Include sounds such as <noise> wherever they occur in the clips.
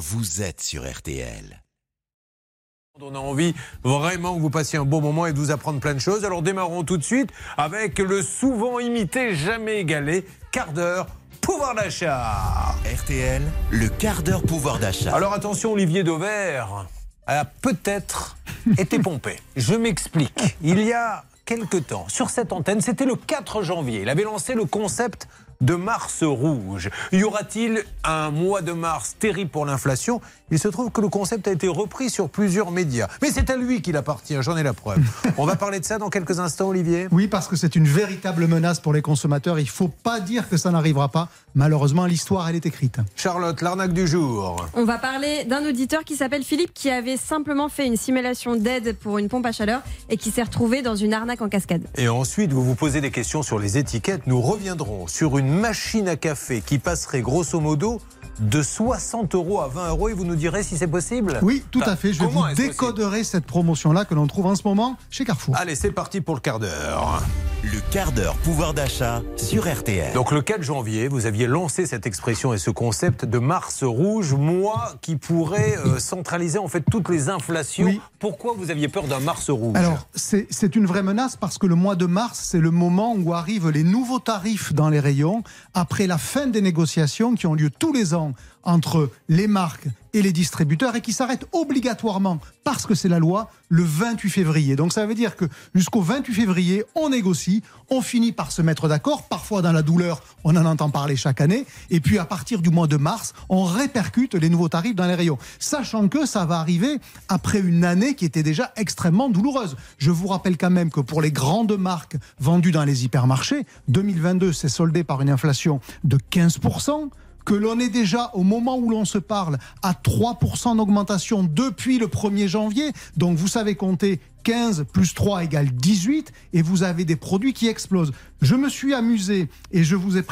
vous êtes sur RTL. On a envie vraiment que vous passiez un bon moment et de vous apprendre plein de choses. Alors démarrons tout de suite avec le souvent imité, jamais égalé, quart d'heure pouvoir d'achat. RTL, le quart d'heure pouvoir d'achat. Alors attention, Olivier Dauvert a peut-être <laughs> été pompé. Je m'explique. Il y a quelque temps, sur cette antenne, c'était le 4 janvier, il avait lancé le concept de Mars rouge. Y aura-t-il un mois de mars terrible pour l'inflation? Il se trouve que le concept a été repris sur plusieurs médias. Mais c'est à lui qu'il appartient, j'en ai la preuve. <laughs> On va parler de ça dans quelques instants, Olivier? Oui, parce que c'est une véritable menace pour les consommateurs. Il ne faut pas dire que ça n'arrivera pas. Malheureusement, l'histoire, elle est écrite. Charlotte, l'arnaque du jour. On va parler d'un auditeur qui s'appelle Philippe qui avait simplement fait une simulation d'aide pour une pompe à chaleur et qui s'est retrouvé dans une arnaque en cascade. Et ensuite, vous vous posez des questions sur les étiquettes. Nous reviendrons sur une machine à café qui passerait grosso modo de 60 euros à 20 euros et vous nous direz si c'est possible Oui, tout à fait. Je vous décoderai cette promotion-là que l'on trouve en ce moment chez Carrefour. Allez, c'est parti pour le quart d'heure. Le quart d'heure pouvoir d'achat sur RTL. Donc le 4 janvier, vous aviez lancé cette expression et ce concept de Mars rouge, mois qui pourrait euh, centraliser en fait toutes les inflations. Oui. Pourquoi vous aviez peur d'un Mars rouge? Alors, c'est c'est une vraie menace parce que le mois de mars, c'est le moment où arrivent les nouveaux tarifs dans les rayons après la fin des négociations qui ont lieu tous les ans entre les marques et les distributeurs et qui s'arrêtent obligatoirement, parce que c'est la loi, le 28 février. Donc ça veut dire que jusqu'au 28 février, on négocie, on finit par se mettre d'accord, parfois dans la douleur, on en entend parler chaque année, et puis à partir du mois de mars, on répercute les nouveaux tarifs dans les rayons, sachant que ça va arriver après une année qui était déjà extrêmement douloureuse. Je vous rappelle quand même que pour les grandes marques vendues dans les hypermarchés, 2022 s'est soldé par une inflation de 15% que l'on est déjà au moment où l'on se parle à 3% d'augmentation depuis le 1er janvier. Donc vous savez compter 15 plus 3 égale 18 et vous avez des produits qui explosent. Je me suis amusé et je vous ai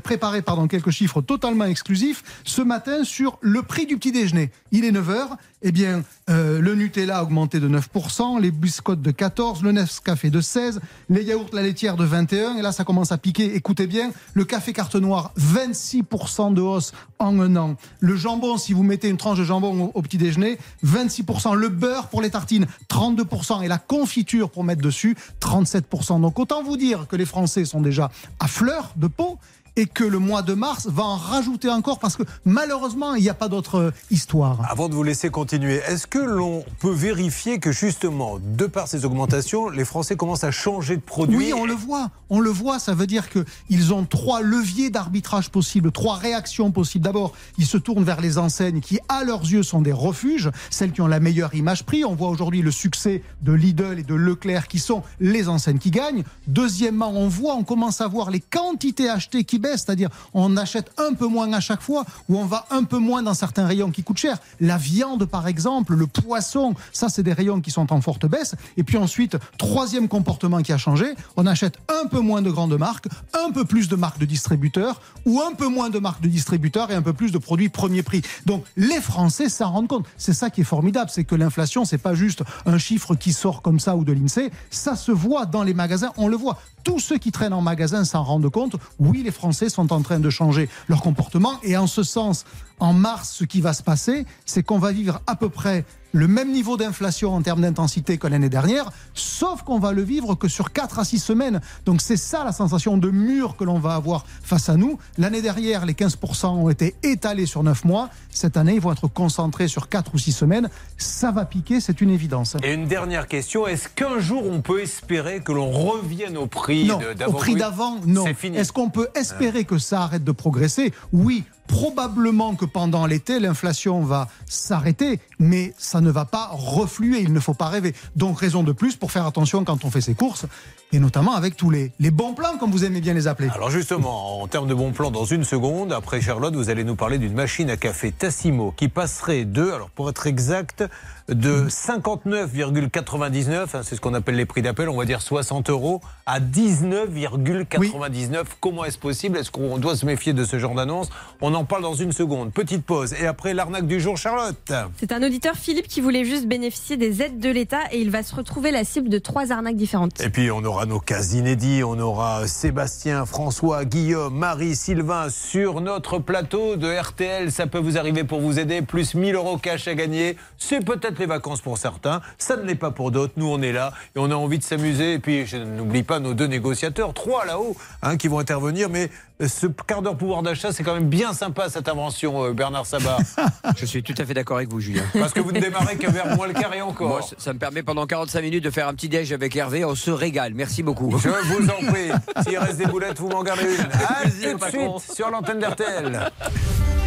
préparé quelques chiffres totalement exclusifs ce matin sur le prix du petit déjeuner. Il est 9 heures. Eh bien, euh, le Nutella a augmenté de 9%, les biscottes de 14, le Nescafé de 16, les yaourts la laitière de 21. Et là, ça commence à piquer. Écoutez bien, le café carte noire 26% de hausse en un an. Le jambon, si vous mettez une tranche de jambon au, au petit déjeuner, 26%. Le beurre pour les tartines, 32%. Et la confiture pour mettre dessus, 37%. Donc autant vous dire que les Français sont déjà à fleur de peau et que le mois de mars va en rajouter encore parce que malheureusement, il n'y a pas d'autre euh, histoire. Avant de vous laisser continuer, est-ce que l'on peut vérifier que justement, de par ces augmentations, les Français commencent à changer de produit Oui, on le voit. On le voit. Ça veut dire qu'ils ont trois leviers d'arbitrage possibles, trois réactions possibles. D'abord, ils se tournent vers les enseignes qui, à leurs yeux, sont des refuges, celles qui ont la meilleure image prix. On voit aujourd'hui le succès de Lidl et de Leclerc qui sont les enseignes qui gagnent. Deuxièmement, on voit, on commence à voir les quantités achetées qui c'est-à-dire on achète un peu moins à chaque fois ou on va un peu moins dans certains rayons qui coûtent cher. La viande, par exemple, le poisson, ça, c'est des rayons qui sont en forte baisse. Et puis ensuite, troisième comportement qui a changé, on achète un peu moins de grandes marques, un peu plus de marques de distributeurs ou un peu moins de marques de distributeurs et un peu plus de produits premier prix. Donc les Français s'en rendent compte. C'est ça qui est formidable, c'est que l'inflation, c'est pas juste un chiffre qui sort comme ça ou de l'INSEE, ça se voit dans les magasins, on le voit. Tous ceux qui traînent en magasin s'en rendent compte. Oui, les Français sont en train de changer leur comportement. Et en ce sens, en mars, ce qui va se passer, c'est qu'on va vivre à peu près le même niveau d'inflation en termes d'intensité que l'année dernière, sauf qu'on va le vivre que sur 4 à 6 semaines. Donc c'est ça la sensation de mur que l'on va avoir face à nous. L'année dernière, les 15% ont été étalés sur 9 mois. Cette année, ils vont être concentrés sur 4 ou 6 semaines. Ça va piquer, c'est une évidence. Et une dernière question, est-ce qu'un jour on peut espérer que l'on revienne au prix Non, de- au d'avant prix d'avant, non. Est-ce qu'on peut espérer que ça arrête de progresser? Oui, probablement que pendant l'été, l'inflation va s'arrêter, mais ça ne va pas refluer, il ne faut pas rêver. Donc raison de plus pour faire attention quand on fait ses courses, et notamment avec tous les, bons plans, comme vous aimez bien les appeler. Alors justement, en termes de bons plans, dans une seconde, après Charlotte, vous allez nous parler d'une machine à café Tassimo qui passerait de, alors pour être exact, de 59,99, hein, c'est ce qu'on appelle les prix d'appel, on va dire 60 euros, à 19,99. Comment est-ce possible? Est-ce qu'on doit se méfier de ce genre d'annonce? On en parle dans une seconde. Petite pause. Et après, l'arnaque du jour, Charlotte. C'est un auditeur, Philippe, qui voulait juste bénéficier des aides de l'État et il va se retrouver la cible de trois arnaques différentes. Et puis, on aura nos cas inédits. On aura Sébastien, François, Guillaume, Marie, Sylvain sur notre plateau de RTL. Ça peut vous arriver pour vous aider. Plus 1000 euros cash à gagner. C'est peut-être les vacances pour certains. Ça ne l'est pas pour d'autres. Nous, on est là et on a envie de s'amuser. Et puis, je n'oublie pas nos deux négociateurs, trois là-haut, hein, qui vont intervenir. Mais euh, ce quart d'heure pouvoir d'achat, c'est quand même bien sympa cette invention, euh, Bernard Sabat. <laughs> Je suis tout à fait d'accord avec vous, Julien. Parce que vous ne démarrez qu'à vers moins le quart et encore. Moi, ça me permet pendant 45 minutes de faire un petit déj avec Hervé. On se régale. Merci beaucoup. Je vous en prie. S'il reste des boulettes, vous m'en gardez une. À tout de suite sur l'antenne d'RTL.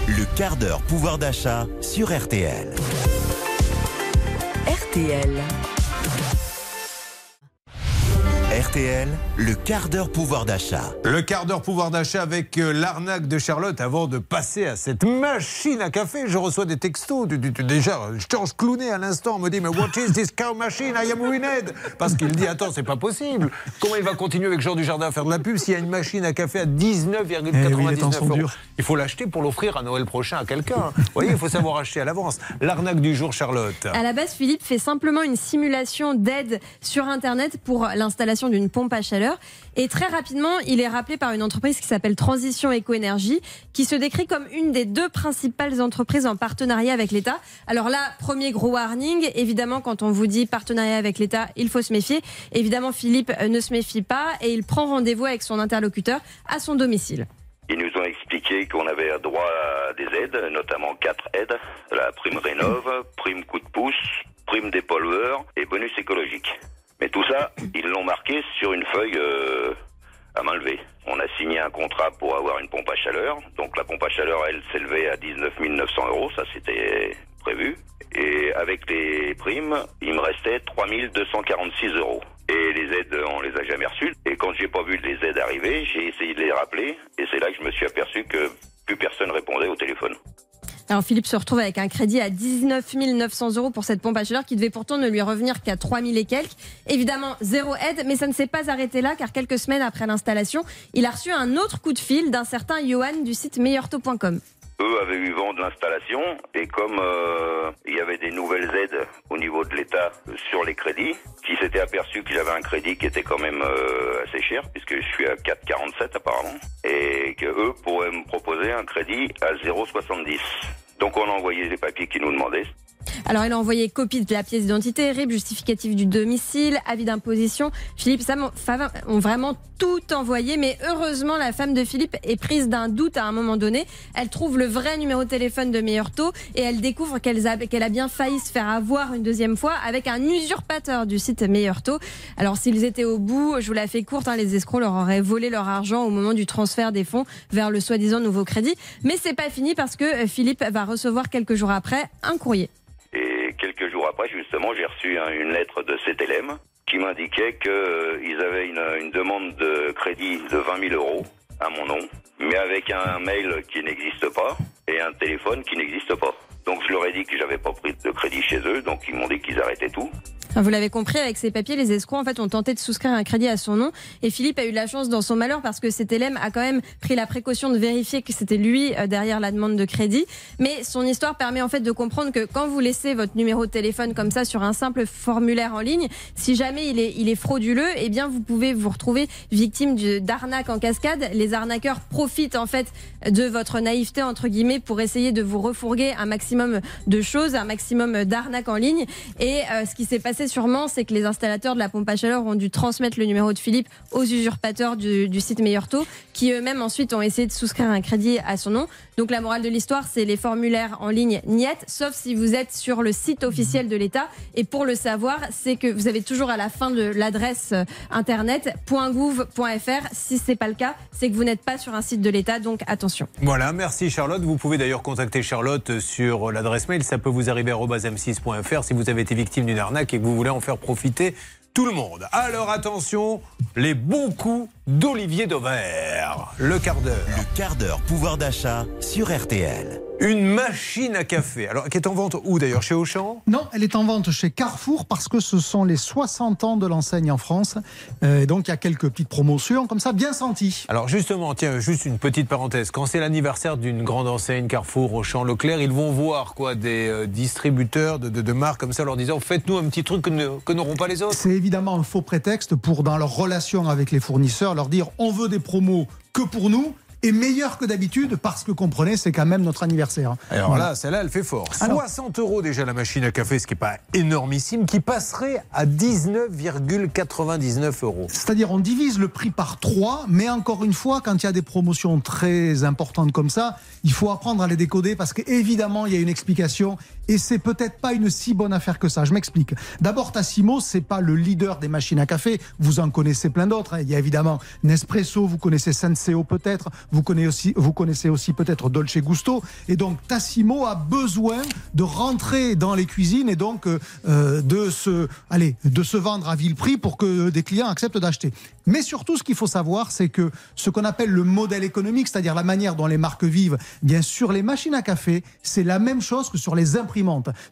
Le quart d'heure pouvoir d'achat sur RTL. RTL. RTL, le quart d'heure pouvoir d'achat. Le quart d'heure pouvoir d'achat avec euh, l'arnaque de Charlotte avant de passer à cette machine à café. Je reçois des textos. Du, du- du- déjà, Georges Clooney à l'instant me dit Mais what is this cow machine? I am ruined. Parce qu'il dit Attends, c'est pas possible. Comment il va continuer avec Jean Dujardin à faire de la pub s'il y a une machine à café à 19,99 Eh oui, euros? Il faut l'acheter pour l'offrir à Noël prochain à quelqu'un. Vous voyez, il faut savoir acheter à l'avance. L'arnaque du jour, Charlotte. À la base, Philippe fait simplement une simulation d'aide sur Internet pour l'installation d'une pompe à chaleur. Et très rapidement, il est rappelé par une entreprise qui s'appelle Transition Éco-Énergie, qui se décrit comme une des deux principales entreprises en partenariat avec l'État. Alors là, premier gros warning, évidemment, quand on vous dit partenariat avec l'État, il faut se méfier. Évidemment, Philippe ne se méfie pas et il prend rendez-vous avec son interlocuteur à son domicile. Ils nous ont expliqué qu'on avait droit à des aides, notamment quatre aides la prime rénov, prime coup de pouce, prime dépollueur et bonus écologique. Mais tout ça, ils l'ont marqué sur une feuille euh, à main levée. On a signé un contrat pour avoir une pompe à chaleur. Donc la pompe à chaleur, elle, s'élevait à 19 900 euros. Ça, c'était prévu. Et avec les primes, il me restait 3 246 euros. Et les aides, on les a jamais reçues. Et quand j'ai pas vu les aides arriver, j'ai essayé de les rappeler. Et c'est là que je me suis aperçu que plus personne répondait au téléphone. Alors Philippe se retrouve avec un crédit à 19 900 euros pour cette pompe à chaleur qui devait pourtant ne lui revenir qu'à 3 000 et quelques. Évidemment, zéro aide, mais ça ne s'est pas arrêté là car quelques semaines après l'installation, il a reçu un autre coup de fil d'un certain Johan du site meilleurtaux.com. Eux avaient eu vent de l'installation et comme euh, il y avait des nouvelles aides au niveau de l'État sur les crédits, qui s'étaient aperçus que j'avais un crédit qui était quand même euh, assez cher puisque je suis à 4,47 apparemment et que eux pourraient me proposer un crédit à 0,70. Donc on a envoyé les papiers qu'ils nous demandaient. Alors il a envoyé copie de la pièce d'identité, RIB, justificatif du domicile, avis d'imposition. Philippe et Sam ont- vraiment tout envoyé, mais heureusement la femme de Philippe est prise d'un doute à un moment donné. Elle trouve le vrai numéro de téléphone de Meilleur Taux et elle découvre qu'elle a, qu'elle a bien failli se faire avoir une deuxième fois avec un usurpateur du site Meilleur Taux. Alors s'ils étaient au bout, je vous la fais courte, hein, les escrocs leur auraient volé leur argent au moment du transfert des fonds vers le soi-disant nouveau crédit. Mais c'est pas fini parce que euh, Philippe va recevoir quelques jours après un courrier. J'ai reçu un- une lettre de CTLM qui m'indiquait qu'ils avaient une, une demande de crédit de 20 000 euros à mon nom, mais avec un mail qui n'existe pas et un téléphone qui n'existe pas. Donc je leur ai dit que j'avais pas pris de crédit chez eux, donc ils m'ont dit qu'ils arrêtaient tout. Vous l'avez compris, avec ces papiers, les escrocs en fait ont tenté de souscrire un crédit à son nom. Et Philippe a eu la chance dans son malheur parce que cet élève a quand même pris la précaution de vérifier que c'était lui euh, derrière la demande de crédit. Mais son histoire permet en fait de comprendre que quand vous laissez votre numéro de téléphone comme ça sur un simple formulaire en ligne, si jamais il est, il est frauduleux, eh bien vous pouvez vous retrouver victime d'arnaques en cascade. Les arnaqueurs profitent en fait de votre naïveté entre guillemets pour essayer de vous refourguer un maximum de choses, un maximum d'arnaques en ligne. Et euh, ce qui s'est passé sûrement, c'est que les installateurs de la pompe à chaleur ont dû transmettre le numéro de Philippe aux usurpateurs du, site Meilleur Taux, qui eux-mêmes ensuite ont essayé de souscrire un crédit à son nom. Donc la morale de l'histoire, c'est les formulaires en ligne niet, sauf si vous êtes sur le site officiel de l'État. Et pour le savoir, c'est que vous avez toujours à la fin de l'adresse euh, internet .gouv.fr. Si c'est pas le cas, c'est que vous n'êtes pas sur un site de l'État, donc attention. Voilà, merci Charlotte. Vous pouvez d'ailleurs contacter Charlotte sur l'adresse mail. Ça peut vous arriver à m6.fr si vous avez été victime d'une arnaque et que vous voulez en faire profiter tout le monde. Alors attention, les bons coups d'Olivier Dauvert. Le quart d'heure. Le quart d'heure pouvoir d'achat sur RTL. Une machine à café. Alors, qui est en vente où d'ailleurs? Chez Auchan? Non, elle est en vente chez Carrefour parce que ce sont les 60 ans de l'enseigne en France. Euh, donc, il y a quelques petites promotions comme ça, bien senties. Alors, justement, tiens, juste une petite parenthèse. Quand c'est l'anniversaire d'une grande enseigne, Carrefour, Auchan, Leclerc, ils vont voir quoi des euh, distributeurs de, de, de, marques comme ça, leur disant faites-nous un petit truc que, ne, que n'auront pas les autres. C'est évidemment un faux prétexte pour, dans leur relation avec les fournisseurs, leur dire on veut des promos que pour nous est meilleur que d'habitude parce que comprenez, c'est quand même notre anniversaire. Alors voilà. là, celle-là, elle fait fort. Alors, 60 euros déjà la machine à café, ce qui n'est pas énormissime, qui passerait à 19,99 euros. C'est-à-dire, on divise le prix par 3, mais encore une fois, quand il y a des promotions très importantes comme ça, il faut apprendre à les décoder parce qu'évidemment, il y a une explication et c'est peut-être pas une si bonne affaire que ça. Je m'explique. D'abord, Tassimo, c'est pas le leader des machines à café. Vous en connaissez plein d'autres. Il y a évidemment Nespresso, vous connaissez Senseo peut-être, vous connaissez aussi, vous connaissez aussi peut-être Dolce Gusto. Et donc, Tassimo a besoin de rentrer dans les cuisines et donc euh, de se, allez, de se vendre à vil prix pour que des clients acceptent d'acheter. Mais surtout, ce qu'il faut savoir, c'est que ce qu'on appelle le modèle économique, c'est-à-dire la manière dont les marques vivent, bien sûr, les machines à café, c'est la même chose que sur les imprimantes.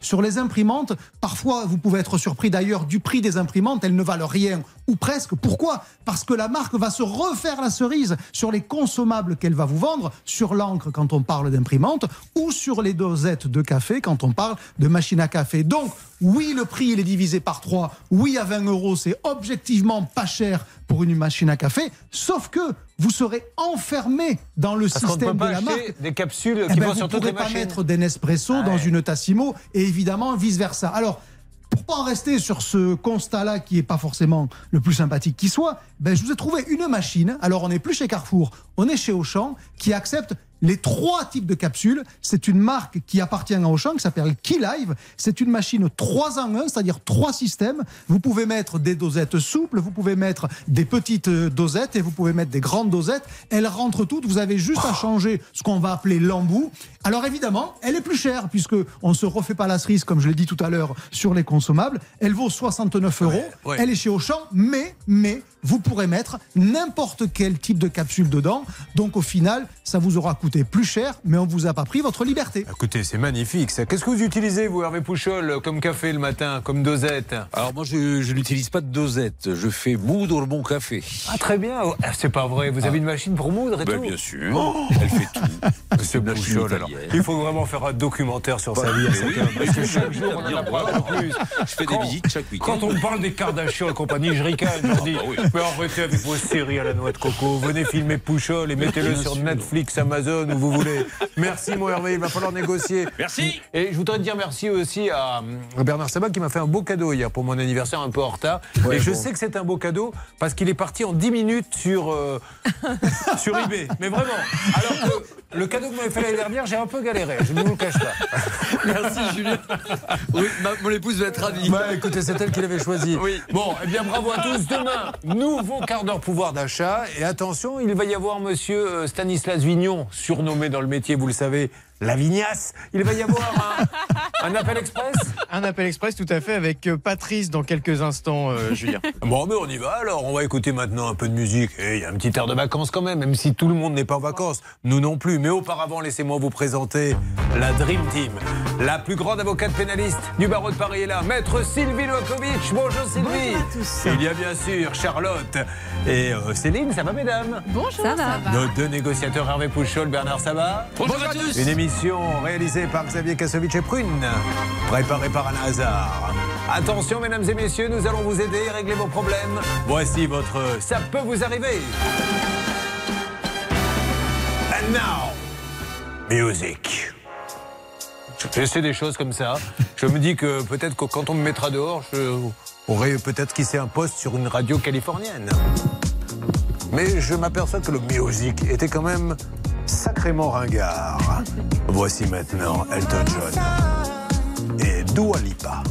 Sur les imprimantes, parfois, vous pouvez être surpris d'ailleurs du prix des imprimantes, elles ne valent rien ou presque. Pourquoi? Parce que la marque va se refaire la cerise sur les consommables qu'elle va vous vendre, sur l'encre quand on parle d'imprimante, ou sur les dosettes de café quand on parle de machine à café. Donc, oui, le prix il est divisé par 3. Oui, à 20 euros, c'est objectivement pas cher pour une machine à café, sauf que vous serez enfermé dans le Parce système de la marque. des capsules Eh qui ben, vont vous sur ne pourrez pas mettre des Nespresso dans Ouais. une Tassimo et évidemment vice-versa. Alors, pour pas en rester sur ce constat-là qui est pas forcément le plus sympathique qui soit, ben, je vous ai trouvé une machine. Alors, on n'est plus chez Carrefour, on est chez Auchan qui accepte les trois types de capsules. C'est une marque qui appartient à Auchan qui s'appelle Key Live. C'est une machine 3 en 1, c'est-à-dire trois systèmes. Vous pouvez mettre des dosettes souples, vous pouvez mettre des petites euh, dosettes et vous pouvez mettre des grandes dosettes. Elles rentrent toutes. Vous avez juste à changer ce qu'on va appeler l'embout. Alors évidemment, elle est plus chère puisque on ne se refait pas la cerise, comme je l'ai dit tout à l'heure, sur les consommables. Elle vaut 69 euros. ouais. Elle est chez Auchan, mais, mais, vous pourrez mettre n'importe quel type de capsule dedans. Donc au final, ça vous aura coûté plus cher, mais on vous a pas pris votre liberté. Écoutez, c'est magnifique ça. Qu'est-ce que vous utilisez, vous, Hervé Pouchol, comme café le matin, comme dosette Alors moi, je, je n'utilise pas de dosette. Je fais moudre mon café. Ah, très bien. Ah, C'est pas vrai. Vous avez une machine pour moudre et Ben, tout bien sûr. Elle fait tout. <laughs> Monsieur Pouchol, alors. Il faut vraiment faire un documentaire sur sa vie à cet homme. Parce que chaque jour, on en apprend un peu plus. Je fais Quand- des visites chaque week-end. Quand on parle des Kardashians et compagnie, je ricane, je bah oui. Mais arrêtez avec vos séries à la noix de coco, venez filmer Pouchol et mettez-le sur Netflix, Amazon, où vous voulez. Merci, mon Hervé, il va falloir négocier. Merci. Et je voudrais dire merci aussi à Bernard Sabat qui m'a fait un beau cadeau hier pour mon anniversaire, un peu en retard. et je sais que c'est un beau cadeau parce qu'il est parti en 10 minutes sur, euh, <laughs> sur eBay. Mais vraiment. Alors que le cadeau que vous m'avez fait l'année dernière, j'ai un peu galéré, je ne vous le cache pas. <laughs> Merci Julien. Oui, ma- mon épouse va être ravie. Bah écoutez, c'est elle qui l'avait choisi. Oui. Bon, eh bien bravo à tous. Demain, nouveau quart d'heure pouvoir d'achat. Et attention, il va y avoir monsieur euh, Stanislas Vignon, surnommé dans le métier, vous le savez, la vignasse. Il va y avoir un, <laughs> un appel express. Un appel express tout à fait avec euh, Patrice dans quelques instants, euh, <laughs> Julien. Bon, mais on y va alors. On va écouter maintenant un peu de musique. Et il y a un petit air de vacances quand même, même si tout le monde n'est pas en vacances. Nous non plus. Mais auparavant, laissez-moi vous présenter la Dream Team. La plus grande avocate pénaliste du barreau de Paris est là. Maître Sylvie Lokovic. Bonjour Sylvie. Il y a bien sûr Charlotte et euh, Céline. Ça va, mesdames? Bonjour, ça va. Nos deux négociateurs, Hervé Pouchol, Bernard Sabat. Bonjour à tous. Une émission réalisée par Xavier Kassovitch et Prune, préparée par Anna Hazard. Attention, mesdames et messieurs, nous allons vous aider à régler vos problèmes. Voici votre Ça peut vous arriver. And now, music. Je sais des choses comme ça. Je me dis que peut-être que quand on me mettra dehors, je aurai peut-être qui sait un poste sur une radio californienne. Mais je m'aperçois que le music était quand même sacrément ringard. Voici maintenant Elton John et Dua Lipa.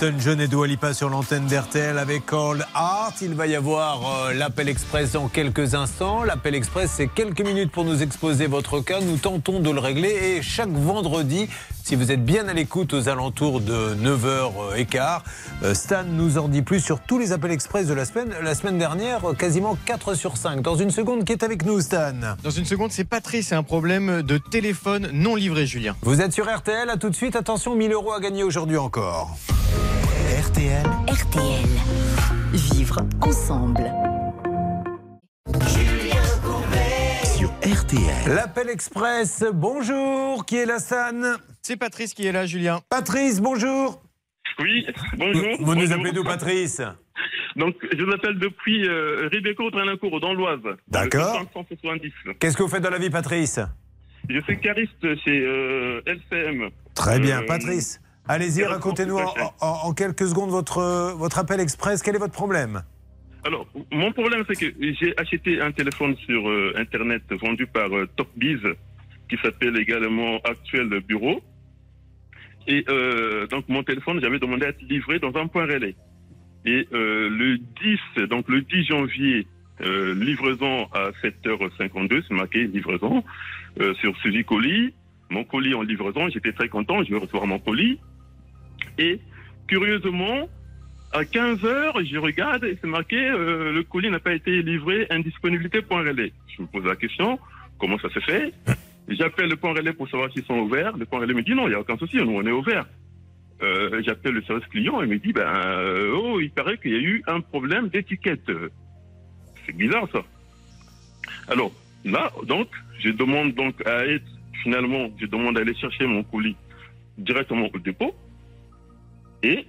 Elton John et Dua Lipa sur l'antenne d'RTL avec Cold Heart. Il va y avoir euh, l'appel express dans quelques instants. L'appel express, c'est quelques minutes pour nous exposer votre cas. Nous tentons de le régler et chaque vendredi, si vous êtes bien à l'écoute aux alentours de 9h15, euh, Stan nous en dit plus sur tous les appels express de la semaine. La semaine dernière, euh, quasiment 4 sur 5. Dans une seconde, qui est avec nous, Stan? Dans une seconde, c'est Patrice, c'est un problème de téléphone non livré, Julien. Vous êtes sur RTL, à tout de suite. Attention, 1000 euros à gagner aujourd'hui encore. RTL, RTL. Vivre ensemble. sur RTL. L'appel express, bonjour, qui est la Stan C'est Patrice qui est là, Julien. Patrice, bonjour. Oui, bonjour. Vous nous appelez d'où, Patrice Donc, je vous appelle depuis euh, Ribécourt, dans l'Oise. D'accord. Le 570. Qu'est-ce que vous faites dans la vie, Patrice Je suis cariste chez euh, LCM. Très bien, Euh, Patrice. Allez-y, racontez-nous en, quelques secondes votre, votre appel express. Quel est votre problème? Alors, mon problème, c'est que j'ai acheté un téléphone sur euh, Internet vendu par euh, TopBiz, qui s'appelle également Actuel Bureau. Et euh, donc, mon téléphone, j'avais demandé à être livré dans un point relais. Et euh, le 10, donc le 10 janvier, livraison à 7h52, c'est marqué livraison sur Suzy Colis. Mon colis en livraison, j'étais très content, je vais recevoir mon colis. Et curieusement, à 15 heures, je regarde et c'est marqué euh, le colis n'a pas été livré, indisponibilité point relais. Je me pose la question, comment ça se fait? J'appelle le point relais pour savoir s'ils sont ouverts. Le point relais me dit non, il n'y a aucun souci, nous on est ouvert. Euh, J'appelle le service client et me dit ben euh, oh, il paraît qu'il y a eu un problème d'étiquette. C'est bizarre ça. Alors là, donc, je demande donc à être finalement, je demande à aller chercher mon colis directement au dépôt et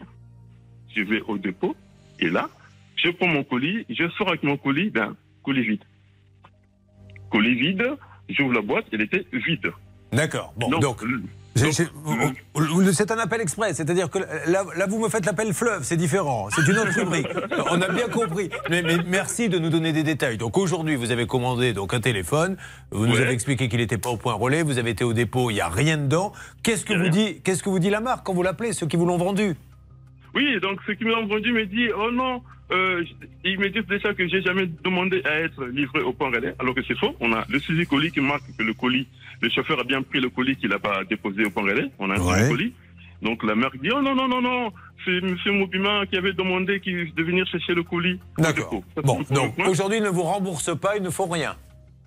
je vais au dépôt, et là, je prends mon colis, je sors avec mon colis, ben, colis vide. Colis vide, j'ouvre la boîte, elle était vide. D'accord. Bon, Donc, c'est un appel express. C'est-à-dire que là, là, vous me faites l'appel fleuve, c'est différent. C'est une autre rubrique. <laughs> On a bien compris. Mais, mais merci de nous donner des détails. Donc aujourd'hui, vous avez commandé donc un téléphone. Vous nous Ouais. avez expliqué qu'il n'était pas au point relais. Vous avez été au dépôt, il n'y a rien dedans. Qu'est-ce que vous dit Qu'est-ce que vous dit la marque quand vous l'appelez Ceux qui vous l'ont vendu? Oui, donc ceux qui m'ont vendu me dit, oh non, euh, ils me disent déjà que j'ai jamais demandé à être livré au point relais, alors que c'est faux. On a le suivi colis qui marque que le colis, le chauffeur a bien pris le colis qu'il n'a pas déposé au point relais. On a un Ouais. colis. Donc la marque dit, oh non, non, non, non, c'est M. Mobima qui avait demandé qu'il- de venir chercher le colis. D'accord. Bon, donc aujourd'hui, ils ne vous remboursent pas, il ne faut rien.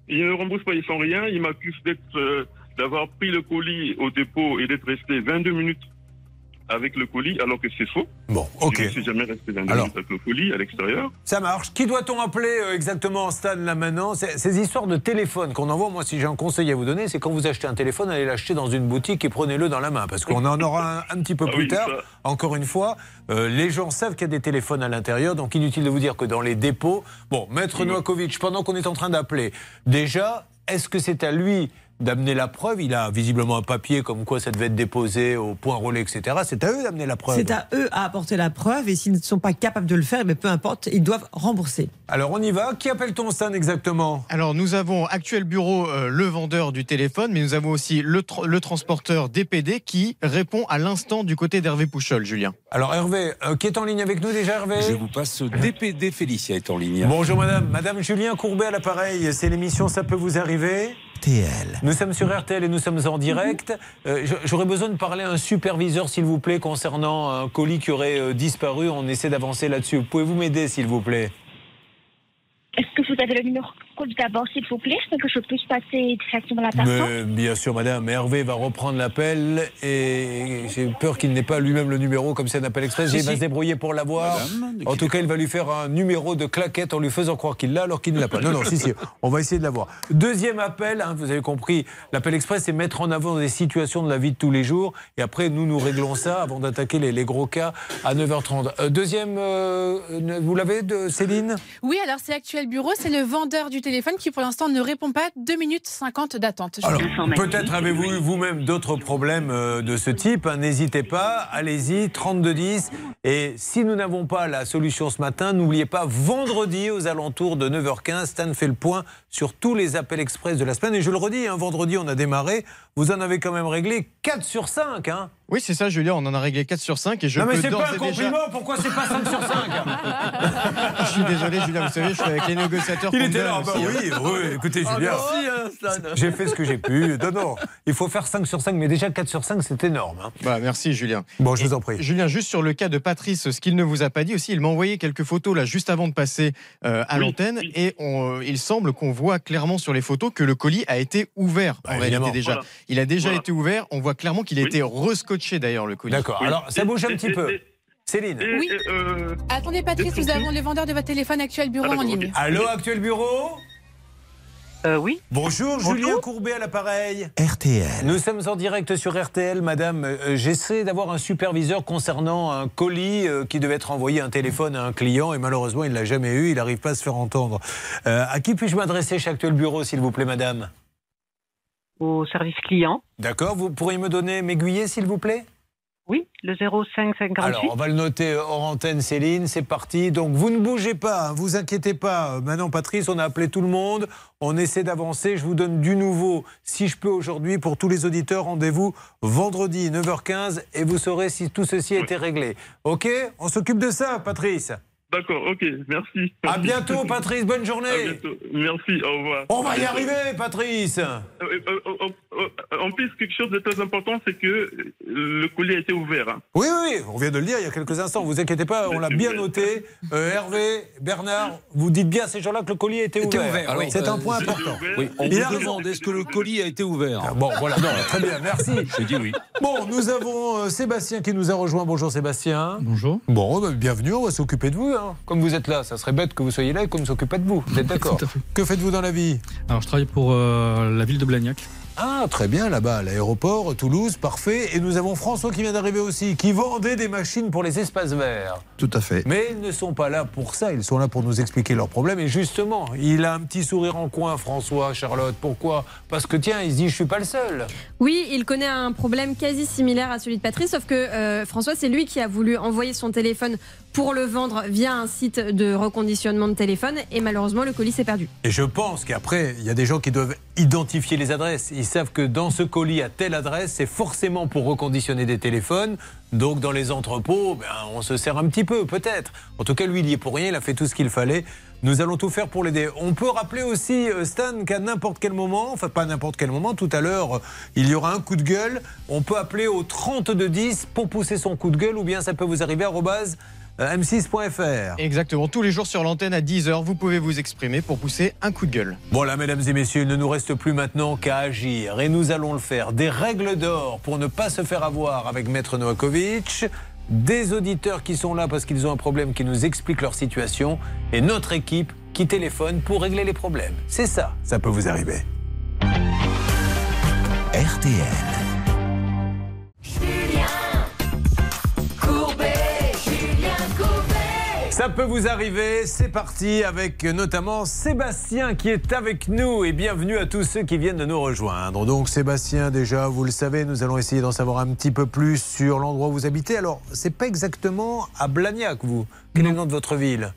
Ils ne remboursent pas, ils font rien. Ils m'accusent d'être, euh, d'avoir pris le colis au dépôt et d'être resté 22 minutes avec le colis, alors que c'est faux. Bon, ok. Je ne suis jamais resté 22 Alors. minutes avec le colis à l'extérieur. Ça marche. Qui doit-on appeler euh, exactement, Stan, là maintenant? Ces histoires de téléphone qu'on envoie, moi, si j'ai un conseil à vous donner, c'est quand vous achetez un téléphone, allez l'acheter dans une boutique et prenez-le dans la main. Parce qu'on en aura un, un petit peu Ah plus oui, tard. ça. Encore une fois, euh, les gens savent qu'il y a des téléphones à l'intérieur, donc inutile de vous dire que dans les dépôts. Bon, Maître Novakovic, pendant qu'on est en train d'appeler, déjà, est-ce que c'est à lui d'amener la preuve Il a visiblement un papier comme quoi ça devait être déposé au point relais, etc. C'est à eux d'amener la preuve. C'est à eux à apporter la preuve et s'ils ne sont pas capables de le faire, mais peu importe, ils doivent rembourser. Alors on y va. Qui appelle-t-on Stan exactement? Alors, nous avons Actuel Bureau, euh, le vendeur du téléphone, mais nous avons aussi le, tra- le transporteur DPD qui répond à l'instant du côté d'Hervé Pouchol, Julien. Alors Hervé, euh, qui est en ligne avec nous déjà Hervé? Je vous passe DPD Félicia est en ligne. Bonjour madame, madame Julien Courbet à l'appareil, c'est l'émission Ça peut vous arriver RTL. Nous sommes sur RTL et nous sommes en direct. Euh, J'aurais besoin de parler à un superviseur s'il vous plaît concernant un colis qui aurait euh, disparu, on essaie d'avancer là-dessus. Pouvez-vous m'aider s'il vous plaît? Est-ce que vous avez le numéro? D'abord, s'il vous plaît, afin que je puisse passer directement à la personne Mais, Bien sûr madame, Hervé va reprendre l'appel et j'ai peur qu'il n'ait pas lui-même le numéro comme c'est un appel express. Si, Il va se débrouiller pour l'avoir. En tout cas, il va lui faire un numéro de claquette en lui faisant croire qu'il l'a alors qu'il ne l'a pas. Non, non, si, si, on va essayer de l'avoir. Deuxième appel, hein, vous avez compris, l'appel express, c'est mettre en avant des situations de la vie de tous les jours. Et après, nous, nous réglons ça avant d'attaquer les, les gros cas à 9h30. Euh, deuxième, euh, vous l'avez, de Céline? Oui, alors c'est Actuel Bureau, c'est le vendeur du téléphone téléphone qui pour l'instant ne répond pas. 2 minutes 50 d'attente. Alors, peut-être avez-vous eu vous-même d'autres problèmes euh, de ce type. hein, N'hésitez pas, allez-y, 3210. Et si nous n'avons pas la solution ce matin, n'oubliez pas, vendredi aux alentours de 9h15, Stan fait le point sur tous les appels express de la semaine. Et je le redis, hein, vendredi, on a démarré. Vous en avez quand même réglé 4 sur 5. Hein. Oui, c'est ça, Julien, on en a réglé 4 sur 5 et je non, mais c'est pas un et déjà- compliment. Pourquoi c'est pas 5 sur 5 <laughs> <laughs> Je suis désolé, Julien, vous savez, je suis avec les négociateurs. Il était là, bah aussi, oui, oui, écoutez Ah, Julien. merci, hein, Stan. J'ai fait ce que j'ai pu. Non, non, il faut faire 5 sur 5, mais déjà 4 sur 5, c'est énorme. hein. Bah, merci Julien. Bon, je vous en prie. Julien, juste sur le cas de Patrice, ce qu'il ne vous a pas dit aussi, il m'a envoyé quelques photos là juste avant de passer euh, à Oui, l'antenne et on- euh, il semble qu'on voit clairement sur les photos que le colis a été ouvert en Bah, réalité évidemment. déjà. Voilà. Il a déjà Voilà. été ouvert, on voit clairement qu'il a été rescotché d'ailleurs le colis. D'accord. Alors, ça bouge un Et- petit et- peu. Céline. et- Oui. euh, Attendez Patrice, nous avons le vendeur de votre téléphone actuel bureau Ah, en ligne. Allô, actuel bureau Euh, oui. Bonjour, Julien Courbet à l'appareil. RTL. Nous sommes en direct sur RTL, madame. Euh, J'essaie d'avoir un superviseur concernant un colis euh, qui devait être envoyé un téléphone à un client et malheureusement, il ne l'a jamais eu. Il n'arrive pas à se faire entendre. Euh, à qui puis-je m'adresser chez Actuel Bureau, s'il vous plaît, madame? Au service client. D'accord. Vous pourriez me donner, m'aiguiller, s'il vous plaît? Oui, le 0558. Alors, on va le noter euh, hors antenne, Céline, c'est parti. Donc, vous ne bougez pas, hein, vous inquiétez pas. Euh, Maintenant, Patrice, on a appelé tout le monde, on essaie d'avancer. Je vous donne du nouveau, si je peux aujourd'hui, pour tous les auditeurs. Rendez-vous vendredi, 9h15, et vous saurez si tout ceci a été réglé. OK? On s'occupe de ça, Patrice? D'accord, ok, merci. À bientôt, Patrice, bonne À journée. bientôt. Merci, au revoir. On va y arriver, Patrice. Euh, euh, euh, En plus, quelque chose de très important, c'est que le colis a été ouvert. hein. Oui, oui, oui, on vient de le dire il y a quelques instants. Vous inquiétez pas, on l'a bien noté. <laughs> Euh, Hervé, Bernard, vous dites bien à ces gens-là que le colis a été ouvert. ouvert, Alors, oui. C'est un point important. Oui, on Il vous a demande est-ce que le colis a été ouvert? Ah, Bon, voilà, non, très bien, merci. <laughs> J'ai dit oui. Bon, nous avons euh, Sébastien qui nous a rejoint. Bonjour Sébastien. Bonjour. Bon, bah, bienvenue, on va s'occuper de vous. hein. Comme vous êtes là, ça serait bête que vous soyez là et qu'on ne s'occupe pas de vous. Vous êtes <laughs> d'accord Tout à fait. Que faites-vous dans la vie? Alors, je travaille pour euh, la ville de Blagnac. Ah, très bien, là-bas, à l'aéroport, Toulouse, parfait. Et nous avons François qui vient d'arriver aussi, qui vendait des machines pour les espaces verts. Tout à fait. Mais ils ne sont pas là pour ça, ils sont là pour nous expliquer leurs problèmes. Et justement, il a un petit sourire en coin, François, Charlotte. Pourquoi? Parce que tiens, il se dit, je suis pas le seul. Oui, il connaît un problème quasi similaire à celui de Patrice, sauf que euh, François, c'est lui qui a voulu envoyer son téléphone pour le vendre via un site de reconditionnement de téléphone, et malheureusement, le colis s'est perdu. Et je pense qu'après, il y a des gens qui doivent identifier les adresses. Ils savent que dans ce colis à telle adresse, c'est forcément pour reconditionner des téléphones. Donc dans les entrepôts, ben, on se sert un petit peu, peut-être. En tout cas, lui, il y est pour rien, il a fait tout ce qu'il fallait. Nous allons tout faire pour l'aider. On peut rappeler aussi, euh, Stan, qu'à n'importe quel moment, enfin pas n'importe quel moment, tout à l'heure, euh, il y aura un coup de gueule. On peut appeler au 3210 pour pousser son coup de gueule, ou bien ça peut vous arriver à m6.fr. Exactement, tous les jours sur l'antenne à 10h, vous pouvez vous exprimer pour pousser un coup de gueule. Voilà, mesdames et messieurs, il ne nous reste plus maintenant qu'à agir et nous allons le faire. Des règles d'or pour ne pas se faire avoir avec Maître Novakovic, des auditeurs qui sont là parce qu'ils ont un problème, qui nous expliquent leur situation et notre équipe qui téléphone pour régler les problèmes. C'est ça, ça peut vous arriver. RTL. Ça peut vous arriver, c'est parti avec notamment Sébastien qui est avec nous et bienvenue à tous ceux qui viennent de nous rejoindre. Donc Sébastien, déjà, vous le savez, nous allons essayer d'en savoir un petit peu plus sur l'endroit où vous habitez. Alors, c'est pas exactement à Blagnac, vous. Quel est le nom de votre ville?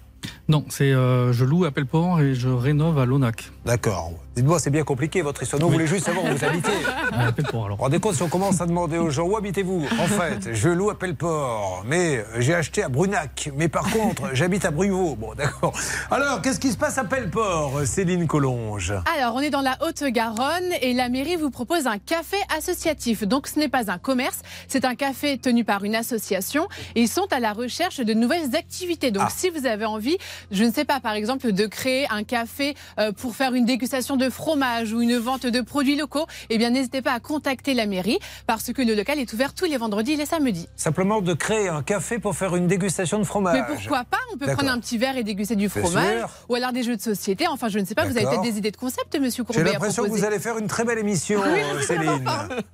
Non, c'est euh, je loue à Pelleport et je rénove à Lonac. D'accord. Dites-moi, c'est bien compliqué votre histoire. Nous, on Oui. voulait juste savoir où vous habitez. À Pelleport alors. Rendez compte si on commence à demander aux gens où habitez-vous En fait, je loue à Pelleport, mais j'ai acheté à Brunac. Mais par contre, <laughs> j'habite à Bruvaux. Bon, d'accord. Alors, qu'est-ce qui se passe à Pelleport, Céline Collonge? Alors, on est dans la Haute-Garonne et la mairie vous propose un café associatif. Donc, ce n'est pas un commerce, c'est un café tenu par une association et ils sont à la recherche de nouvelles activités. Donc, si vous avez envie, je ne sais pas, par exemple, de créer un café euh, pour faire une dégustation de fromage ou une vente de produits locaux, eh bien, n'hésitez pas à contacter la mairie parce que le local est ouvert tous les vendredis et les samedis. Simplement de créer un café pour faire une dégustation de fromage. Mais pourquoi pas? On peut prendre un petit verre et déguster du fromage sûr. ou alors des jeux de société. Enfin, je ne sais pas, vous avez peut-être des idées de concept, monsieur J'ai Courbet. à l'impression que vous allez faire une très belle émission, <laughs> Oui, euh, Céline.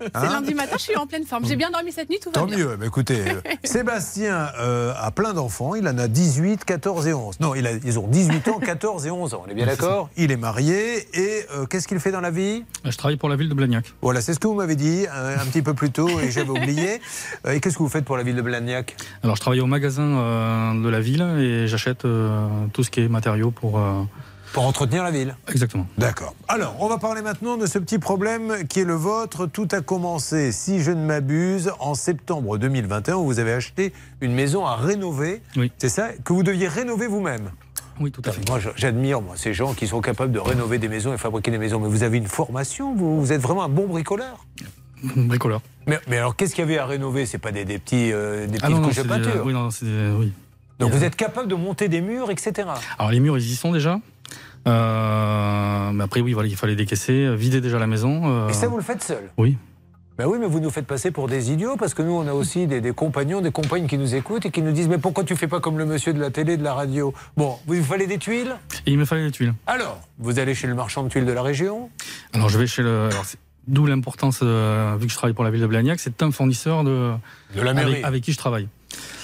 C'est Hein lundi matin, je suis en pleine forme. J'ai bien dormi cette nuit, tout va Tant bien. mieux. Bah, écoutez, euh, <laughs> Sébastien euh, a plein d'enfants. Il en a 18, 14 et 11. Non, il a- ils ont 18 ans, 14 et 11 ans. On est bien d'accord? Il est marié et euh, qu'est-ce qu'il fait dans la vie? Je travaille pour la ville de Blagnac. Voilà, c'est ce que vous m'avez dit un petit peu plus tôt et j'avais oublié. <laughs> Euh, et qu'est-ce que vous faites pour la ville de Blagnac? Alors, je travaille au magasin euh, de la ville et j'achète tout ce qui est matériaux pour. Pour entretenir la ville? Exactement. D'accord. Alors, on va parler maintenant de ce petit problème qui est le vôtre. Tout a commencé, si je ne m'abuse, en septembre 2021 où vous avez acheté une maison à rénover. Oui. C'est ça? Que vous deviez rénover vous-même? Oui, tout à fait. Moi, j'admire moi, ces gens qui sont capables de rénover des maisons et fabriquer des maisons. Mais vous avez une formation vous, vous êtes vraiment un bon bricoleur Bricoleur. mais, mais alors, qu'est-ce qu'il y avait à rénover? C'est pas des, des petits, euh, des Ah petites non, non, couches de peinture oui, non, oui. Donc, vous êtes capable de monter des murs, etc. Alors, les murs, ils y sont déjà. Euh, mais après, oui, voilà, il fallait décaisser, vider déjà la maison. euh, Et ça, vous le faites seul? Oui. Ben oui, mais vous nous faites passer pour des idiots parce que nous, on a aussi des, des compagnons, des compagnes qui nous écoutent et qui nous disent Mais pourquoi tu fais pas comme le monsieur de la télé, de la radio? Bon, vous il fallait des tuiles? Il me fallait les tuiles. Alors, vous allez chez le marchand de tuiles de la région? Alors, je vais chez le. alors, D'où l'importance, euh, vu que je travaille pour la ville de Blagnac, c'est un fournisseur de, De la mairie. avec, avec qui je travaille.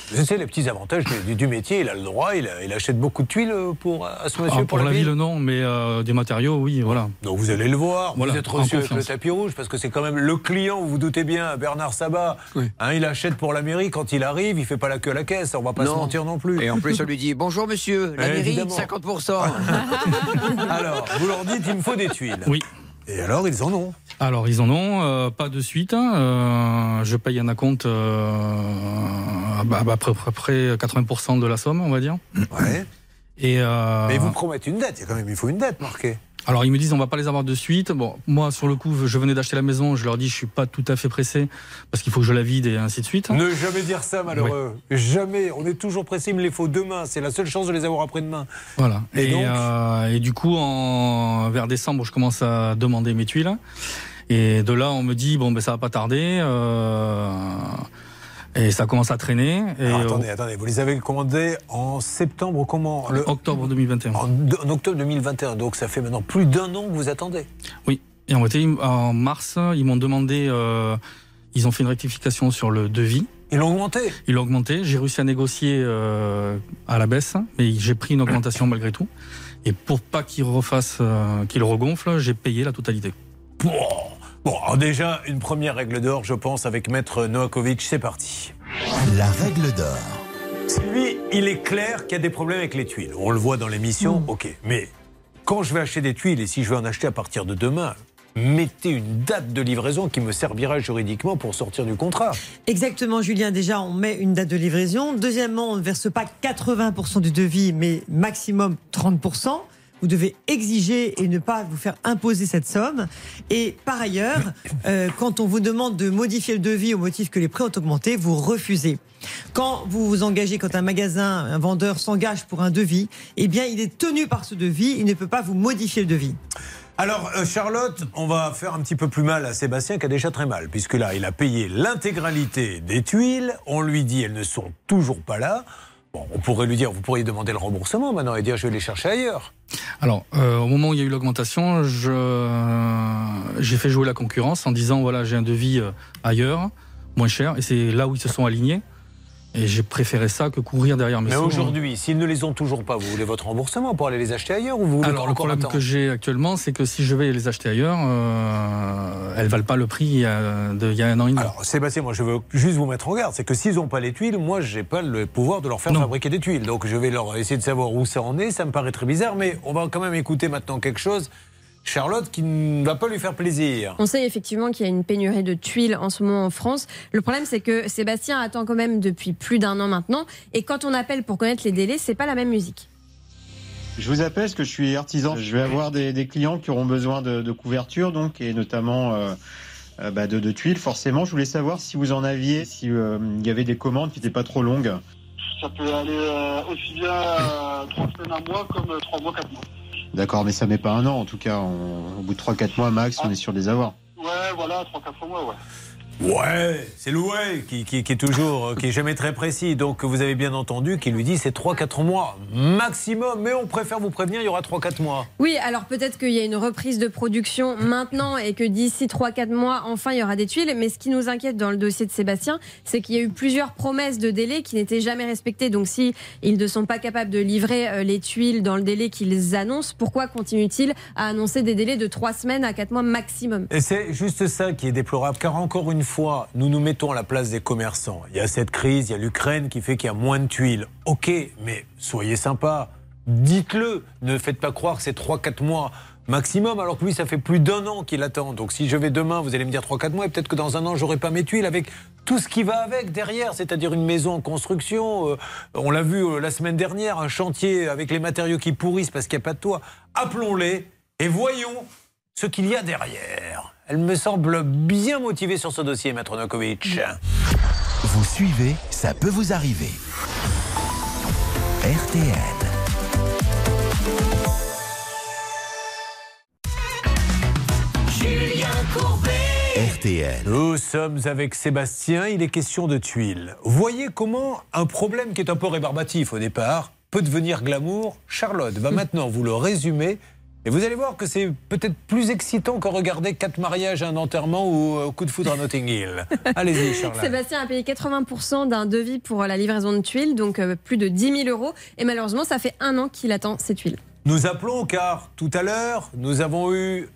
Vous savez, les petits avantages du, du métier, il a le droit, il, a- il achète beaucoup de tuiles pour, à ce monsieur Alors, pour, pour la ville, ville non, mais euh, des matériaux, oui, voilà. Donc vous allez le voir, Voilà, vous êtes reçu avec le tapis rouge parce que c'est quand même le client, vous vous doutez bien, Bernard Sabat, hein, il achète pour la mairie, quand il arrive, il fait pas la queue à la caisse, on va pas se mentir non plus. Et en plus, on lui dit Bonjour monsieur, la Eh, mairie, évidemment. 50%. <laughs> Alors, vous leur dites, il me faut des tuiles. Oui. Et alors, ils en ont Alors, ils en ont, euh, pas de suite. hein, euh, je paye un acompte euh, à peu à peu près 80% de la somme, on va dire. Ouais. Et, Mais ils vous promettent une dette, il y a quand même, il faut une dette marquée. Alors ils me disent on va pas les avoir de suite. Bon, moi sur le coup, je venais d'acheter la maison, je leur dis je suis pas tout à fait pressé parce qu'il faut que je la vide et ainsi de suite. Ne jamais dire ça, malheureux. Jamais. On est toujours pressé, il me les faut demain. C'est la seule chance de les avoir après-demain. Voilà. Et Et, donc euh, et du coup, en, vers décembre, je commence à demander mes tuiles. Et de là, on me dit bon ben ça va pas tarder. euh, et ça commence à traîner. Et Alors, euh, attendez, attendez, vous les avez commandés en septembre, comment en octobre 2021. en, en octobre 2021. Donc ça fait maintenant plus d'un an que vous attendez. Oui. Et en, en mars, ils m'ont demandé, euh, ils ont fait une rectification sur le devis. Ils l'ont augmenté Ils l'ont augmenté. J'ai réussi à négocier euh, à la baisse, mais j'ai pris une augmentation <coughs> malgré tout. Et pour pas qu'ils refassent, euh, qu'ils regonflent, j'ai payé la totalité. Bon, bon alors déjà, une première règle d'or, je pense, avec Maître Noakovic. C'est parti. La règle d'or. Lui, il est clair qu'il y a des problèmes avec les tuiles. On le voit dans l'émission, ok. Mais quand je vais acheter des tuiles, et si je vais en acheter à partir de demain, mettez une date de livraison qui me servira juridiquement pour sortir du contrat. Exactement, Julien. Déjà, on met une date de livraison. Deuxièmement, on ne verse pas 80% du devis, mais maximum 30%. Vous devez exiger et ne pas vous faire imposer cette somme. Et par ailleurs, euh, quand on vous demande de modifier le devis au motif que les prix ont augmenté, vous refusez. Quand vous vous engagez, quand un magasin, un vendeur s'engage pour un devis, eh bien, il est tenu par ce devis. Il ne peut pas vous modifier le devis. Alors, euh, Charlotte, on va faire un petit peu plus mal à Sébastien qui a déjà très mal, puisque là, il a payé l'intégralité des tuiles. On lui dit, elles ne sont toujours pas là. On pourrait lui dire, vous pourriez demander le remboursement maintenant et dire, je vais les chercher ailleurs. Alors, euh, au moment où il y a eu l'augmentation, j'ai fait jouer la concurrence en disant voilà, j'ai un devis euh, ailleurs, moins cher, et c'est là où ils se sont alignés. Et j'ai préféré ça que courir derrière mes Mais aujourd'hui, s'ils ne les ont toujours pas, vous voulez votre remboursement pour aller les acheter ailleurs ou vous voulez Alors le problème que j'ai actuellement, c'est que si je vais les acheter ailleurs, euh, elles valent pas le prix il y a, de- il y a un an et demi. Alors, Sébastien, moi, je veux juste vous mettre en garde. C'est que s'ils n'ont pas les tuiles, moi, j'ai pas le pouvoir de leur faire Non. fabriquer des tuiles. Donc, je vais leur essayer de savoir où ça en est. Ça me paraît très bizarre, mais on va quand même écouter maintenant quelque chose. Charlotte qui ne va pas lui faire plaisir. On sait effectivement qu'il y a une pénurie de tuiles en ce moment en France. Le problème, c'est que Sébastien attend quand même depuis plus d'un an maintenant. Et quand on appelle pour connaître les délais, c'est pas la même musique. Je vous appelle parce que je suis artisan. Je vais avoir des, des clients qui auront besoin de, de couverture, donc, et notamment euh, euh, bah, de, de tuiles, forcément. Je voulais savoir si vous en aviez, si euh, il y avait des commandes qui n'étaient pas trop longues. Ça peut aller euh, aussi bien euh, trois semaines, un mois, comme trois mois, quatre mois. D'accord, mais ça met pas un an, en tout cas. On- au bout de 3-4 mois max, on est sûr de les avoir. Ouais, voilà, trois, quatre mois, ouais. Ouais, c'est Loué qui, qui- qui est toujours, euh, qui est jamais très précis. Donc vous avez bien entendu qu'il lui dit c'est 3-4 mois maximum. Mais on préfère vous prévenir, il y aura 3-4 mois. Oui, alors peut-être qu'il y a une reprise de production maintenant et que d'ici 3-4 mois, enfin, il y aura des tuiles. Mais ce qui nous inquiète dans le dossier de Sébastien, c'est qu'il y a eu plusieurs promesses de délai qui n'étaient jamais respectées. Donc si ils ne sont pas capables de livrer euh, les tuiles dans le délai qu'ils annoncent, pourquoi continuent-ils à annoncer des délais de 3 semaines à 4 mois maximum? Et c'est juste ça qui est déplorable, car encore une fois, nous nous mettons à la place des commerçants. Il y a cette crise, il y a l'Ukraine qui fait qu'il y a moins de tuiles. Ok, mais soyez sympa, dites-le. Ne faites pas croire que c'est 3-4 mois maximum, alors que lui, ça fait plus d'un an qu'il attend. Donc si je vais demain, vous allez me dire 3-4 mois, et peut-être que dans un an, j'aurai pas mes tuiles avec tout ce qui va avec derrière, c'est-à-dire une maison en construction. euh, on l'a vu euh, la semaine dernière, un chantier avec les matériaux qui pourrissent parce qu'il n'y a pas de toit. Appelons-les et voyons ce qu'il y a derrière. Elle me semble bien motivée sur ce dossier, Maître Nokovic. Vous suivez, ça peut vous arriver. Courbet. RTL. Nous sommes avec Sébastien, il est question de tuiles. Voyez comment un problème qui est un peu rébarbatif au départ peut devenir glamour. Charlotte va maintenant vous le résumer et vous allez voir que c'est peut-être plus excitant que regarder quatre mariages, un enterrement ou euh, coup de foudre à Notting Hill. <laughs> Allez-y, Charlotte. Sébastien a payé 80% d'un devis pour la livraison de tuiles, donc euh, plus de 10 000 euros. Et malheureusement, ça fait un an qu'il attend ces tuiles. Nous appelons car tout à l'heure, nous avons eu.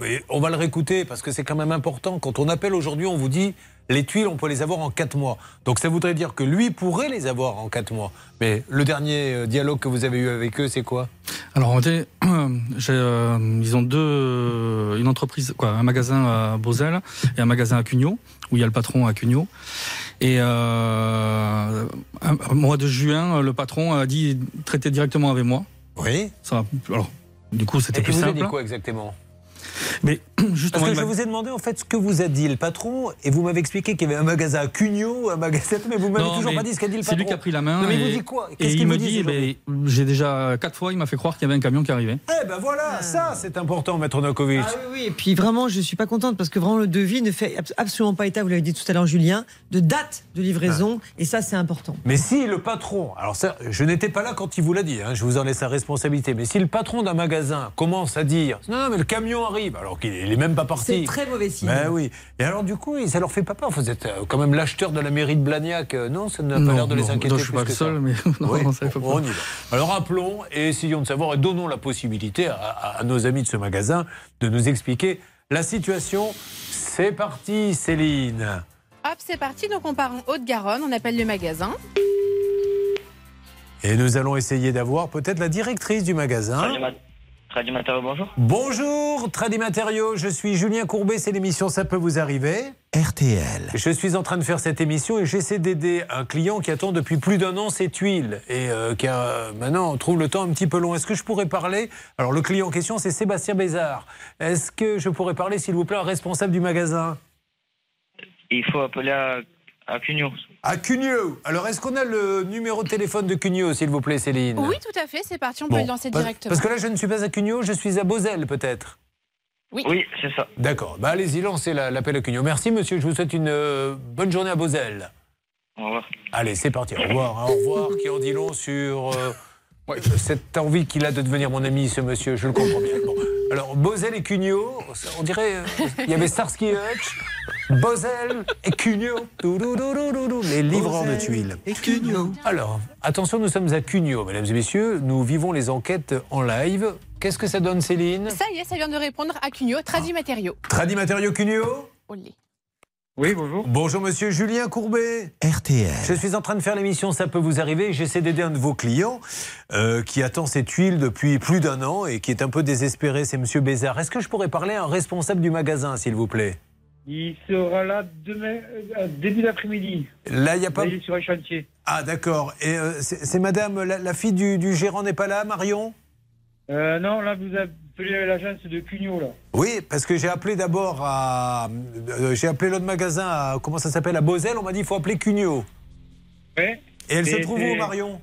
mais on va le réécouter parce que c'est quand même important. Quand on appelle aujourd'hui, on vous dit les tuiles, on peut les avoir en 4 mois. Donc ça voudrait dire que lui pourrait les avoir en 4 mois. Mais le dernier euh, dialogue que vous avez eu avec eux, c'est quoi? Alors, en fait, <clears throat> j'ai, euh, ils ont deux, euh, une entreprise, quoi, un magasin à Beauzel et un magasin à Cugnot, où il y a le patron à Cugnot. Et euh, un- mois de juin, le patron a dit traiter directement avec moi. Oui. Ça, alors, du coup, c'était plus vous avez simple. dit quoi exactement? Mais <clears throat> justement, Parce que je m'a- vous ai demandé en fait ce que vous a dit le patron et vous m'avez expliqué qu'il y avait un magasin à Cugnot, un magasin. <laughs> Mais vous m'avez toujours pas dit ce qu'a dit le C'est patron. lui qui a pris la main. Non, mais il et, vous dit quoi? Et Qu'est-ce il qu'il me dit dit, aujourd'hui? ben, j'ai déjà quatre fois, il m'a fait croire qu'il y avait un camion qui arrivait. Eh ben voilà, ça c'est important, Maître Nokovic. Ah oui, oui, et puis vraiment, je suis pas contente parce que vraiment le devis ne fait abs- absolument pas état, vous l'avez dit tout à l'heure, Julien, de date de livraison, et ça, c'est important. Mais si le patron, alors ça, je n'étais pas là quand il vous l'a dit, hein, je vous en laisse la responsabilité, mais si le patron d'un magasin commence à dire non, non, mais le camion arrive, alors qu'il n'est même pas parti. C'est très mauvais signe. Ben oui. Et alors du coup, ça leur fait pas peur. Vous êtes euh, quand même l'acheteur de la mairie de Blagnac, euh, non Ça n'a pas l'air de les inquiéter. non, je suis plus pas que le seul, ça. mais <laughs> non, Oui, non, ça fait pas. on y va. Alors appelons et essayons de savoir et donnons la possibilité à, à- à nos amis de ce magasin de nous expliquer la situation. C'est parti, Céline. Hop, c'est parti. Donc on part en Haute-Garonne, on appelle le magasin. Et nous allons essayer d'avoir peut-être la directrice du magasin. Traduit Matériaux, bonjour. Bonjour, Tradi Matériaux, je suis Julien Courbet, c'est l'émission Ça peut vous arriver. RTL. Je suis en train de faire cette émission et j'essaie d'aider un client qui attend depuis plus d'un an ses tuiles et euh, qui a, euh, maintenant trouve le temps un petit peu long. Est-ce que je pourrais parler? Alors le client en question c'est Sébastien Bézard. Est-ce que je pourrais parler s'il vous plaît à un responsable du magasin? Il faut appeler à, à Cugnot. À Cugnot. Alors est-ce qu'on a le numéro de téléphone de Cugnot s'il vous plaît Céline Oui, tout à fait, c'est parti, on Bon, peut le lancer parce- directement. Parce que là je ne suis pas à Cugnot, je suis à Beauzel peut-être. Oui. c'est ça. D'accord. Bah, allez-y, lancez la- l'appel à Cugnot. Merci, monsieur. Je vous souhaite une euh, bonne journée à Beauzel. Au revoir. Allez, c'est parti. Au revoir. hein. Au revoir. Qui en dit long sur euh, ouais, cette envie qu'il a de devenir mon ami, ce monsieur. Je le comprends bien. Bon. Alors, Beauzel et Cugnot, on dirait. euh, il y avait Starsky et Hutch, Beauzel et. Toulouloulouloulou, Les livreurs de tuiles. Et Cugnot. Alors, attention, nous sommes à Cugnot, mesdames et messieurs. Nous vivons les enquêtes en live. Qu'est-ce que ça donne, Céline Ça y est, ça vient de répondre à Cugnot, Traduit Matériaux. Tradi Matériaux Cugnot Olé. Oui, bonjour. Bonjour monsieur Julien Courbet. RTL. Je suis en train de faire l'émission Ça peut vous arriver. J'essaie d'aider un de vos clients euh, qui attend ses tuiles depuis plus d'un an et qui est un peu désespéré. C'est monsieur Bézard. Est-ce que je pourrais parler à un responsable du magasin, s'il vous plaît? Il sera là demain, euh, début d'après-midi. Là, il n'y a pas. Là, il est sur le chantier. Ah, d'accord. Et euh, c'est madame, la, la fille du, du gérant n'est pas là, Marion? Euh, non, là, vous appelez l'agence de Cugnot, là. Oui, parce que j'ai appelé d'abord à. euh, j'ai appelé l'autre magasin à. Comment ça s'appelle À Beauzel. On m'a dit qu'il faut appeler Cugnot. Ouais. Et elle se trouve où, Marion?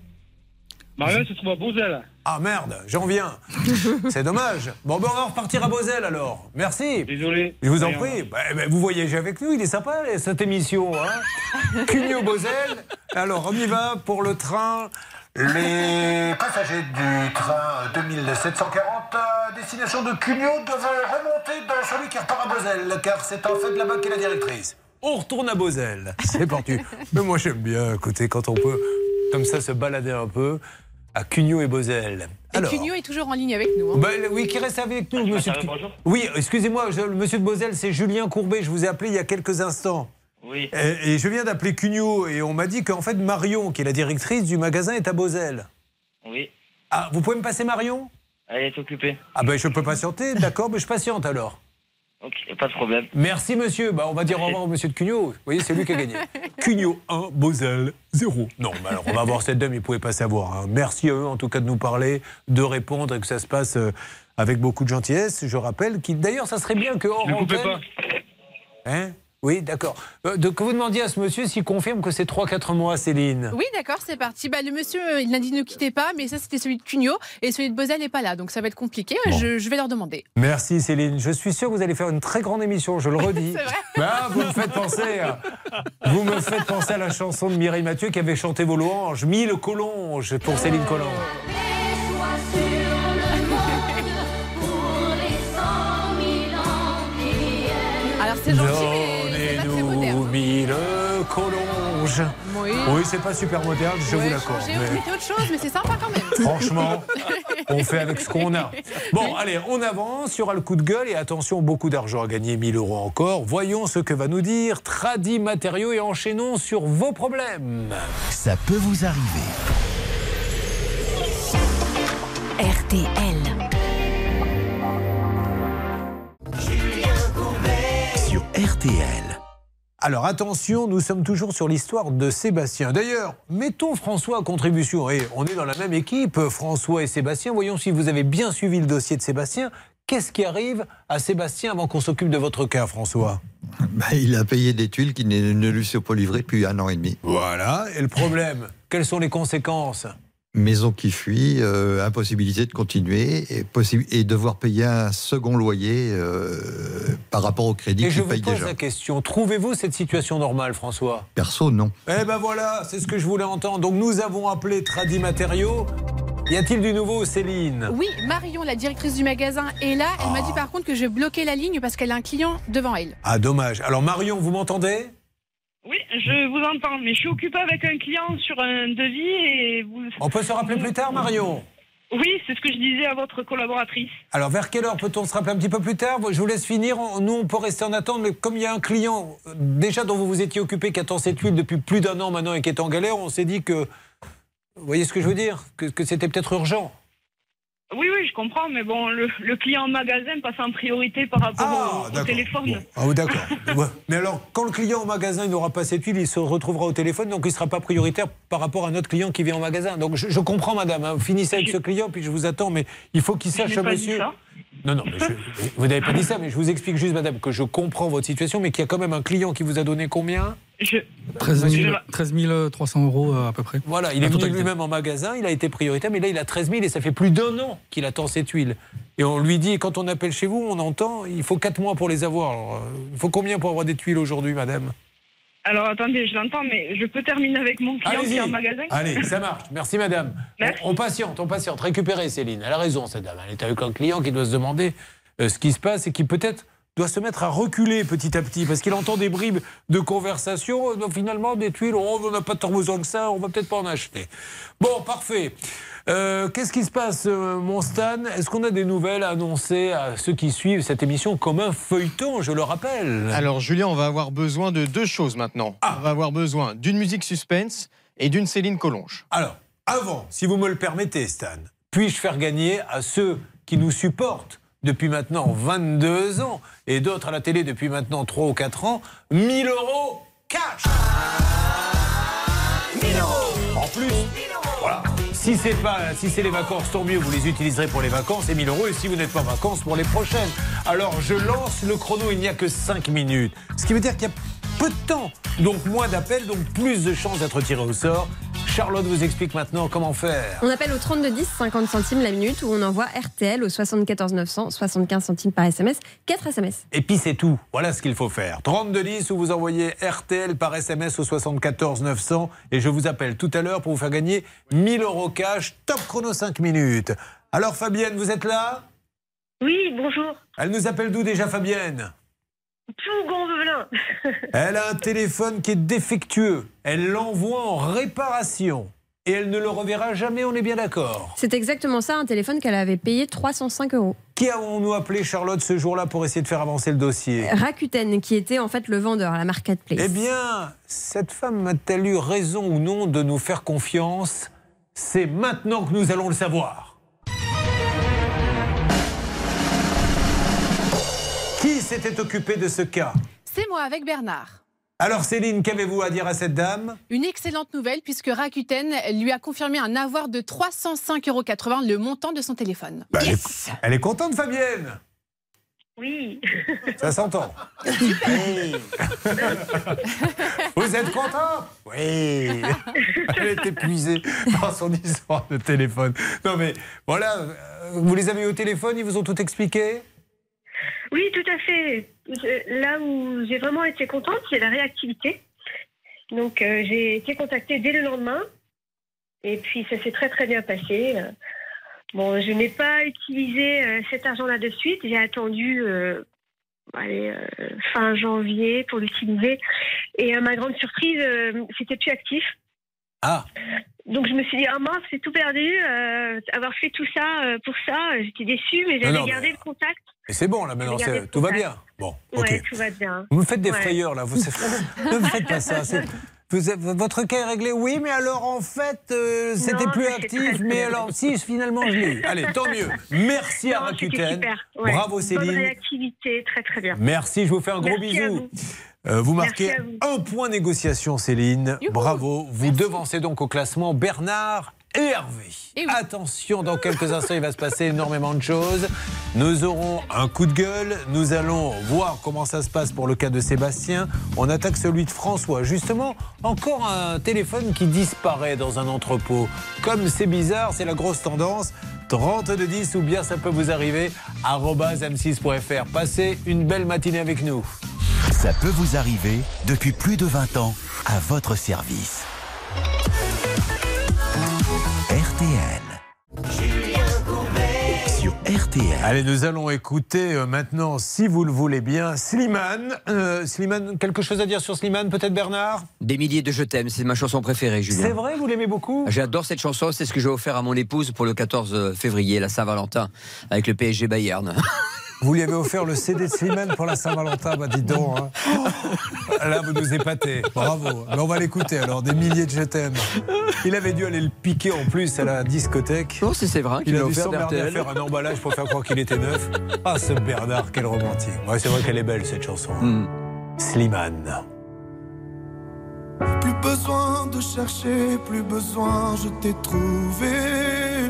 Marion se trouve à Beauzel. Ah merde, j'en viens. <laughs> C'est dommage. Bon, ben on va repartir à Beauzel alors. Merci. Désolé. Je vous en prie. Bah, bah, vous voyagez avec nous, il est sympa cette émission. Hein <laughs> Cugnot Beauzel. Alors, on y va pour le train. Les passagers du train 2740 à destination de Cugnot doivent remonter dans celui qui repart à Beauzel, car c'est en fait là-bas qu'est la directrice. On retourne à Beauzel. C'est parti. <laughs> Mais moi j'aime bien, écoutez, quand on peut comme ça se balader un peu à Cugnot et Beauzel. Et Cugnot est toujours en ligne avec nous. hein. bah, oui, qui reste avec nous, monsieur. de- Oui, excusez-moi, monsieur de Beauzel, c'est Julien Courbet. Je vous ai appelé il y a quelques instants. Oui. Et, et je viens d'appeler Cugnot et on m'a dit qu'en fait Marion, qui est la directrice du magasin, est à Beauzel. Oui. Ah, vous pouvez me passer Marion? Elle est occupée. Ah ben je peux patienter, d'accord, mais je patiente alors. Ok, pas de problème. Merci monsieur. Bah, on va dire au revoir au monsieur de Cugnot. Vous voyez, c'est lui qui a gagné. <laughs> Cugnot 1, Beauzel 0. Non, alors on va voir cette dame, ils ne pouvaient pas savoir. hein. Merci à eux en tout cas de nous parler, de répondre et que ça se passe euh, avec beaucoup de gentillesse. Je rappelle qu'il d'ailleurs ça serait bien que hors Ne coupez antenne- Hein? Oui, d'accord. Euh, de- que vous demandiez à ce monsieur s'il confirme que c'est 3-4 mois, Céline. Oui, d'accord, c'est parti. Bah, le monsieur, euh, il a dit ne quittez pas, mais ça, c'était celui de Cugnot. Et celui de Beauzel n'est pas là, donc ça va être compliqué. Je, je vais leur demander. Merci Céline. Je suis sûr que vous allez faire une très grande émission, je le <laughs> redis. C'est vrai Bah, vous me faites penser, à, vous me faites penser à la chanson de Mireille Mathieu qui avait chanté vos louanges, Mille collonges pour Céline Collonges. Alors, c'est gentil, Oui. Oui, c'est pas super moderne, je vous l'accorde. changer, mais- autre chose, mais c'est sympa quand même. Franchement, <laughs> on fait avec ce qu'on a. Bon, allez, on avance, il y aura le coup de gueule et attention, beaucoup d'argent à gagner, 1000 euros encore. Voyons ce que va nous dire Tradi Matériaux et enchaînons sur vos problèmes. Ça peut vous arriver. RTL. Sur RTL. Alors attention, nous sommes toujours sur l'histoire de Sébastien. D'ailleurs, mettons François à contribution. Et on est dans la même équipe, François et Sébastien. Voyons si vous avez bien suivi le dossier de Sébastien. Qu'est-ce qui arrive à Sébastien avant qu'on s'occupe de votre cas, François? Bah, il a payé des tuiles qui ne, ne lui sont pas livrées depuis un an et demi. Voilà. Et le problème, quelles sont les conséquences? Maison qui fuit, euh, impossibilité de continuer et, possi- et devoir payer un second loyer euh, par rapport au crédit Et je vous paye pose déjà. la question, trouvez-vous cette situation normale, François? Perso, non. Eh ben voilà, c'est ce que je voulais entendre. Donc nous avons appelé Tradi Matériaux. Y a-t-il du nouveau, Céline? Oui, Marion, la directrice du magasin, est là. Elle m'a dit par contre que je bloquer la ligne parce qu'elle a un client devant elle. Ah, dommage. Alors Marion, vous m'entendez? Oui, je vous entends, mais je suis occupée avec un client sur un devis et vous. On peut se rappeler plus tard, Marion Oui, c'est ce que je disais à votre collaboratrice. Alors, vers quelle heure peut-on se rappeler un petit peu plus tard? Je vous laisse finir. Nous, on peut rester en attente, mais comme il y a un client, euh, déjà dont vous vous étiez occupé, qui attend cette huile depuis plus d'un an maintenant et qui est en galère, on s'est dit que. Vous voyez ce que je veux dire? Que, que c'était peut-être urgent. Oui, oui, je comprends, mais bon, le, le client en magasin passe en priorité par rapport au- au, d'accord. téléphone. Ah, d'accord. <laughs> Mais alors, quand le client au magasin n'aura pas cette huile, il se retrouvera au téléphone, donc il ne sera pas prioritaire par rapport à notre client qui vient au magasin. Donc, je, je comprends, madame. hein. Finissez avec ce client, puis je vous attends, mais il faut qu'il sache, monsieur. Non, non, mais je- vous n'avez pas dit ça, mais je vous explique juste, madame, que je comprends votre situation, mais qu'il y a quand même un client qui vous a donné combien 13 000, 13 300 euros euh, à peu près. Voilà, il est venu lui-même en magasin, il a été prioritaire, mais là, il a 13 000 et ça fait plus d'un an qu'il attend cette huile. Et on lui dit, quand on appelle chez vous, on entend, il faut 4 mois pour les avoir. Alors, euh, il faut combien pour avoir des tuiles aujourd'hui, madame? Alors attendez, je l'entends, mais je peux terminer avec mon client qui est en magasin? Allez, ça marche. Merci, madame. <laughs> On, on patiente, on patiente. Récupérez, Céline. Elle a raison, cette dame. Elle est avec un client qui doit se demander euh, ce qui se passe et qui peut-être doit se mettre à reculer petit à petit parce qu'il entend des bribes de conversation. Euh, donc, finalement, des tuiles, oh, on n'a pas tant besoin que ça, on va peut-être pas en acheter. Bon, parfait. Euh, Qu'est-ce qui se passe, euh, mon Stan? Est-ce qu'on a des nouvelles à annoncer à ceux qui suivent cette émission comme un feuilleton, je le rappelle? Alors Julien, on va avoir besoin de deux choses maintenant. Ah. On va avoir besoin d'une musique suspense et d'une Céline Collonge. Alors, avant, si vous me le permettez, Stan, puis-je faire gagner à ceux qui nous supportent depuis maintenant 22 ans et d'autres à la télé depuis maintenant 3 ou 4 ans, 1000 euros cash 1000 euros En plus, voilà. Si c'est pas, si c'est les vacances, tant mieux, vous les utiliserez pour les vacances et 1000 euros. Et si vous n'êtes pas en vacances, pour les prochaines. Alors je lance le chrono, il n'y a que 5 minutes. Ce qui veut dire qu'il y a peu de temps, donc moins d'appels, donc plus de chances d'être tiré au sort. Charlotte vous explique maintenant comment faire. On appelle au 3210, 50 centimes la minute, ou on envoie RTL au 74 900, 75 centimes par SMS, 4 SMS. Et puis c'est tout. Voilà ce qu'il faut faire. 3210 ou vous envoyez RTL par SMS au 74 900 et je vous appelle tout à l'heure pour vous faire gagner 1000 euros cash. Top chrono 5 minutes. Alors Fabienne, vous êtes là? Oui, bonjour. Elle nous appelle d'où déjà Fabienne? Tout gonvelin. <laughs> Elle a un téléphone qui est défectueux. Elle l'envoie en réparation. Et elle ne le reverra jamais, on est bien d'accord. C'est exactement ça, un téléphone qu'elle avait payé 305 euros. Qui avons-nous appelé Charlotte ce jour-là pour essayer de faire avancer le dossier? Rakuten, qui était en fait le vendeur à la marketplace. Eh bien, cette femme a-t-elle eu raison ou non de nous faire confiance? C'est maintenant que nous allons le savoir. S'était occupé de ce cas C'est moi avec Bernard. Alors Céline, qu'avez-vous à dire à cette dame? Une excellente nouvelle puisque Rakuten lui a confirmé un avoir de 305,80 euros, le montant de son téléphone. Bah, elle, est, elle est contente Fabienne? Oui. <laughs> Ça s'entend. Vous êtes content? Oui. Elle est épuisée par son histoire de téléphone. Non mais voilà, euh, vous les avez eu au téléphone, ils vous ont tout expliqué? Oui, tout à fait. Là où j'ai vraiment été contente, c'est la réactivité. Donc, euh, j'ai été contactée dès le lendemain. Et puis, ça s'est très, très bien passé. Bon, je n'ai pas utilisé euh, cet argent-là de suite. J'ai attendu euh, fin janvier pour l'utiliser. Et à ma grande surprise, c'était plus actif. Ah Donc, je me suis dit, ah mince, c'est tout perdu. euh, avoir fait tout ça euh, pour ça, j'étais déçue, mais j'avais gardé mais- le contact. Et c'est bon là maintenant, tout va bien. Bon, ok. Ouais, tout va bien. Vous me faites des Ouais. frayeurs là. Vous, <laughs> ne me faites pas ça. vous votre cas est réglé. Oui, mais alors en fait, euh, c'était plus actif. Mais bien. alors, si finalement je l'ai eu. Allez, tant mieux. Merci à Non, c'était Rakuten. ouais. Bravo Bonne Céline. réactivité, très très bien. Merci, je vous fais un gros Merci à bisou. Vous. Euh, vous marquez vous. un point négociation, Céline. Bravo. Vous devancez donc au classement Bernard et Hervé. Attention, dans quelques <laughs> instants, il va se passer énormément de choses. Nous aurons un coup de gueule. Nous allons voir comment ça se passe pour le cas de Sébastien. On attaque celui de François. Justement, encore un téléphone qui disparaît dans un entrepôt. Comme c'est bizarre, c'est la grosse tendance. 3210 ou bien ça peut vous arriver. arobase m6.fr. Passez une belle matinée avec nous. Ça peut vous arriver depuis plus de 20 ans à votre service. RTL. Sur RTL. Allez, nous allons écouter euh, maintenant, si vous le voulez bien, Slimane. Euh, Slimane, quelque chose à dire sur Slimane, peut-être Bernard? Des milliers de je t'aime, c'est ma chanson préférée, Julien. C'est vrai, vous l'aimez beaucoup? J'adore cette chanson, c'est ce que j'ai offert à mon épouse pour le 14 février, la Saint-Valentin, avec le PSG Bayern. <laughs> Vous lui avez offert le CD de Slimane pour la Saint-Valentin, bah dis donc. hein. <laughs> Là, vous nous épatez. Bravo. Mais on va l'écouter alors, des milliers de je t'aime. Il avait dû aller le piquer en plus à la discothèque. Non, c'est Séverin qui Il a l'a dû s'emmerder à faire un emballage pour faire croire qu'il était neuf. Ah, ce Bernard, quel romantique. Ouais, c'est vrai qu'elle est belle cette chanson. Hmm. Slimane. Plus besoin de chercher, plus besoin, je t'ai trouvé.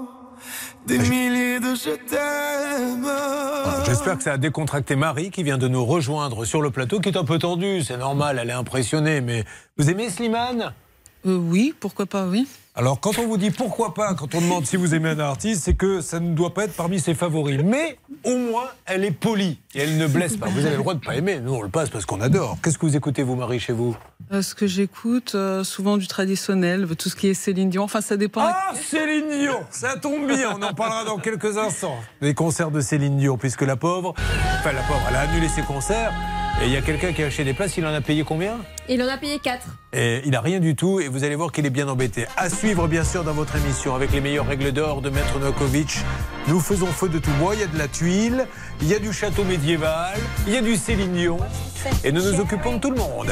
je t'aime. J'espère que ça a décontracté Marie qui vient de nous rejoindre sur le plateau, qui est un peu tendue, c'est normal, elle est impressionnée. Mais vous aimez Slimane? Oui, pourquoi pas, oui. Alors quand on vous dit pourquoi pas, quand on demande si vous aimez un artiste, c'est que ça ne doit pas être parmi ses favoris. Mais au moins, elle est polie et elle ne blesse pas. Vous avez le droit de pas aimer, nous on le passe parce qu'on adore. Qu'est-ce que vous écoutez vous Marie chez vous? Euh, ce que j'écoute, euh, souvent du traditionnel, tout ce qui est Céline Dion. Enfin, ça dépend. Ah, Céline Dion Ça tombe bien, on en parlera dans quelques instants. Les concerts de Céline Dion, puisque la pauvre, enfin la pauvre, elle a annulé ses concerts. Et il y a quelqu'un qui a acheté des places, il en a payé combien? Il en a payé 4. et il n'a rien du tout et vous allez voir qu'il est bien embêté. À suivre bien sûr dans votre émission avec les meilleures règles d'or de Maître Nokovic. Nous faisons feu de tout bois, il y a de la tuile, il y a du château médiéval, il y a du Céline Dion et nous nous occupons de tout le monde.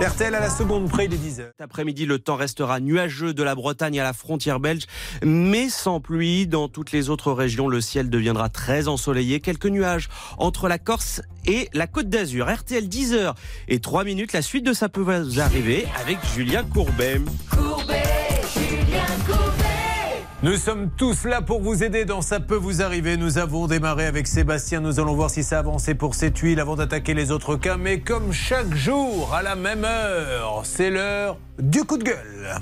RTL à la seconde près, il est 10h. Cet après-midi, le temps restera nuageux de la Bretagne à la frontière belge, mais sans pluie. Dans toutes les autres régions, le ciel deviendra très ensoleillé. Quelques nuages entre la Corse et la Côte d'Azur. RTL 10h et 3 minutes. La suite de ça peut vous arriver avec Julien Courbet. Nous sommes tous là pour vous aider dans Ça peut vous arriver. Nous avons démarré avec Sébastien. Nous allons voir si ça a avancé pour ces tuiles avant d'attaquer les autres cas. Mais comme chaque jour, à la même heure, c'est l'heure du coup de gueule.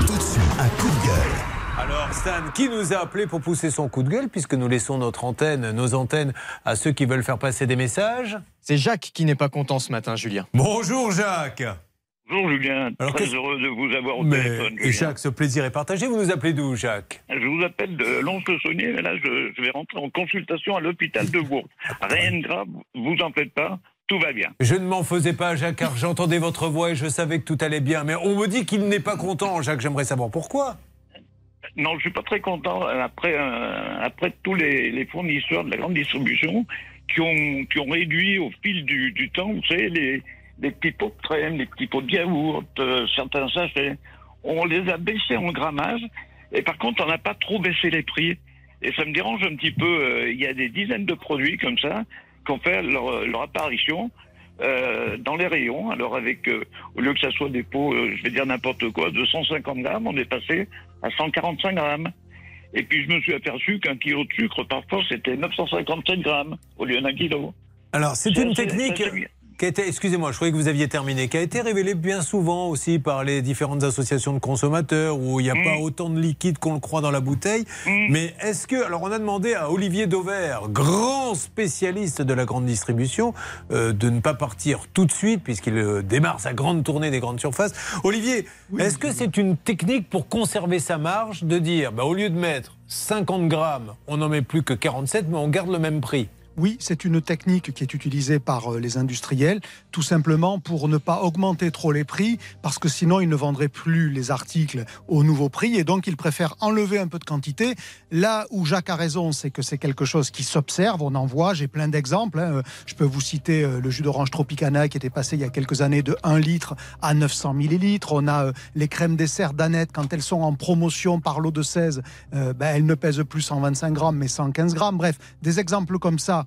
Tout de suite, un coup de gueule. Alors Stan, qui nous a appelé pour pousser son coup de gueule, puisque nous laissons notre antenne, nos antennes à ceux qui veulent faire passer des messages? C'est Jacques qui n'est pas content ce matin, Julien. Bonjour Jacques Bonjour Julien, Alors, très heureux de vous avoir au Mais, téléphone. et. Jacques, ce plaisir est partagé. Vous nous appelez d'où, Jacques? Je vous appelle de Lons-le-Saunier, mais là je, je vais rentrer en consultation à l'hôpital de Bourg. <laughs> Rien de grave, vous en faites pas, tout va bien. Je ne m'en faisais pas, Jacques, car j'entendais votre voix et je savais que tout allait bien. Mais on me dit qu'il n'est pas content, Jacques. J'aimerais savoir pourquoi. Non, je suis pas très content après, euh, après tous les, les fournisseurs de la grande distribution qui ont, qui ont réduit au fil du, du temps, vous savez, les, les petits pots de crème, les petits pots de yaourt, euh, certains sachets. On les a baissés en grammage et par contre, on n'a pas trop baissé les prix. Et ça me dérange un petit peu. euh, Il y a des dizaines de produits comme ça qui ont fait leur, leur apparition euh, dans les rayons. Alors avec, euh, au lieu que ça soit des pots, euh, je vais dire n'importe quoi, de 150 grammes, on est passé à 145 grammes. Et puis je me suis aperçu qu'un kilo de sucre, parfois, c'était 957 grammes au lieu d'un kilo. Alors, c'est une technique qui a été, excusez-moi, je croyais que vous aviez terminé, qui a été révélée bien souvent aussi par les différentes associations de consommateurs où il n'y a pas autant de liquide qu'on le croit dans la bouteille. Mais est-ce que, alors on a demandé à Olivier Dauvert, grand spécialiste de la grande distribution, euh, de ne pas partir tout de suite puisqu'il euh, démarre sa grande tournée des grandes surfaces. Olivier, est-ce que c'est une technique pour conserver sa marge de dire, bah, au lieu de mettre 50 grammes, on n'en met plus que 47, mais on garde le même prix? Oui, c'est une technique qui est utilisée par euh, les industriels, tout simplement pour ne pas augmenter trop les prix, parce que sinon ils ne vendraient plus les articles au nouveau prix, et donc ils préfèrent enlever un peu de quantité. Là où Jacques a raison, c'est que c'est quelque chose qui s'observe, on en voit, j'ai plein d'exemples. hein. Je peux vous citer euh, le jus d'orange Tropicana qui était passé il y a quelques années de 1 litre à 900 millilitres. On a euh, les crèmes dessert Danette, quand elles sont en promotion par lot de 16, euh, ben, elles ne pèsent plus 125 grammes, mais 115 grammes. Bref, des exemples comme ça,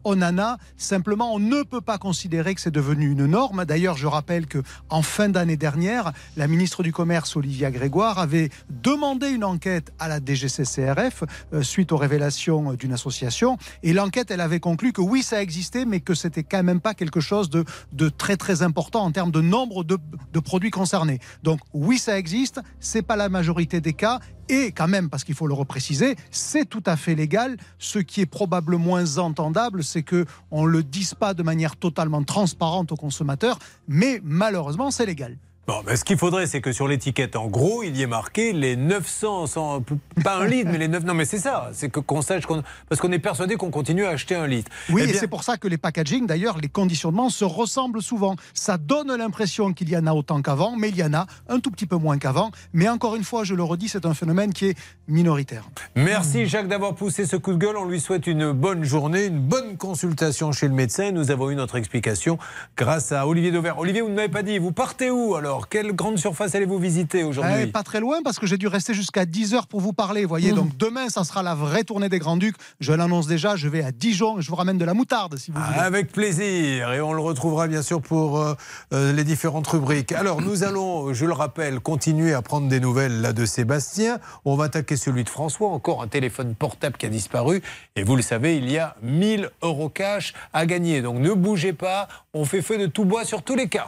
on en a. Simplement, on ne peut pas considérer que c'est devenu une norme. D'ailleurs, je rappelle que en fin d'année dernière, la ministre du Commerce, Olivia Grégoire, avait demandé une enquête à la DGCCRF euh, suite aux révélations d'une association. Et l'enquête, elle avait conclu que oui, ça existait, mais que c'était quand même pas quelque chose de, très très important en termes de nombre de, de produits concernés. Donc oui, ça existe, c'est pas la majorité des cas. Et quand même, parce qu'il faut le repréciser, c'est tout à fait légal. Ce qui est probablement moins entendable, c'est que on le dise pas de manière totalement transparente aux consommateurs, mais malheureusement, c'est légal. Bon, ben, ce qu'il faudrait, c'est que sur l'étiquette, en gros, il y ait marqué les 900, sans- pas un litre, mais les 9. Non, mais c'est ça. C'est que qu'on sache qu'on, parce qu'on est persuadé qu'on continue à acheter un litre. Oui, Eh et c'est pour ça que les packaging, d'ailleurs, les conditionnements se ressemblent souvent. Ça donne l'impression qu'il y en a autant qu'avant, mais il y en a un tout petit peu moins qu'avant. Mais encore une fois, je le redis, c'est un phénomène qui est minoritaire. Merci Jacques d'avoir poussé ce coup de gueule. On lui souhaite une bonne journée, une bonne consultation chez le médecin. Nous avons eu notre explication grâce à Olivier Dauvert. Olivier, vous ne m'avez pas dit, vous partez où alors? Quelle grande surface allez-vous visiter aujourd'hui Eh, pas très loin parce que j'ai dû rester jusqu'à 10 heures pour vous parler. Voyez, donc demain, ça sera la vraie tournée des Grands Ducs. Je l'annonce déjà, je vais à Dijon et je vous ramène de la moutarde si vous voulez. Avec plaisir. Et on le retrouvera bien sûr pour euh, euh, les différentes rubriques. Alors nous <clears throat> allons, je le rappelle, continuer à prendre des nouvelles là de Sébastien. On va attaquer celui de François. Encore un téléphone portable qui a disparu. Et vous le savez, il y a 1000 euros cash à gagner. Donc ne bougez pas. On fait feu de tout bois sur tous les cas.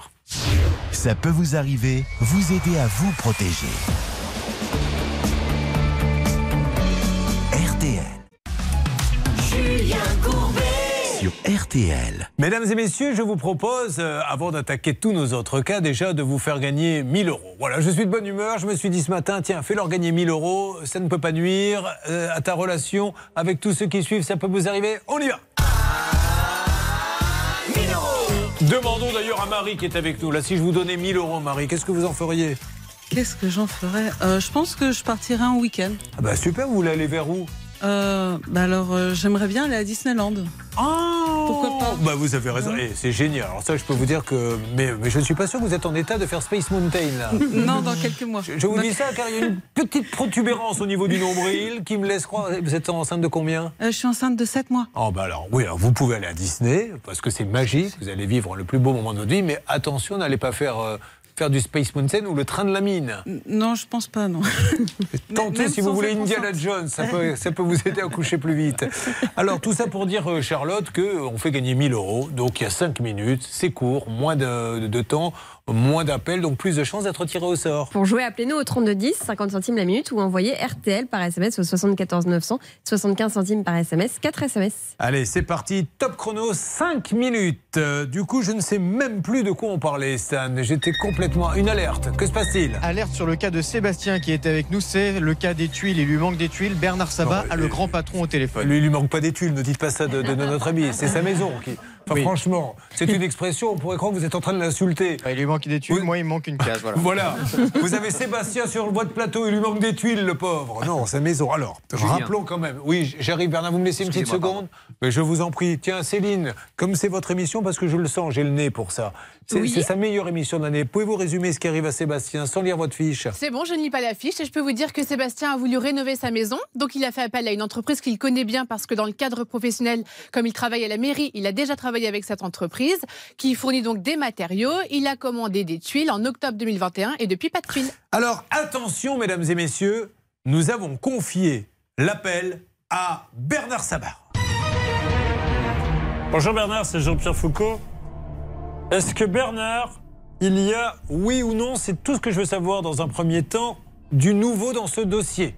Ça peut vous arriver, vous aider à vous protéger. RTL. Julien Courbet. Sur RTL. Mesdames et messieurs, je vous propose, euh, avant d'attaquer tous nos autres cas, déjà de vous faire gagner 1000 euros. Voilà, je suis de bonne humeur. Je me suis dit ce matin, tiens, fais-leur gagner 1000 euros. Ça ne peut pas nuire euh, à ta relation avec tous ceux qui suivent. Ça peut vous arriver. On y va. Demandons d'ailleurs à Marie qui est avec nous. Là, si je vous donnais 1000 euros, Marie, qu'est-ce que vous en feriez? Qu'est-ce que j'en ferais? Euh, Je pense que je partirais en week-end. ah bah Super, vous voulez aller vers où? Euh, bah alors, euh, j'aimerais bien aller à Disneyland. Pourquoi pas? Bah vous avez raison. Eh, c'est génial. Alors ça, je peux vous dire que... Mais, mais je ne suis pas sûr que vous êtes en état de faire Space Mountain. Là. <laughs> Non, dans quelques mois. Je vous dis ça car il y a une petite protubérance au niveau du nombril qui me laisse croire. Vous êtes enceinte de combien? Euh, je suis enceinte de 7 mois. Oh bah alors oui, alors vous pouvez aller à Disney parce que c'est magique. Vous allez vivre le plus beau moment de votre vie, mais attention, n'allez pas faire faire du Space Mountain ou le train de la mine? Non, je pense pas, non. Tentez si vous voulez Indiana enceinte. Jones, ça peut, ça peut vous aider à coucher plus vite. Alors tout ça pour dire, euh, Charlotte, qu'on fait gagner 1000 euros. Donc il y a 5 minutes, c'est court, moins de, de temps, moins d'appels, donc plus de chances d'être tiré au sort. Pour jouer, appelez-nous au 3210, 50 centimes la minute ou envoyez RTL par SMS au 74 900, 75 centimes par SMS, 4 SMS. Allez, c'est parti, top chrono, 5 minutes. Euh, du coup, je ne sais même plus de quoi on parlait, Stan. J'étais complètement... Une alerte, que se passe-t-il? Alerte sur le cas de Sébastien qui était avec nous, c'est le cas des tuiles. Il lui manque des tuiles. Bernard Sabat a le grand patron au téléphone. Lui, il lui manque pas des tuiles, ne dites pas ça de, de- de notre ami. C'est sa maison. Qui... Enfin, Oui. franchement, c'est une <laughs> expression, on pourrait croire que vous êtes en train de l'insulter. Il lui manque des tuiles, moi il me manque une case. Voilà. <laughs> Voilà. Vous avez Sébastien sur votre plateau, il lui manque des tuiles, le pauvre. Non, sa maison. Alors, Julien. rappelons quand même. Oui, j'arrive, Bernard, vous me laissez une petite seconde Mais je vous en prie. Tiens, Céline, comme c'est votre émission, parce que je le sens, j'ai le nez pour ça. C'est Oui. c'est sa meilleure émission de l'année. Pouvez-vous résumer ce qui arrive à Sébastien sans lire votre fiche? C'est bon, je ne lis pas la fiche et je peux vous dire que Sébastien a voulu rénover sa maison. Donc il a fait appel à une entreprise qu'il connaît bien parce que dans le cadre professionnel, comme il travaille à la mairie, il a déjà travaillé avec cette entreprise qui fournit donc des matériaux. Il a commandé des tuiles en octobre 2021 et depuis pas de tuiles. Alors, attention, mesdames et messieurs, nous avons confié l'appel à Bernard Sabat. Bonjour Bernard, c'est Jean-Pierre Foucault. Est-ce que Bernard, il y a, oui ou non, c'est tout ce que je veux savoir dans un premier temps, du nouveau dans ce dossier?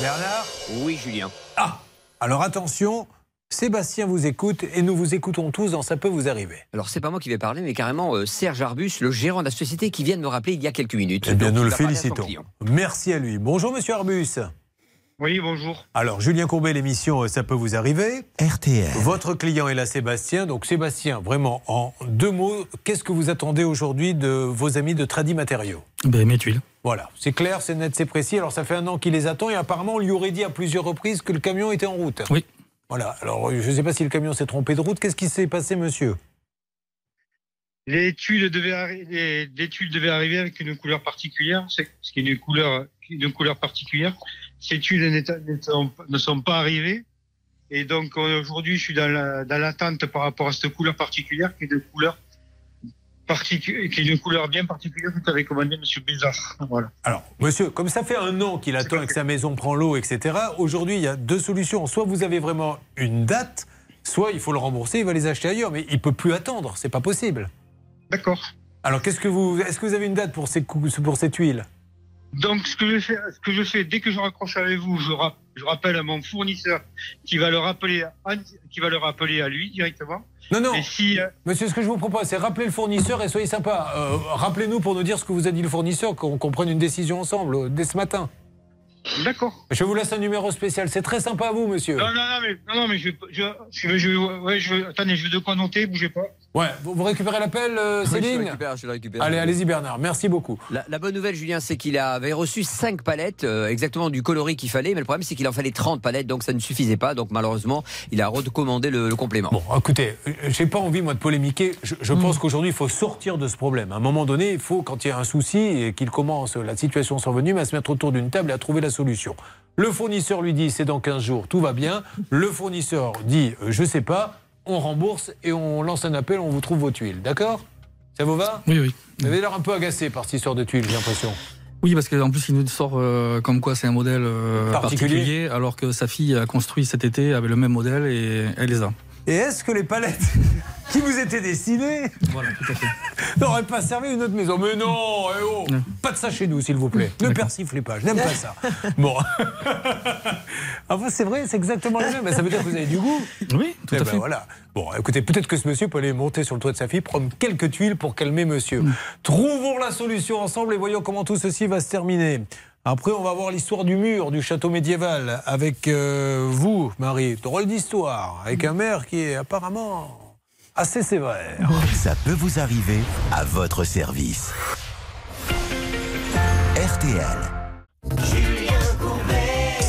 Bernard? Oui, Julien. Ah Alors attention, Sébastien vous écoute et nous vous écoutons tous dans Ça peut vous arriver. Alors, c'est pas moi qui vais parler, mais carrément euh, Serge Arbus, le gérant de la société, qui vient de me rappeler il y a quelques minutes. Eh bien, Donc, nous le félicitons. Merci à lui. Bonjour, monsieur Arbus. Oui, bonjour. Alors, Julien Courbet, l'émission euh, Ça peut vous arriver. RTL. Votre client est là, Sébastien. Donc, Sébastien, vraiment, en deux mots, qu'est-ce que vous attendez aujourd'hui de vos amis de Tradi Matériaux? Ben, mes tuiles. Voilà, c'est clair, c'est net, c'est précis. Alors, ça fait un an qu'il les attend et apparemment, on lui aurait dit à plusieurs reprises que le camion était en route. Oui. Voilà, alors je ne sais pas si le camion s'est trompé de route. Qu'est-ce qui s'est passé, monsieur? Les tuiles, devaient arriver avec une couleur particulière, ce qui est une couleur, une couleur particulière. Ces tuiles ne sont, pas arrivées. Et donc aujourd'hui, je suis dans la- dans l'attente par rapport à cette couleur particulière, qui est une couleur qui est une couleur bien particulière que t'avait commandé Monsieur Bézard. Voilà. Alors, monsieur, comme ça fait un an qu'il attend et que sa maison prend l'eau, etc., aujourd'hui, il y a deux solutions. Soit vous avez vraiment une date, soit il faut le rembourser, il va les acheter ailleurs. Mais il peut plus attendre, c'est pas possible. D'accord. Alors, qu'est-ce que vous, est-ce que vous avez une date pour ces, pour ces tuiles Donc, ce que je fais, ce que je fais, dès que je raccroche avec vous, je, rap- je rappelle à mon fournisseur qui va le rappeler, à, qui va le rappeler à lui directement. Non, non. Et si, euh, Monsieur, ce que je vous propose, c'est rappeler le fournisseur et soyez sympa. Euh, Rappelez-nous pour nous dire ce que vous a dit le fournisseur, qu'on qu'on prenne une décision ensemble euh, dès ce matin. D'accord. Je vous laisse un numéro spécial. C'est très sympa à vous, monsieur. non, non, non, mais, non, non, mais je, je, je, je, ouais, je, attendez, je veux de quoi noter, bougez pas. Ouais, vous, vous récupérez l'appel, euh, Oui, je le Céline récupère, je le récupère. Allez, allez-y, Bernard. Merci beaucoup. La, la bonne nouvelle, Julien, c'est qu'il avait reçu 5 palettes, euh, exactement du coloris qu'il fallait, mais le problème, c'est qu'il en fallait 30 palettes, donc ça ne suffisait pas. Donc malheureusement, il a recommandé le, le complément. Bon, écoutez, euh, j'ai pas envie, moi, de polémiquer. Je, je pense qu'aujourd'hui, il faut sortir de ce problème. À un moment donné, il faut, quand il y a un souci et qu'il commence, la situation survenue, à se mettre autour d'une table et à trouver la solution. Le fournisseur lui dit, c'est dans 15 jours, tout va bien. Le fournisseur dit, euh, je sais pas, on rembourse et on lance un appel, on vous trouve vos tuiles. D'accord? Ça vous va? Oui, oui. Vous avez l'air un peu agacé par cette histoire de tuiles, j'ai l'impression. Oui, parce qu'en plus, il nous sort euh, comme quoi c'est un modèle euh, Particulier. particulier. alors que sa fille a construit cet été avec le même modèle et elle les a. Et est-ce que les palettes <laughs> qui vous étaient destinées Voilà, <laughs> n'auraient pas servi une autre maison? Mais non, eh oh, pas de ça chez nous, s'il vous plaît. Ne persiflez pas, je n'aime pas ça. <laughs> Bon. enfin, c'est vrai, c'est exactement le même. Mais Ça veut dire que vous avez du goût Oui, tout Eh à ben fait. voilà. Bon, écoutez, peut-être que ce monsieur peut aller monter sur le toit de sa fille, prendre quelques tuiles pour calmer monsieur. Trouvons la solution ensemble et voyons comment tout ceci va se terminer. Après, on va voir l'histoire du mur du château médiéval avec euh, vous, Marie. Drôle d'histoire, avec un maire qui est apparemment assez sévère. <laughs> Ça peut vous arriver à votre service. RTL.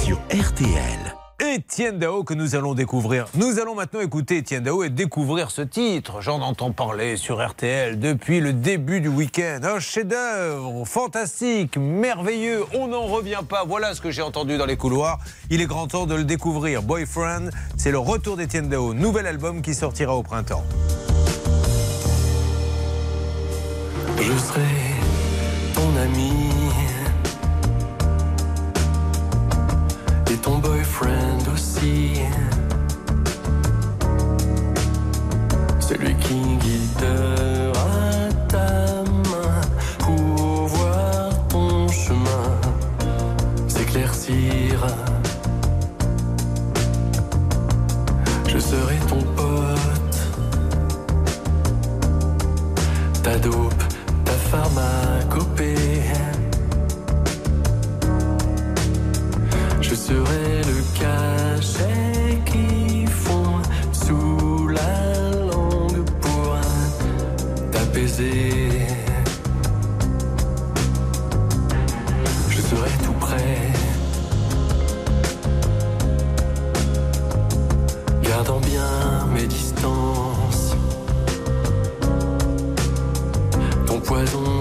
Sur RTL. Étienne Dao que nous allons découvrir. Nous allons maintenant écouter Étienne Dao et découvrir ce titre. J'en entends parler sur RTL depuis le début du week-end. Un chef-d'œuvre, fantastique, merveilleux. On n'en revient pas. Voilà ce que j'ai entendu dans les couloirs. Il est grand temps de le découvrir. Boyfriend, c'est le retour d'Étienne Dao. Nouvel album qui sortira au printemps. Je serai ton ami ton boyfriend aussi. Celui qui guidera ta main pour voir ton chemin s'éclaircir. Je serai ton pote, ta dope, ta pharmacopée. Je serai le cachet qui fond sous la langue pour t'apaiser. Je serai tout près, gardant bien mes distances. Ton poison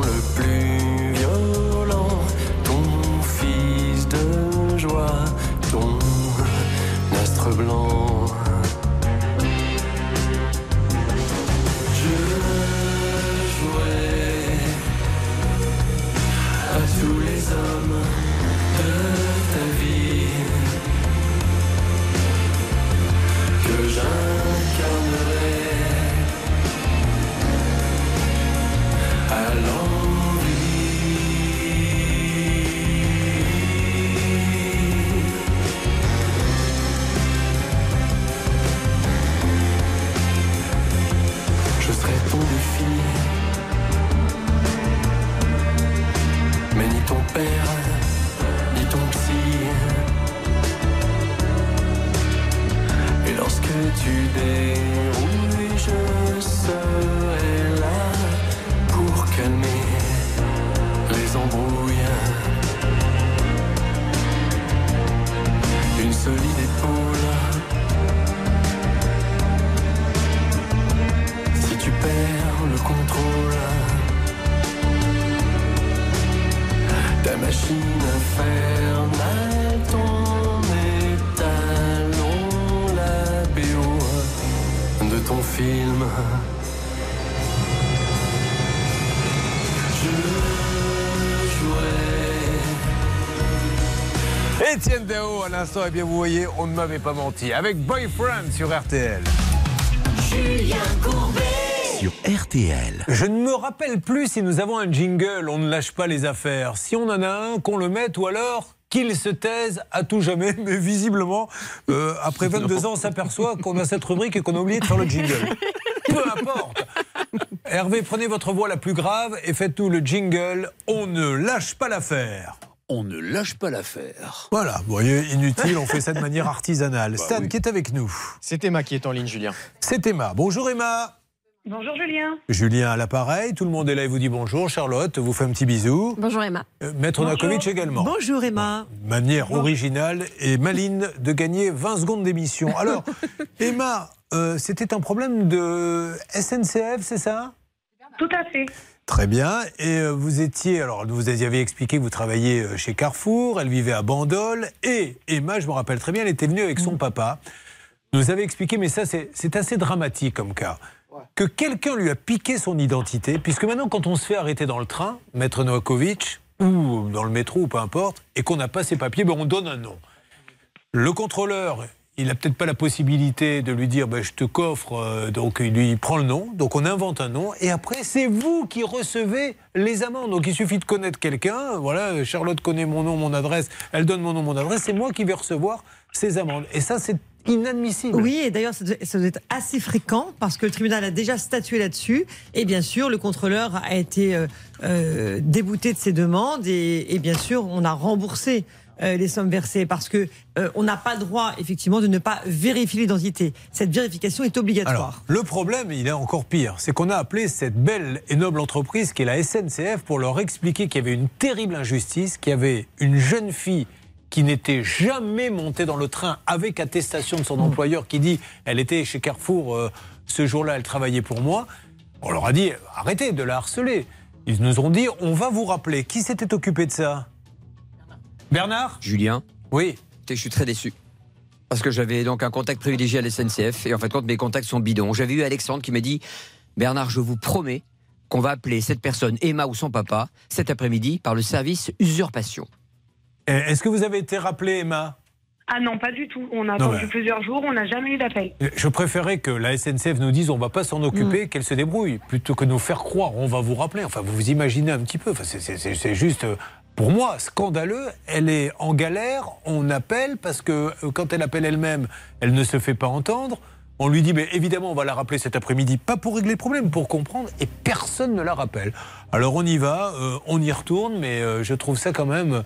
alone. Étienne Dao à l'instant, et bien vous voyez, on ne m'avait pas menti. Avec Boyfriend sur RTL. Julien Courbet. Sur RTL. Je ne me rappelle plus si nous avons un jingle, on ne lâche pas les affaires. Si on en a un, qu'on le mette ou alors qu'il se taise à tout jamais. <laughs> Mais visiblement, euh, après 22 ans, on s'aperçoit qu'on a cette rubrique et qu'on a oublié de faire le jingle. <laughs> Peu importe. Hervé, prenez votre voix la plus grave et faites-nous le jingle. On ne lâche pas l'affaire. On ne lâche pas l'affaire. Voilà, vous voyez, inutile, on fait ça de manière artisanale. <laughs> Stan, qui est avec nous C'est Emma qui est en ligne, Julien. C'est Emma. Bonjour Emma. Bonjour Julien. Julien à l'appareil, tout le monde est là et vous dit bonjour. Charlotte vous fait un petit bisou. Bonjour Emma. Euh, Maître. Nakovic également. Bonjour Emma. Manière originale et maligne de gagner 20 secondes d'émission. <laughs> Alors, Emma, euh, c'était un problème de SNCF, c'est ça? Tout à fait. Très bien. Et euh, vous étiez, alors vous aviez expliqué que vous travailliez euh, chez Carrefour, elle vivait à Bandol. Et Emma, je me rappelle très bien, elle était venue avec son papa. Nous avait expliqué, mais ça c'est c'est assez dramatique comme cas, que quelqu'un lui a piqué son identité, puisque maintenant quand on se fait arrêter dans le train, Maître Novakovic, ou dans le métro, ou peu importe, et qu'on n'a pas ses papiers, ben, on donne un nom. Le contrôleur, il n'a peut-être pas la possibilité de lui dire ben, je te coffre, euh, donc il lui prend le nom, donc on invente un nom, et après c'est vous qui recevez les amendes. Donc il suffit de connaître quelqu'un, voilà, Charlotte connaît mon nom, mon adresse, elle donne mon nom, mon adresse, c'est moi qui vais recevoir ces amendes. Et ça c'est inadmissible. Oui, et d'ailleurs, ça doit être assez fréquent parce que le tribunal a déjà statué là-dessus. Et bien sûr, le contrôleur a été euh, euh, débouté de ses demandes et bien sûr, on a remboursé. Euh, les sommes versées parce que euh, on n'a pas le droit effectivement de ne pas vérifier l'identité. Cette vérification est obligatoire. Alors, le problème, il est encore pire, c'est qu'on a appelé cette belle et noble entreprise qui est la SNCF pour leur expliquer qu'il y avait une terrible injustice, qu'il y avait une jeune fille qui n'était jamais montée dans le train avec attestation de son employeur qui dit elle était chez Carrefour euh, ce jour-là, elle travaillait pour moi. On leur a dit arrêtez de la harceler. Ils nous ont dit on va vous rappeler. Qui s'était occupé de ça? Bernard Julien Oui. Je suis très déçu. Parce que j'avais donc un contact privilégié à la SNCF et en fait, compte, mes contacts sont bidons. J'avais eu Alexandre qui m'a dit Bernard, je vous promets qu'on va appeler cette personne, Emma ou son papa, cet après-midi par le service usurpation. Eh, Est-ce que vous avez été rappelé, Emma? Ah non, pas du tout. On a Non, attendu plusieurs jours, on n'a jamais eu d'appel. Je préférais que la SNCF nous dise on va pas s'en occuper, qu'elle se débrouille, plutôt que nous faire croire on va vous rappeler. Enfin, vous vous imaginez un petit peu. Enfin, c'est juste, euh, pour moi, scandaleux. Elle est en galère, on appelle parce que euh, quand elle appelle elle-même, elle ne se fait pas entendre. On lui dit, mais évidemment, on va la rappeler cet après-midi, pas pour régler le problème, pour comprendre, et personne ne la rappelle. Alors on y va, euh, on y retourne, mais euh, je trouve ça quand même.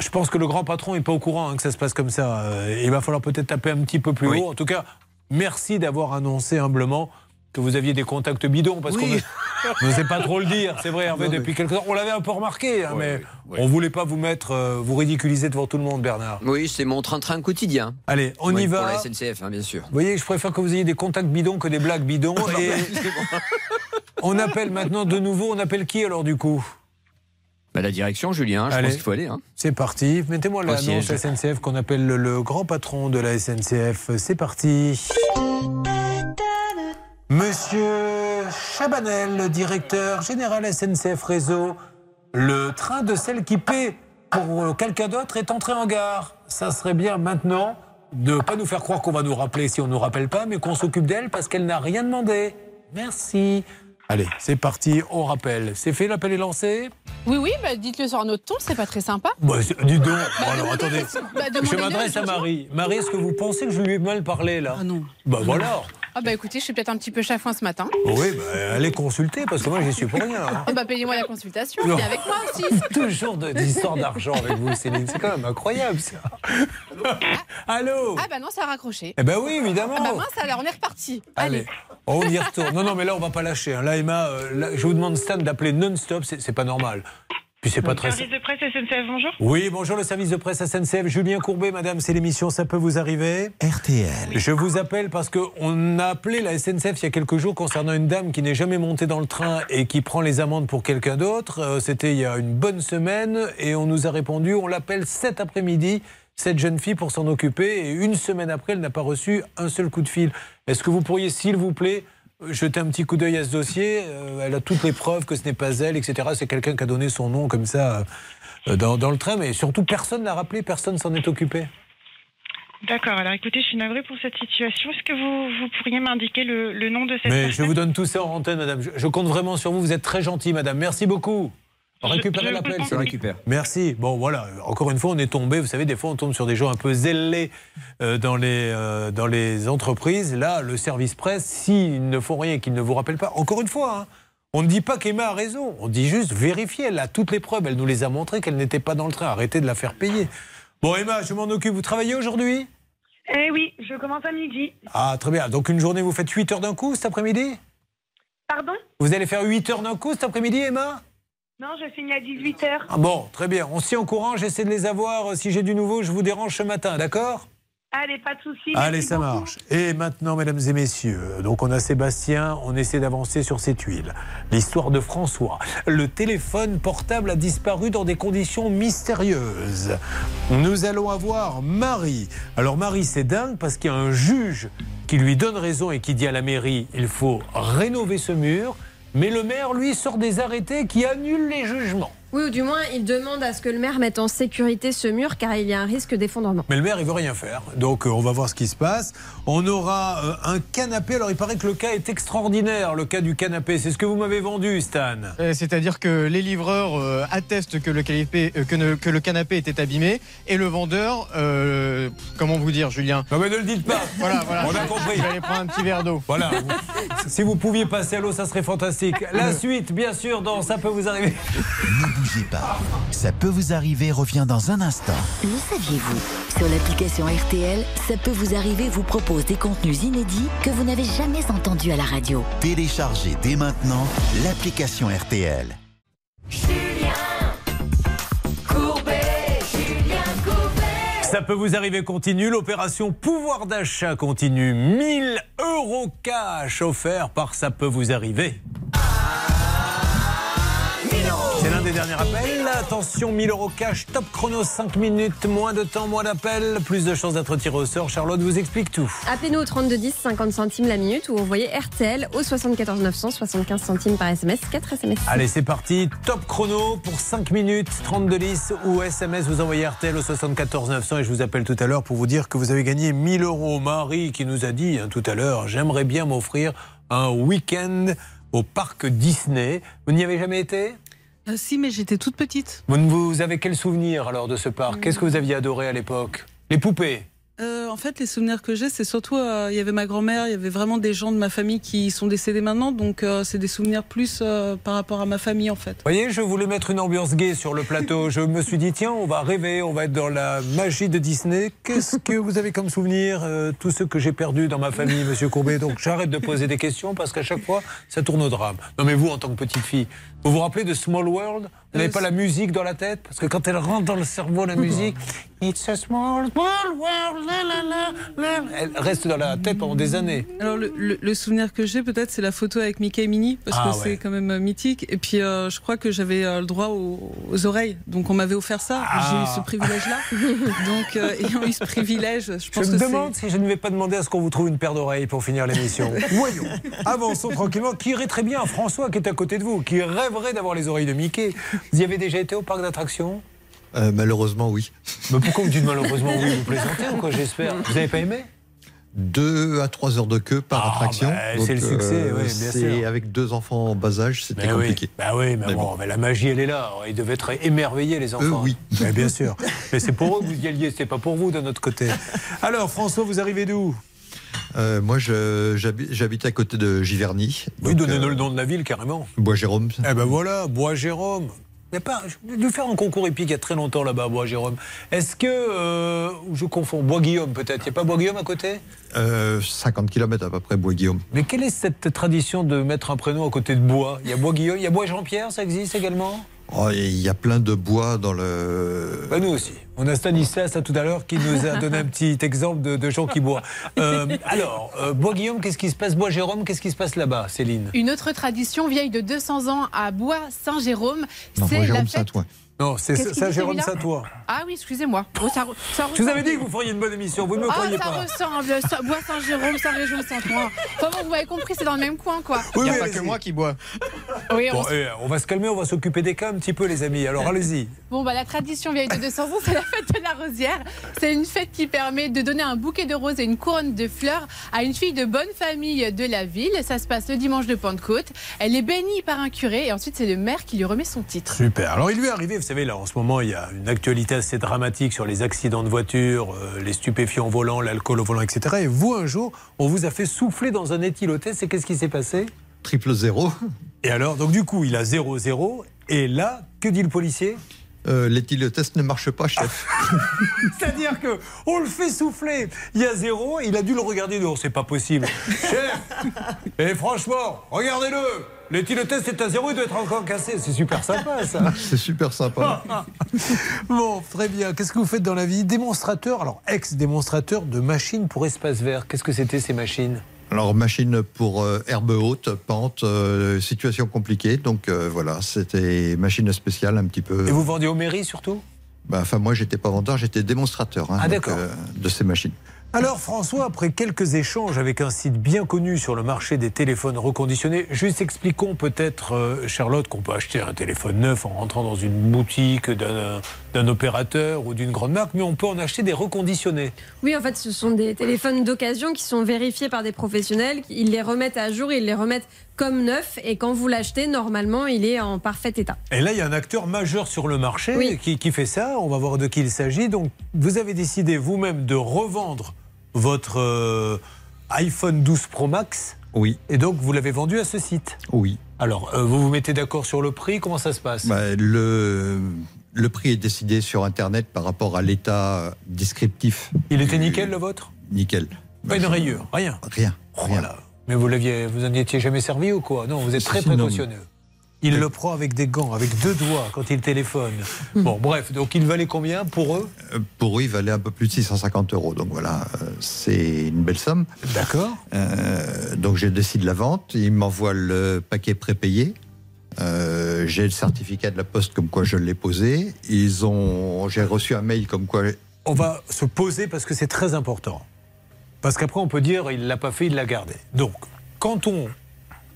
Je pense que le grand patron n'est pas au courant hein, que ça se passe comme ça. Euh, il va falloir peut-être taper un petit peu plus haut. En tout cas, merci d'avoir annoncé humblement que vous aviez des contacts bidons, parce Oui. qu'on ne sait pas trop le dire. C'est vrai, Hervé, Non, mais- depuis quelques temps. On l'avait un peu remarqué, hein, mais on ne voulait pas vous mettre, euh, vous ridiculiser devant tout le monde, Bernard. Oui, c'est mon train-train quotidien. Allez, on Oui, y Pour va. la SNCF, hein, bien sûr. Vous voyez, je préfère que vous ayez des contacts bidons que des blagues bidons. <laughs> Et <laughs> on appelle maintenant de nouveau, on appelle qui alors du coup? Bah, la direction, Julien, je Allez. pense qu'il faut aller. hein. C'est parti. Mettez-moi l'annonce. SNCF qu'on appelle le, le grand patron de la SNCF. C'est parti. Monsieur Chabanel, le directeur général SNCF Réseau, le train de celle qui paie pour quelqu'un d'autre est entré en gare. Ça serait bien maintenant de ne pas nous faire croire qu'on va nous rappeler si on ne nous rappelle pas, mais qu'on s'occupe d'elle parce qu'elle n'a rien demandé. Merci. Allez, c'est parti, on rappelle. C'est fait, l'appel est lancé Oui, oui, bah, dites-le sur un autre ton, c'est pas très sympa. Bah, dis donc. Bon, alors attendez. bah, je m'adresse à. Marie. Marie, est-ce que vous pensez que je lui ai mal parlé là? Ah non. Bah voilà. Ah bah écoutez, je suis peut-être un petit peu chafouin ce matin. Oui, bah, allez consulter parce que moi, j'y suis pour rien. hein. Oh bah payez-moi la consultation, venez avec moi aussi. <laughs> Toujours de- d'histoires d'argent avec vous, Céline. C'est quand même incroyable, ça. Allô Ah bah non, ça a raccroché. Eh ben oui, évidemment. Ah bah mince, alors on est reparti. Allez, on y retourne. Non, non, mais là, on va pas lâcher. hein. Là, Emma, euh, là, je vous demande, Stan, d'appeler non-stop. C'est pas normal. Puis c'est pas très. Service de presse SNCF, bonjour. Oui, bonjour le service de presse SNCF. Julien Courbet, madame, c'est l'émission Ça peut vous arriver RTL. Je vous appelle parce qu'on a appelé la SNCF il y a quelques jours concernant une dame qui n'est jamais montée dans le train et qui prend les amendes pour quelqu'un d'autre. Euh, C'était il y a une bonne semaine et on nous a répondu on l'appelle cet après-midi, cette jeune fille, pour s'en occuper. Et une semaine après, elle n'a pas reçu un seul coup de fil. Est-ce que vous pourriez, s'il vous plaît, jeter un petit coup d'œil à ce dossier Euh, Elle a toutes les preuves que ce n'est pas elle, etc. C'est quelqu'un qui a donné son nom comme ça euh, dans, dans le train, mais surtout personne n'a rappelé, personne s'en est occupé. D'accord, alors écoutez, je suis navrée pour cette situation. Est-ce que vous, vous pourriez m'indiquer le, le nom de cette Mais je personne? vous donne tout ça en antenne, madame. Je, je compte vraiment sur vous. Vous êtes très gentil, madame. Merci beaucoup. Récupérez je l'appel. vrai. prie. Merci. Bon, voilà. Encore une fois, on est tombé. Vous savez, des fois, on tombe sur des gens un peu zélés euh, dans, les, euh, dans les entreprises. Là, le service presse, s'ils ne font rien et qu'ils ne vous rappellent pas, encore une fois, hein, on ne dit pas qu'Emma a raison. On dit juste vérifier. Elle a toutes les preuves. Elle nous les a montrées qu'elle n'était pas dans le train. Arrêtez de la faire payer. Bon, Emma, je m'en occupe. Vous travaillez aujourd'hui? Eh oui, je commence à midi. Ah, très bien. Donc, une journée, vous faites 8 heures d'un coup cet après-midi? Pardon? Vous allez faire 8 heures d'un coup cet après-midi, Emma? Non, je finis à 18h. Ah bon, très bien. On s'y en courant, j'essaie de les avoir. Si j'ai du nouveau, je vous dérange ce matin, d'accord? Allez, pas de soucis. Allez, ça beaucoup. marche. Et maintenant, mesdames et messieurs, donc on a Sébastien, on essaie d'avancer sur ces tuiles. L'histoire de François. Le téléphone portable a disparu dans des conditions mystérieuses. Nous allons avoir Marie. Alors Marie, c'est dingue parce qu'il y a un juge qui lui donne raison et qui dit à la mairie, il faut rénover ce mur. Mais le maire, lui, sort des arrêtés qui annulent les jugements. Oui, ou du moins, il demande à ce que le maire mette en sécurité ce mur car il y a un risque d'effondrement. Mais le maire, il veut rien faire. Donc, euh, on va voir ce qui se passe. On aura euh, un canapé. Alors, il paraît que le cas est extraordinaire, le cas du canapé. C'est ce que vous m'avez vendu, Stan. Euh, C'est-à-dire que les livreurs euh, attestent que le, canapé, euh, que, ne- que le canapé était abîmé et le vendeur, euh, comment vous dire, Julien? Non, mais ne le dites pas. <laughs> Voilà, voilà. On a compris. Je vais aller prendre un petit verre d'eau. Voilà. <laughs> si vous pouviez passer à l'eau, ça serait fantastique. La suite, bien sûr, dans Ça peut vous arriver. <laughs> Ne bougez pas. Ça peut vous arriver revient dans un instant. Le saviez-vous? Sur l'application RTL, ça peut vous arriver vous propose des contenus inédits que vous n'avez jamais entendus à la radio. Téléchargez dès maintenant l'application RTL. Courbet, Julien Courbet. Ça peut vous arriver continue. L'opération pouvoir d'achat continue. 1000 euros cash offerts par Ça peut vous arriver. C'est l'un des derniers appels. Attention, 1000 euros cash, top chrono, 5 minutes, moins de temps, moins d'appels, plus de chances d'être tiré au sort. Charlotte vous explique tout. Appelez-nous au 3210, 50 centimes la minute ou envoyez RTL au 74 900, 75 centimes par SMS, 4 SMS. Allez, c'est parti. Top chrono pour 5 minutes, 32 10 ou SMS. Vous envoyez RTL au 74 900 et je vous appelle tout à l'heure pour vous dire que vous avez gagné 1000 euros. Marie qui nous a dit hein, tout à l'heure, j'aimerais bien m'offrir un week-end au parc Disney. Vous n'y avez jamais été? Euh, si, mais j'étais toute petite. vous, vous avez quel souvenir alors de ce parc? Qu'est-ce que vous aviez adoré à l'époque? Les poupées Euh, en fait, les souvenirs que j'ai, c'est surtout, euh, il y avait ma grand-mère, il y avait vraiment des gens de ma famille qui sont décédés maintenant, donc euh, c'est des souvenirs plus euh, par rapport à ma famille en fait. Vous voyez, je voulais mettre une ambiance gay sur le plateau. Je me suis dit, tiens, on va rêver, on va être dans la magie de Disney. Qu'est-ce que vous avez comme souvenir euh, Tous ceux que j'ai perdus dans ma famille, monsieur Courbet? Donc j'arrête de poser des questions parce qu'à chaque fois, ça tourne au drame. Non, mais vous, en tant que petite fille, vous vous rappelez de Small World? Vous n'avez pas la musique dans la tête? Parce que quand elle rentre dans le cerveau, la musique, It's a small, small world, la, la, la, la. elle reste dans la tête pendant des années. Alors le, le- le souvenir que j'ai peut-être, c'est la photo avec Mickey et Minnie, parce Ah, que ouais. c'est quand même euh, mythique. Et puis euh, je crois que j'avais euh, le droit aux, aux oreilles, donc on m'avait offert ça. Ah. J'ai eu ce privilège-là. <laughs> donc euh, ayant eu ce privilège, je Je pense me que demande si je ne vais pas demander à ce qu'on vous trouve une paire d'oreilles pour finir l'émission. <laughs> Voyons. Avançons tranquillement. Qui irait très bien? François qui est à côté de vous, qui rêverait d'avoir les oreilles de Mickey. <laughs> Vous y avez déjà été au parc d'attractions? Euh, malheureusement, oui. <laughs> Mais pourquoi vous dites malheureusement oui Vous plaisantez ou quoi J'espère? Vous n'avez pas aimé? Deux à trois heures de queue par attraction. bah, c'est le succès, oui, bien sûr. avec deux enfants en bas âge, c'était Mais oui. compliqué. Bah oui, mais, Mais bon, bon. mais la magie, elle est là. Ils devaient être émerveillés, les enfants. oui. Mais bien sûr. <laughs> Mais c'est pour eux que vous y alliez, c'est pas pour vous de notre côté. Alors, François, vous arrivez d'où? Euh, moi, j'habite à côté de Giverny. Oui, donnez-nous euh, le nom de la ville carrément. Bois-Jérôme. Eh ben voilà, Bois-Jérôme. A pas, je dû faire un concours épique il y a très longtemps là-bas, à Bois-Jérôme. Est-ce que. euh, je confonds, Bois-Guillaume peut-être. Il n'y a pas Bois-Guillaume à côté? Euh, 50 km à peu près, Bois-Guillaume. Mais quelle est cette tradition de mettre un prénom à côté de Bois? Il y a Bois-Guillaume, il y a Bois-Jean-Pierre, ça existe également? Oh, Il y a plein de bois dans le. Bah, nous aussi. On a Stanislas à tout à l'heure qui nous a donné un petit <laughs> exemple de, de gens qui boivent. Euh, alors, euh, Bois-Guillaume, qu'est-ce qui se passe? Bois-Jérôme, qu'est-ce qui se passe là-bas, Céline? Une autre tradition vieille de 200 ans à Bois-Saint-Jérôme, c'est la fête. Non, c'est qu'il dit, Saint-Jérôme, celui-là Saint-Ouen. Ah oui, excusez-moi. Oh, ça ça Je vous ressemble. avais dit que vous feriez une bonne émission, vous ne me Ah, croyez ça pas. ressemble. Ça- Bois-Saint-Jérôme, Saint-Région, Saint-Ouen. Enfin bon, vous avez compris, c'est dans le même coin, quoi. Oui, Il n'y a oui, pas que moi qui bois. Oui, on eh, on va se calmer, on va s'occuper des cas un petit peu, les amis. Alors, allez-y. Bon, bah, la tradition vieille de 200 ans, c'est la fête de la rosière. C'est une fête qui permet de donner un bouquet de roses et une couronne de fleurs à une fille de bonne famille de la ville. Ça se passe le dimanche de Pentecôte. Elle est bénie par un curé et ensuite c'est le maire qui lui remet son titre. Super. Alors, il lui est arrivé, savez, là, en ce moment, il y a une actualité assez dramatique sur les accidents de voiture, euh, les stupéfiants au volant, l'alcool au volant, etc. Et vous, un jour, on vous a fait souffler dans un éthylotest. Et qu'est-ce qui s'est passé? Triple zéro. Et alors, donc, du coup, il a 0-0. Et là, que dit le policier? Euh, L'éthylotest ne marche pas, chef. <laughs> C'est-à-dire que on le fait souffler. Il y a zéro, il a dû le regarder dehors. C'est pas possible. <laughs> Chef Et franchement, regardez-le L'éthylotest est à zéro, il doit être encore cassé. C'est super sympa, ça. <laughs> C'est super sympa. <laughs> Bon, très bien. Qu'est-ce que vous faites dans la vie? Démonstrateur, alors ex-démonstrateur de machines pour espace vert. Qu'est-ce que c'était ces machines? Alors, machine pour euh, herbe haute, pente, euh, situation compliquée. Donc euh, voilà, c'était machine spéciale un petit peu. Et vous vendiez aux mairies surtout? Bah, Enfin, moi, j'étais pas vendeur, j'étais démonstrateur hein, Ah, donc, de ces machines. Alors François, après quelques échanges avec un site bien connu sur le marché des téléphones reconditionnés, juste expliquons peut-être, euh, Charlotte, qu'on peut acheter un téléphone neuf en rentrant dans une boutique d'un opérateur ou d'une grande marque, mais on peut en acheter des reconditionnés. Oui, en fait, ce sont des téléphones d'occasion qui sont vérifiés par des professionnels. Ils les remettent à jour, ils les remettent comme neufs. Et quand vous l'achetez, normalement, il est en parfait état. Et là, il y a un acteur majeur sur le marché Oui. qui, qui fait ça. On va voir de qui il s'agit. Donc, vous avez décidé vous-même de revendre votre euh, iPhone 12 Pro Max. Oui. Et donc, vous l'avez vendu à ce site. Oui. Alors, euh, vous vous mettez d'accord sur le prix Comment ça se passe? Bah, le, le prix est décidé sur Internet par rapport à l'état descriptif. Il était nickel le vôtre? Nickel. Pas une rayure, rien. Rien. rien. Mais vous l'aviez, vous en étiez jamais servi ou quoi? Non, vous êtes très précautionneux. Il le prend avec des gants, avec deux doigts quand il téléphone. Bon, bref, donc il valait combien pour eux? Euh, Pour eux, il valait un peu plus de 650 euros. Donc voilà, euh, c'est une belle somme. D'accord. Euh, donc j'ai décidé la vente. Il m'envoie le paquet prépayé. Euh, j'ai le certificat de la poste comme quoi je l'ai posé. Ils ont, j'ai reçu un mail comme quoi. On va se poser parce que c'est très important. Parce qu'après, on peut dire il l'a pas fait, il l'a gardé. Donc, quand on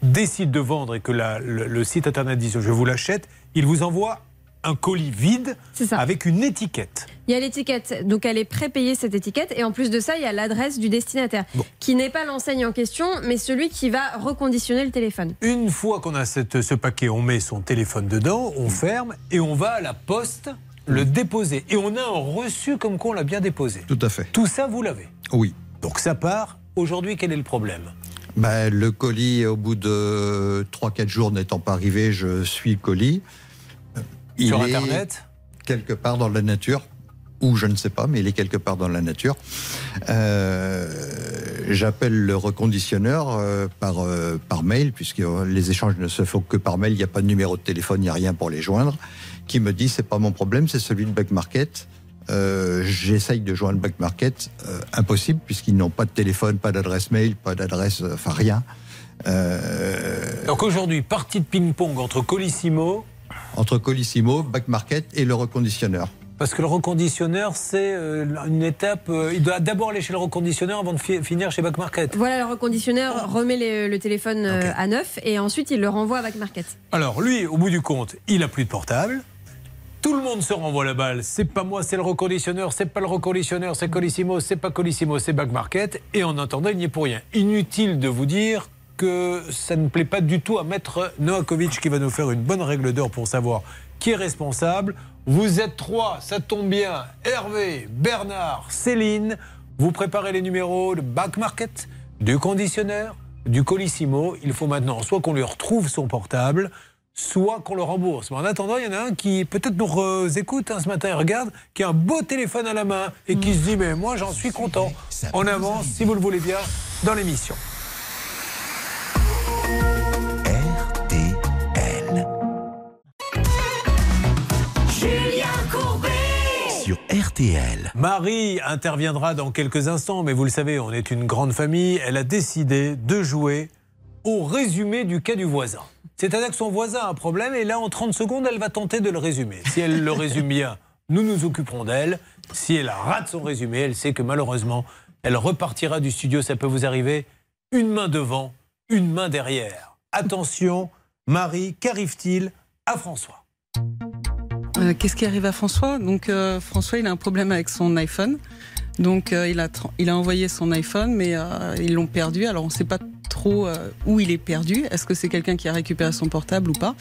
décide de vendre et que la- le, le site internet dit je vous l'achète, il vous envoie un colis vide avec une étiquette. Il y a l'étiquette, donc elle est prépayée cette étiquette, et en plus de ça, il y a l'adresse du destinataire, qui n'est pas l'enseigne en question, mais celui qui va reconditionner le téléphone. Une fois qu'on a cette- ce paquet, on met son téléphone dedans, on ferme et on va à la poste le déposer. Et on a un reçu comme quoi on l'a bien déposé. Tout à fait. Tout ça, vous l'avez. Oui. Donc ça part. Aujourd'hui, quel est le problème? Ben, le colis, au bout de 3-4 jours n'étant pas arrivé, je suis le colis. Il Sur est Internet? Quelque part dans la nature. Ou je ne sais pas, mais il est quelque part dans la nature. Euh, J'appelle le reconditionneur euh, par, euh, par mail, puisque euh, les échanges ne se font que par mail, il n'y a pas de numéro de téléphone, il n'y a rien pour les joindre, qui me dit c'est pas mon problème, c'est celui de Back Market. Euh, J'essaye de joindre Back Market, euh, impossible, puisqu'ils n'ont pas de téléphone, pas d'adresse mail, pas d'adresse, euh, enfin rien. Euh, Donc aujourd'hui, partie de ping-pong entre Colissimo. entre Colissimo, Back Market et le reconditionneur. Parce que le reconditionneur, c'est une étape. il doit d'abord aller chez le reconditionneur avant de fi- finir chez Back Market. Voilà, le reconditionneur remet les- le téléphone à neuf, et ensuite il le renvoie à Back Market. Alors lui, au bout du compte, il a plus de portable. Tout le monde se renvoie la balle. C'est pas moi, c'est le reconditionneur. C'est pas le reconditionneur, c'est Colissimo. C'est pas Colissimo, c'est Back Market. Et en attendant, il n'y est pour rien. Inutile de vous dire que ça ne plaît pas du tout à Maître Noakovic qui va nous faire une bonne règle d'or pour savoir qui est responsable. Vous êtes trois, ça tombe bien. Hervé, Bernard, Céline. Vous préparez les numéros de Back Market, du conditionneur, du colissimo. Il faut maintenant soit qu'on lui retrouve son portable, soit qu'on le rembourse. Mais en attendant, il y en a un qui peut-être nous re- écoute hein, ce matin et regarde, qui a un beau téléphone à la main et qui se dit mais moi j'en suis content. On avance, si vous le voulez bien, dans l'émission. Julien Courbet Sur RTL. Marie interviendra dans quelques instants, mais vous le savez, on est une grande famille. Elle a décidé de jouer au résumé du cas du voisin. C'est-à-dire que son voisin a un problème et là, en 30 secondes, elle va tenter de le résumer. Si elle le résume bien, nous nous occuperons d'elle. Si elle rate son résumé, elle sait que malheureusement, elle repartira du studio. Ça peut vous arriver une main devant, une main derrière. Attention, Marie, qu'arrive-t-il à François? Euh, Qu'est-ce qui arrive à François? Donc euh, François, il a un problème avec son iPhone. Donc euh, il, a il a envoyé son iPhone, mais ils l'ont perdu. Alors on ne sait pas trop euh, où il est perdu. Est-ce que c'est quelqu'un qui a récupéré son portable ou pas?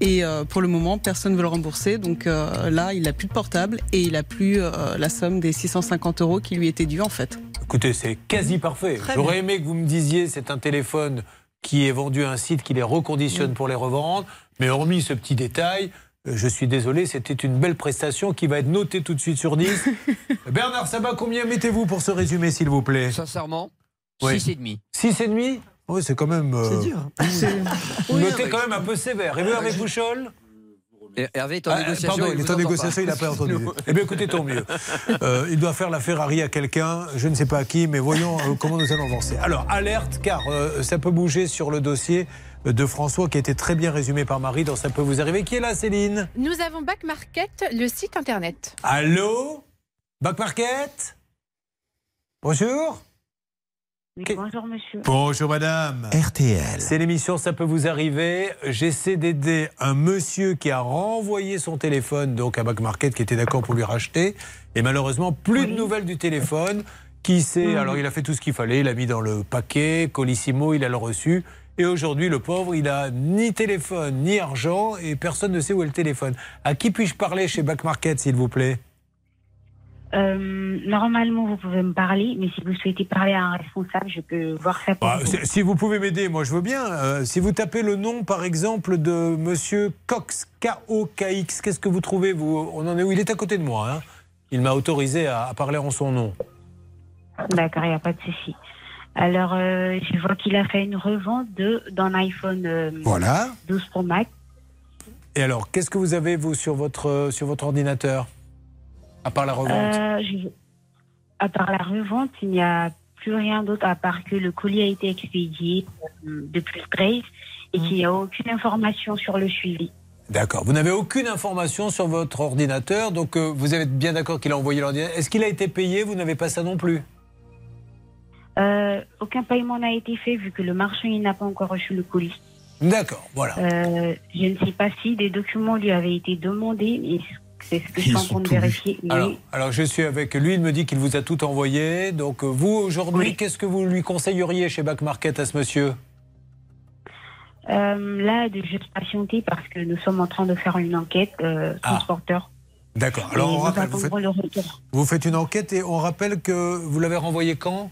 Et euh, pour le moment, personne ne veut le rembourser. Donc euh, là, il n'a plus de portable et il n'a plus euh, la somme des 650 euros qui lui étaient dus en fait. Écoutez, c'est quasi parfait. J'aurais aimé que vous me disiez c'est un téléphone qui est vendu à un site qui les reconditionne pour les revendre. Mais hormis ce petit détail, je suis désolé, c'était une belle prestation qui va être notée tout de suite sur 10. <laughs> Bernard Sabat, combien mettez-vous pour ce résumé, s'il vous plaît? Sincèrement, Oui. 6,5. 6 et demi Oui, c'est quand même. euh, C'est dur. Notez quand même un peu sévère. Et vous, Hervé Pouchol Hervé est en Ah, négociation. Pardon, il est en négociation, il n'a pas entendu. <laughs> Eh bien, écoutez, tant mieux. Euh, il doit faire la Ferrari à quelqu'un, je ne sais pas à qui, mais voyons euh, comment nous allons avancer. Alors, alerte, car euh, ça peut bouger sur le dossier de François, qui a été très bien résumé par Marie dans Ça peut vous arriver. Qui est là, Céline? Nous avons Back Market, le site internet. Allô? Back Market Bonjour? Bonjour monsieur. Bonjour madame. RTL. C'est l'émission Ça peut vous arriver. J'essaie d'aider un monsieur qui a renvoyé son téléphone donc à Back Market qui était d'accord pour lui racheter. Et malheureusement, plus de nouvelles du téléphone. Qui sait Alors il a fait tout ce qu'il fallait. Il a mis dans le paquet, Colissimo, il a le reçu. Et aujourd'hui, le pauvre, il a ni téléphone, ni argent, et personne ne sait où est le téléphone. À qui puis-je parler chez Back Market, s'il vous plaît? Euh, normalement, vous pouvez me parler, mais si vous souhaitez parler à un responsable, je peux voir ça pour Bah, vous. si vous pouvez m'aider, moi je veux bien. Euh, si vous tapez le nom, par exemple, de Monsieur Cox, K-O-K-X, qu'est-ce que vous trouvez vous? On en est où? Il est à côté de moi. hein. Il m'a autorisé à, à parler en son nom. D'accord, il n'y a pas de souci. Alors, euh, je vois qu'il a fait une revente de d'un iPhone Voilà. 12 Pro Max. Et alors, qu'est-ce que vous avez, vous, sur votre, sur votre ordinateur? À part la revente Euh, je- À part la revente, il n'y a plus rien d'autre à part que le colis a été expédié euh, depuis le 13 et qu'il n'y a aucune information sur le suivi. D'accord. Vous n'avez aucune information sur votre ordinateur, donc euh, vous êtes bien d'accord qu'il a envoyé l'ordinateur. Est-ce qu'il a été payé? Vous n'avez pas ça non plus? Euh, aucun paiement n'a été fait vu que le marchand n'a pas encore reçu le colis. D'accord, voilà. Euh, je ne sais pas si des documents lui avaient été demandés, mais c'est ce que je suis en train de vérifier. Alors, alors, je suis avec lui, il me dit qu'il vous a tout envoyé. Donc euh, vous, aujourd'hui, qu'est-ce que vous lui conseilleriez chez Back Market à ce monsieur? Euh, là, de juste patienter parce que nous sommes en train de faire une enquête euh, Ah. transporteur. D'accord. Et Alors on rappelle, vous faites, attendrons le retour. vous faites une enquête et on rappelle que vous l'avez renvoyé quand?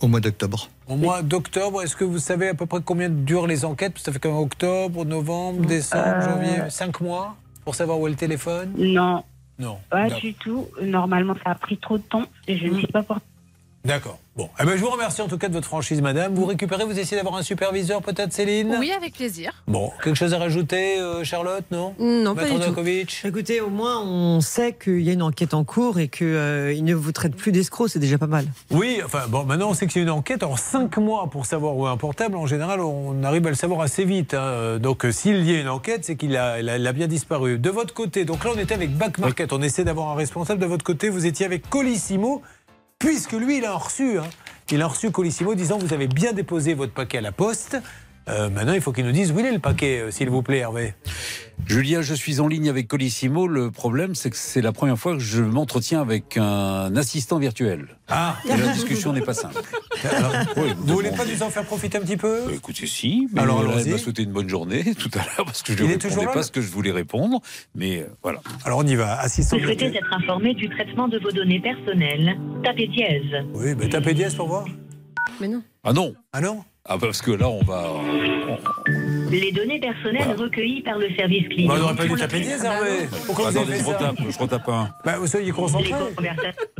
Au mois d'octobre. Au mois d'octobre. Est-ce que vous savez à peu près combien durent les enquêtes? Ça fait quand même octobre, novembre, décembre, Euh, janvier Cinq mois? Pour savoir où est le téléphone Non, Non. pas du tout. Normalement, ça a pris trop de temps et je ne sais pas pourquoi. D'accord. Bon. Eh ben, je vous remercie en tout cas de votre franchise, madame. Vous récupérez, vous essayez d'avoir un superviseur peut-être, Céline? Oui, avec plaisir. Bon, quelque chose à rajouter, euh, Charlotte, non? Non, pas Maître du tout. Écoutez, au moins, on sait qu'il y a une enquête en cours et qu'il ne vous traite plus d'escroc, c'est déjà pas mal. Oui, enfin bon, maintenant on sait que c'est une enquête. En cinq mois pour savoir où est un portable, en général, on arrive à le savoir assez vite. hein. Donc euh, s'il y a une enquête, c'est qu'il a, il a- il a bien disparu. De votre côté, donc là on était avec Back Market, on essaie d'avoir un responsable. De votre côté, vous étiez avec Colissimo, puisque lui il a reçu. hein. Il a reçu Colissimo disant vous avez bien déposé votre paquet à la poste. Euh, maintenant, il faut qu'il nous dise où il est le paquet, euh, s'il vous plaît, Hervé. Julien, je suis en ligne avec Colissimo. Le problème, c'est que c'est la première fois que je m'entretiens avec un assistant virtuel. Ah Et la discussion n'est pas simple. Alors, <laughs> Oui, vous voulez pas nous en faire profiter un petit peu Écoutez, si. Mais Alors, là, elle m'a souhaité une bonne journée <laughs> tout à l'heure parce que je ne répondais pas ce que je voulais répondre. Mais euh, voilà. Alors on y va, assistant Vous souhaitez être informé du traitement de vos données personnelles Tapez dièse. Oui, mais tapez dièse pour voir. Mais non. Ah non Ah non Ah parce que là, on va. Les données personnelles recueillies par le service client. Bah, on n'aurait pas dû taper Hervé. Pourquoi vous avez je retape, je retape un. Bah, vous soyez concentrés.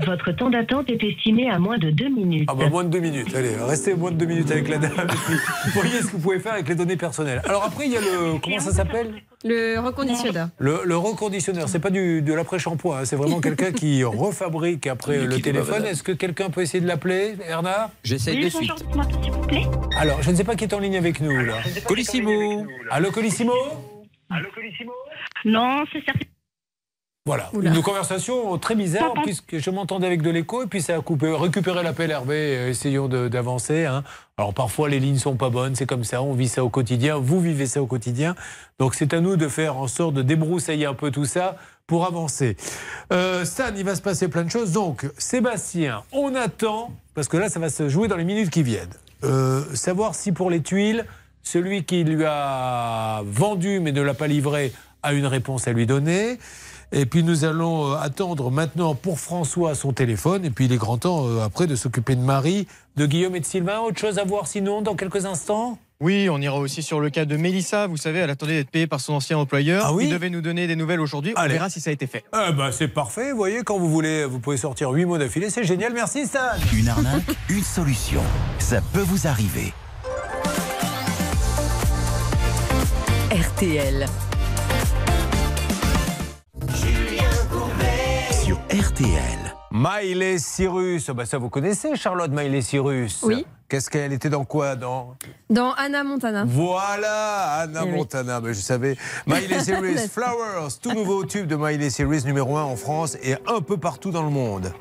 Votre temps d'attente est estimé à moins de deux minutes. Ah bah moins de deux minutes. Allez, restez moins de deux minutes avec la dame. <laughs> Et puis, voyez ce que vous pouvez faire avec les données personnelles. Alors après, il y a le comment ça s'appelle Le reconditionneur. le, le reconditionneur. C'est pas du, de l'après-shampoing. hein. C'est vraiment quelqu'un qui <laughs> refabrique après le téléphone. Est-ce que quelqu'un peut essayer de l'appeler, Bernard? J'essaye de suite. Alors, je ne sais pas qui est en ligne avec nous là. Colissimo? Allô, Colissimo? Non, c'est certain. Voilà, une conversation très bizarre puisque je m'entendais avec de l'écho et puis ça a coupé. Récupérer l'appel Hervé, euh, essayons d'avancer. hein. Alors parfois les lignes sont pas bonnes, c'est comme ça, on vit ça au quotidien, vous vivez ça au quotidien. Donc c'est à nous de faire en sorte de débroussailler un peu tout ça pour avancer. Euh, Stan, il va se passer plein de choses. Donc Sébastien, on attend, parce que là ça va se jouer dans les minutes qui viennent. Euh, savoir si pour les tuiles, celui qui lui a vendu mais ne l'a pas livré a une réponse à lui donner. Et puis nous allons euh, attendre maintenant pour François son téléphone. Et puis il est grand temps euh, après de s'occuper de Marie, de Guillaume et de Sylvain. Autre chose à voir sinon dans quelques instants Oui, on ira aussi sur le cas de Mélissa. Vous savez, elle attendait d'être payée par son ancien employeur. Ah oui Il devait nous donner des nouvelles aujourd'hui. On verra si ça a été fait. Eh ben, c'est parfait. Vous voyez, quand vous voulez, vous pouvez sortir huit mots d'affilée. C'est génial. Merci Stan. Une arnaque, <laughs> une solution. Ça peut vous arriver. RTL. RTL. Miley Cyrus. Ah bah, ça vous connaissez, Charlotte Miley Cyrus? Oui. Qu'est-ce qu'elle était dans quoi dans? Dans Anna Montana. Voilà, Anna Eh oui. Montana, mais je savais. Miley <laughs> Cyrus, Flowers, tout nouveau tube de Miley Cyrus, numéro 1 en France et un peu partout dans le monde.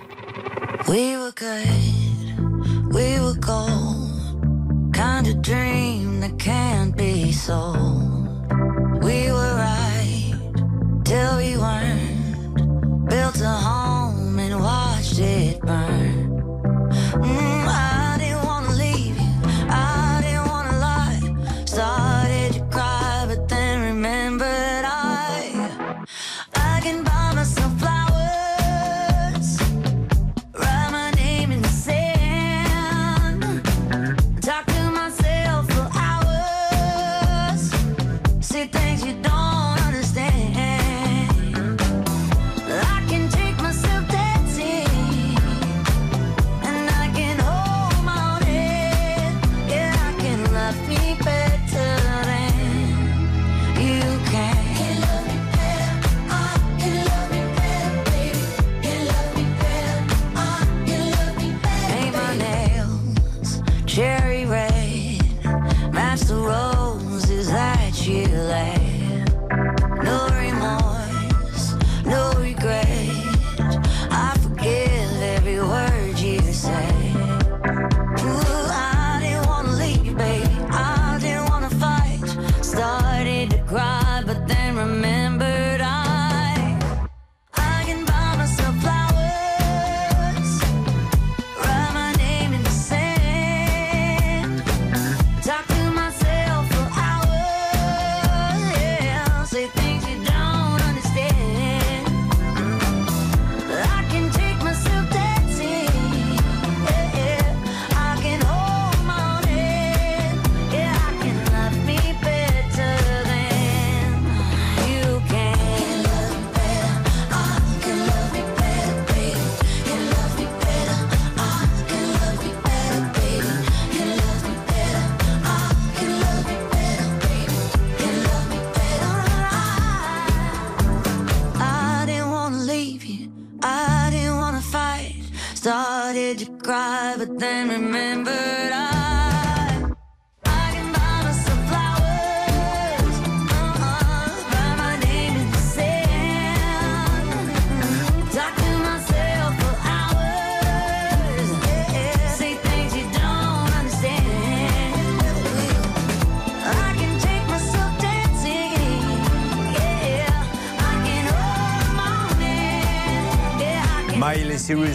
We were good, we were gold. Kind of dream that can't be sold. We were right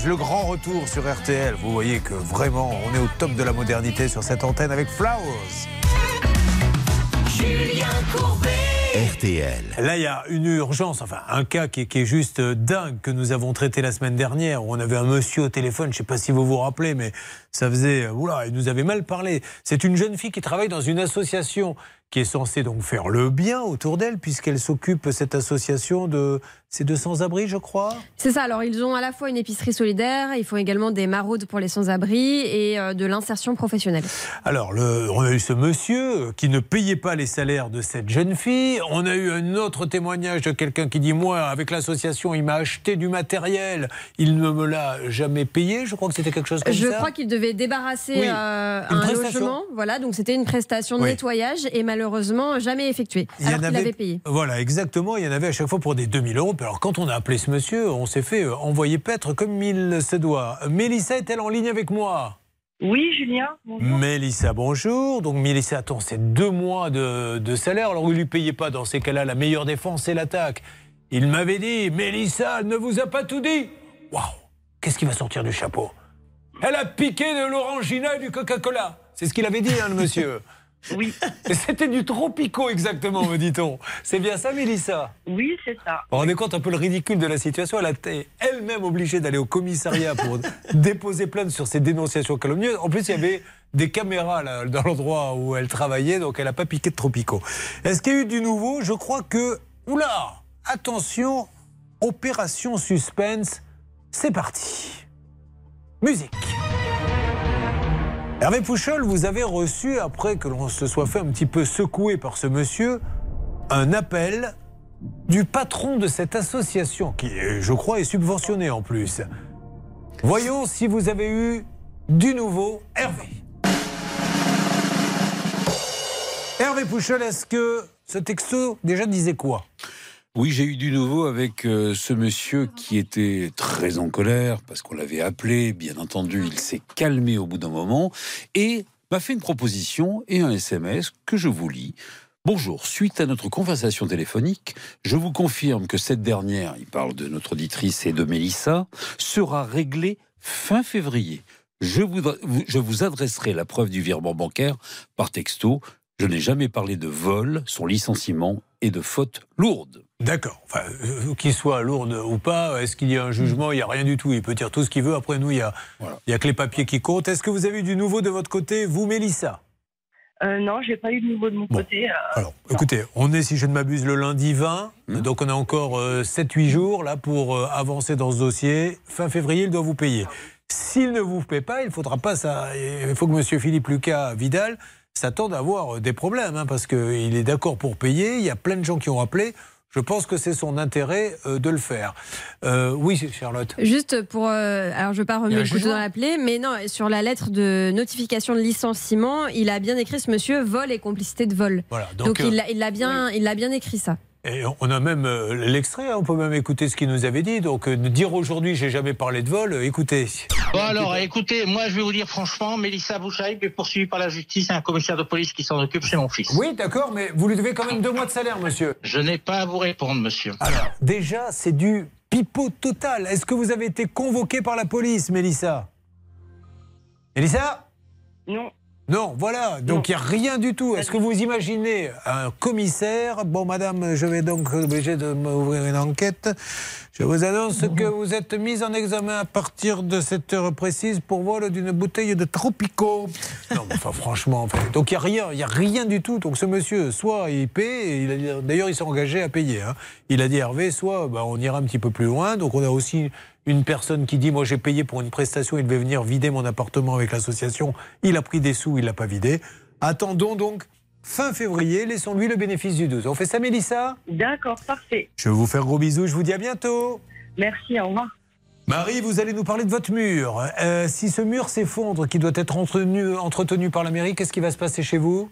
Le grand retour sur RTL. Vous voyez que vraiment, on est au top de la modernité sur cette antenne avec Flowers. Julien Courbet. RTL. Là, il y a une urgence, enfin un cas qui est, qui est juste dingue que nous avons traité la semaine dernière. Où on avait un monsieur au téléphone, je ne sais pas si vous vous rappelez, mais ça faisait, oula, il nous avait mal parlé. C'est une jeune fille qui travaille dans une association qui est censée donc faire le bien autour d'elle, puisqu'elle s'occupe cette association de ces 200 abris, je crois. C'est ça. Alors, ils ont à la fois une épicerie solidaire, ils font également des maraudes pour les sans-abri et euh, de l'insertion professionnelle. Alors, le- on a eu ce monsieur qui ne payait pas les salaires de cette jeune fille. On a eu un autre témoignage de quelqu'un qui dit Moi, avec l'association, il m'a acheté du matériel, il ne me l'a jamais payé. Je crois que c'était quelque chose comme Je ça. crois qu'il devait débarrasser Oui, euh, un prestation. logement. Voilà, donc c'était une prestation de Oui. nettoyage et malheureusement jamais effectuée. Il y Alors en qu'il avait payé. Voilà, exactement. Il y en avait à chaque fois pour des 2000 euros. Alors, quand on a appelé ce monsieur, on s'est fait euh, envoyer paître comme il se doit. Mélissa est-elle en ligne avec moi? Oui, Julien. Bonjour. Mélissa, bonjour. Donc, Mélissa attend ses deux mois de, de salaire. Alors, il ne lui payait pas. Dans ces cas-là, la meilleure défense, c'est l'attaque. Il m'avait dit Mélissa, elle ne vous a pas tout dit. Waouh Qu'est-ce qui va sortir du chapeau? Elle a piqué de l'orangina et du Coca-Cola. C'est ce qu'il avait dit, hein, le monsieur. <laughs> Oui. <laughs> C'était du tropico, exactement, me dit-on. C'est bien ça, Mélissa? Oui, c'est ça. vous vous rendez compte un peu le ridicule de la situation? Elle a été elle-même obligée d'aller au commissariat pour <laughs> déposer plainte sur ces dénonciations calomnieuses. En plus, il y avait des caméras là, dans l'endroit où elle travaillait, donc elle n'a pas piqué de Tropico. Est-ce qu'il y a eu du nouveau? Je crois que... Oula Attention, opération suspense, c'est parti. Musique. Hervé Pouchol, vous avez reçu, après que l'on se soit fait un petit peu secouer par ce monsieur, un appel du patron de cette association, qui, je crois, est subventionné en plus. Voyons si vous avez eu du nouveau. Hervé. Hervé Pouchol, est-ce que ce texto déjà disait quoi? Oui, j'ai eu du nouveau avec euh, ce monsieur qui était très en colère parce qu'on l'avait appelé. Bien entendu, il s'est calmé au bout d'un moment et m'a fait une proposition et un SMS que je vous lis. Bonjour, suite à notre conversation téléphonique, je vous confirme que cette dernière, il parle de notre auditrice et de Mélissa, sera réglée fin février. Je vous, je vous adresserai la preuve du virement bancaire par texto. Je n'ai jamais parlé de vol, son licenciement et de faute lourde. D'accord. Enfin, euh, qu'il soit lourde ou pas, est-ce qu'il y a un jugement? Il n'y a rien du tout. Il peut dire tout ce qu'il veut. Après, nous, il n'y a, il y a que les papiers qui comptent. Est-ce que vous avez eu du nouveau de votre côté, vous, Mélissa? Euh, non, j'ai pas eu de nouveau de mon côté. euh, Alors, écoutez, on est, si je ne m'abuse, le lundi 20. Donc, on a encore 7-8 jours là pour euh, avancer dans ce dossier. Fin février, il doit vous payer. S'il ne vous paie pas, il faudra pas ça. Il faut que M. Philippe Lucas Vidal s'attende à avoir euh, des problèmes, hein, parce qu'il est d'accord pour payer. Il y a plein de gens qui ont appelé. Je pense que c'est son intérêt euh, de le faire. Euh, oui, Charlotte. Juste pour. euh, alors, je ne veux pas a remettre le couteau dans la plaie, mais non, sur la lettre de notification de licenciement, il a bien écrit ce monsieur vol et complicité de vol. Voilà, donc donc, euh, il l'a bien, il l'a bien écrit ça. Et on a même euh, l'extrait, hein, on peut même écouter ce qu'il nous avait dit. Donc, euh, dire aujourd'hui, j'ai jamais parlé de vol, euh, écoutez. Bon alors, écoutez, moi je vais vous dire franchement, Mélissa Bouchaïb est poursuivie par la justice et un commissaire de police qui s'en occupe chez mon fils. Oui, d'accord, mais vous lui devez quand même deux mois de salaire, monsieur. Je n'ai pas à vous répondre, monsieur. Alors, déjà, c'est du pipeau total. Est-ce que vous avez été convoqué par la police, Mélissa? Mélissa? Non. Non, voilà. Donc, il n'y a rien du tout. Est-ce que vous imaginez un commissaire? Bon, madame, je vais donc obligé de m'ouvrir une enquête. Je vous annonce que vous êtes mise en examen à partir de cette heure précise pour vol d'une bouteille de Tropico. Non, mais enfin, franchement. enfin, donc, il n'y a rien. Il n'y a rien du tout. Donc, ce monsieur, soit il paie, d'ailleurs, il s'est engagé à payer. hein. Il a dit Hervé, soit bah, on ira un petit peu plus loin. Donc, on a aussi une personne qui dit Moi, j'ai payé pour une prestation, il devait venir vider mon appartement avec l'association. Il a pris des sous, il l'a pas vidé. Attendons donc fin février, laissons-lui le bénéfice du 12. On fait ça, Mélissa? D'accord, parfait. Je vais vous faire gros bisous, je vous dis à bientôt. Merci, au revoir. Marie, vous allez nous parler de votre mur. Euh, si ce mur s'effondre, qui doit être entretenu, entretenu par la mairie, qu'est-ce qui va se passer chez vous?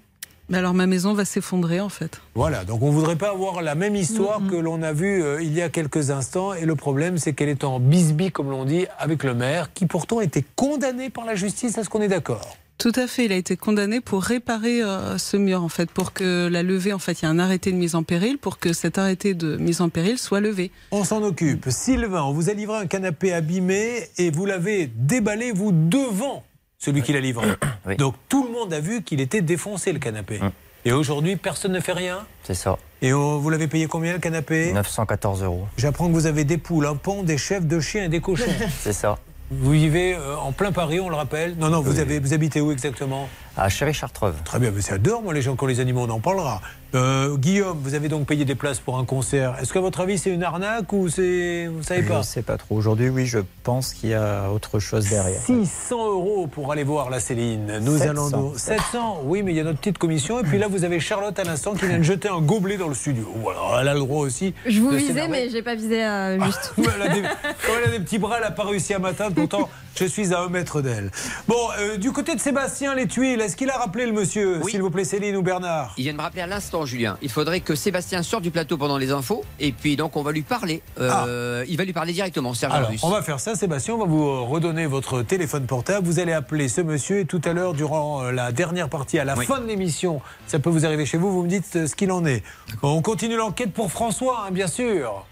Mais alors ma maison va s'effondrer en fait. Voilà, donc on ne voudrait pas avoir la même histoire que l'on a vue euh, il y a quelques instants. Et le problème, c'est qu'elle est en bisbille, comme l'on dit, avec le maire, qui pourtant était condamné par la justice. Est-ce qu'on est d'accord Tout à fait, il a été condamné pour réparer euh, ce mur en fait, pour que la levée, en fait, il y a un arrêté de mise en péril, pour que cet arrêté de mise en péril soit levé. On s'en occupe. Sylvain, on vous a livré un canapé abîmé et vous l'avez déballé, vous, devant celui qui l'a livré. <coughs> Donc tout le monde a vu qu'il était défoncé, le canapé. Et aujourd'hui, personne ne fait rien C'est ça. Et on- vous l'avez payé combien le canapé? 914 euros. J'apprends que vous avez des poules, un pont, des chèvres, deux chiens et des cochons. <laughs> C'est ça. Vous vivez euh, en plein Paris, on le rappelle? Non, non, vous, Oui. avez, vous habitez où exactement? À Chéry-Chartreuve. Très bien, mais c'est adore, moi, les gens qui ont les animaux, on en parlera. Euh, Guillaume, vous avez donc payé des places pour un concert. Est-ce qu'à votre avis, c'est une arnaque ou c'est. Vous savez Je pas ne sais pas trop. Aujourd'hui, oui, je pense qu'il y a autre chose derrière. 600 euros pour aller voir la Céline. Nous 700. allons nous. 700, oui, mais il y a notre petite commission. Et puis là, vous avez Charlotte à l'instant qui vient de jeter un gobelet dans le studio. Voilà, elle a le droit aussi. Je vous visais, mais j'ai pas visé euh, juste. elle, a des, comme elle a des petits bras, elle n'a pas réussi à m'atteindre. Pourtant, je suis à un mètre d'elle. Bon, euh, du côté de Sébastien Les Tuiles, est-ce qu'il a rappelé le monsieur, s'il vous plaît, Céline ou Bernard Il vient de me rappeler à l'instant, Julien. Il faudrait que Sébastien sorte du plateau pendant les infos et puis donc on va lui parler. Euh, Il va lui parler directement, Serge Alors, on va faire ça, Sébastien. On va vous euh, redonner votre téléphone portable. Vous allez appeler ce monsieur et tout à l'heure, durant euh, la dernière partie, à la Oui. fin de l'émission, ça peut vous arriver chez vous. Vous me dites ce qu'il en est. On continue l'enquête pour François, hein, bien sûr.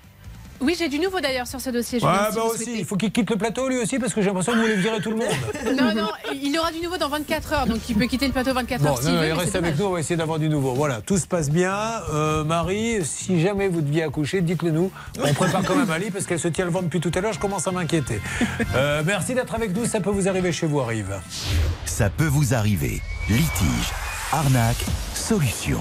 Oui, j'ai du nouveau d'ailleurs sur ce dossier. Ouais, si bah aussi. Il faut qu'il quitte le plateau lui aussi parce que j'ai l'impression que vous voulez virer tout le monde. <laughs> Non, non, il aura du nouveau dans 24 heures, donc il peut quitter le plateau 24 Bon, heures non, s'il non, veut. il reste avec dommage. nous, on va essayer d'avoir du nouveau. Voilà, tout se passe bien. Euh, Marie, si jamais vous deviez accoucher, dites-le nous. On prépare quand même Ali parce qu'elle se tient le ventre depuis tout à l'heure, je commence à m'inquiéter. Euh, merci d'être avec nous, ça peut vous arriver chez vous, arrive. Ça peut vous arriver. Litige, arnaque, solution.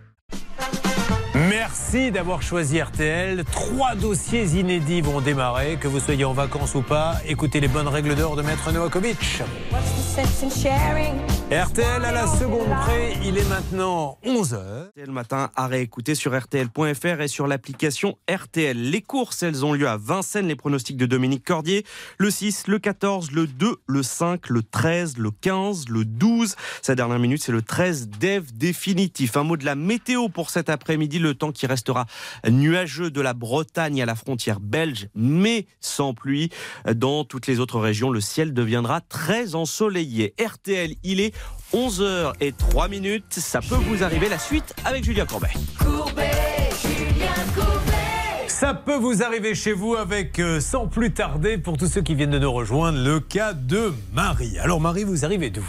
Merci d'avoir choisi RTL. Trois dossiers inédits vont démarrer, que vous soyez en vacances ou pas. Écoutez les bonnes règles d'or de Maître Novakovic. RTL à la seconde près, il est maintenant 11h. RTL matin à réécouter sur RTL.fr et sur l'application RTL. Les courses, elles ont lieu à Vincennes, les pronostics de Dominique Cordier. Le 6, le 14, le 2, le 5, le 13, le 15, le 12. Sa dernière minute, c'est le 13 dev définitif. Un mot de la météo pour cet après-midi. Le temps qui restera nuageux de la Bretagne à la frontière belge, mais sans pluie. Dans toutes les autres régions, le ciel deviendra très ensoleillé. RTL, il est 11h et 3 minutes. Ça peut vous arriver. La suite avec Julien Courbet. Ça peut vous arriver chez vous avec, euh, sans plus tarder, pour tous ceux qui viennent de nous rejoindre, le cas de Marie. Alors Marie, vous arrivez d'où?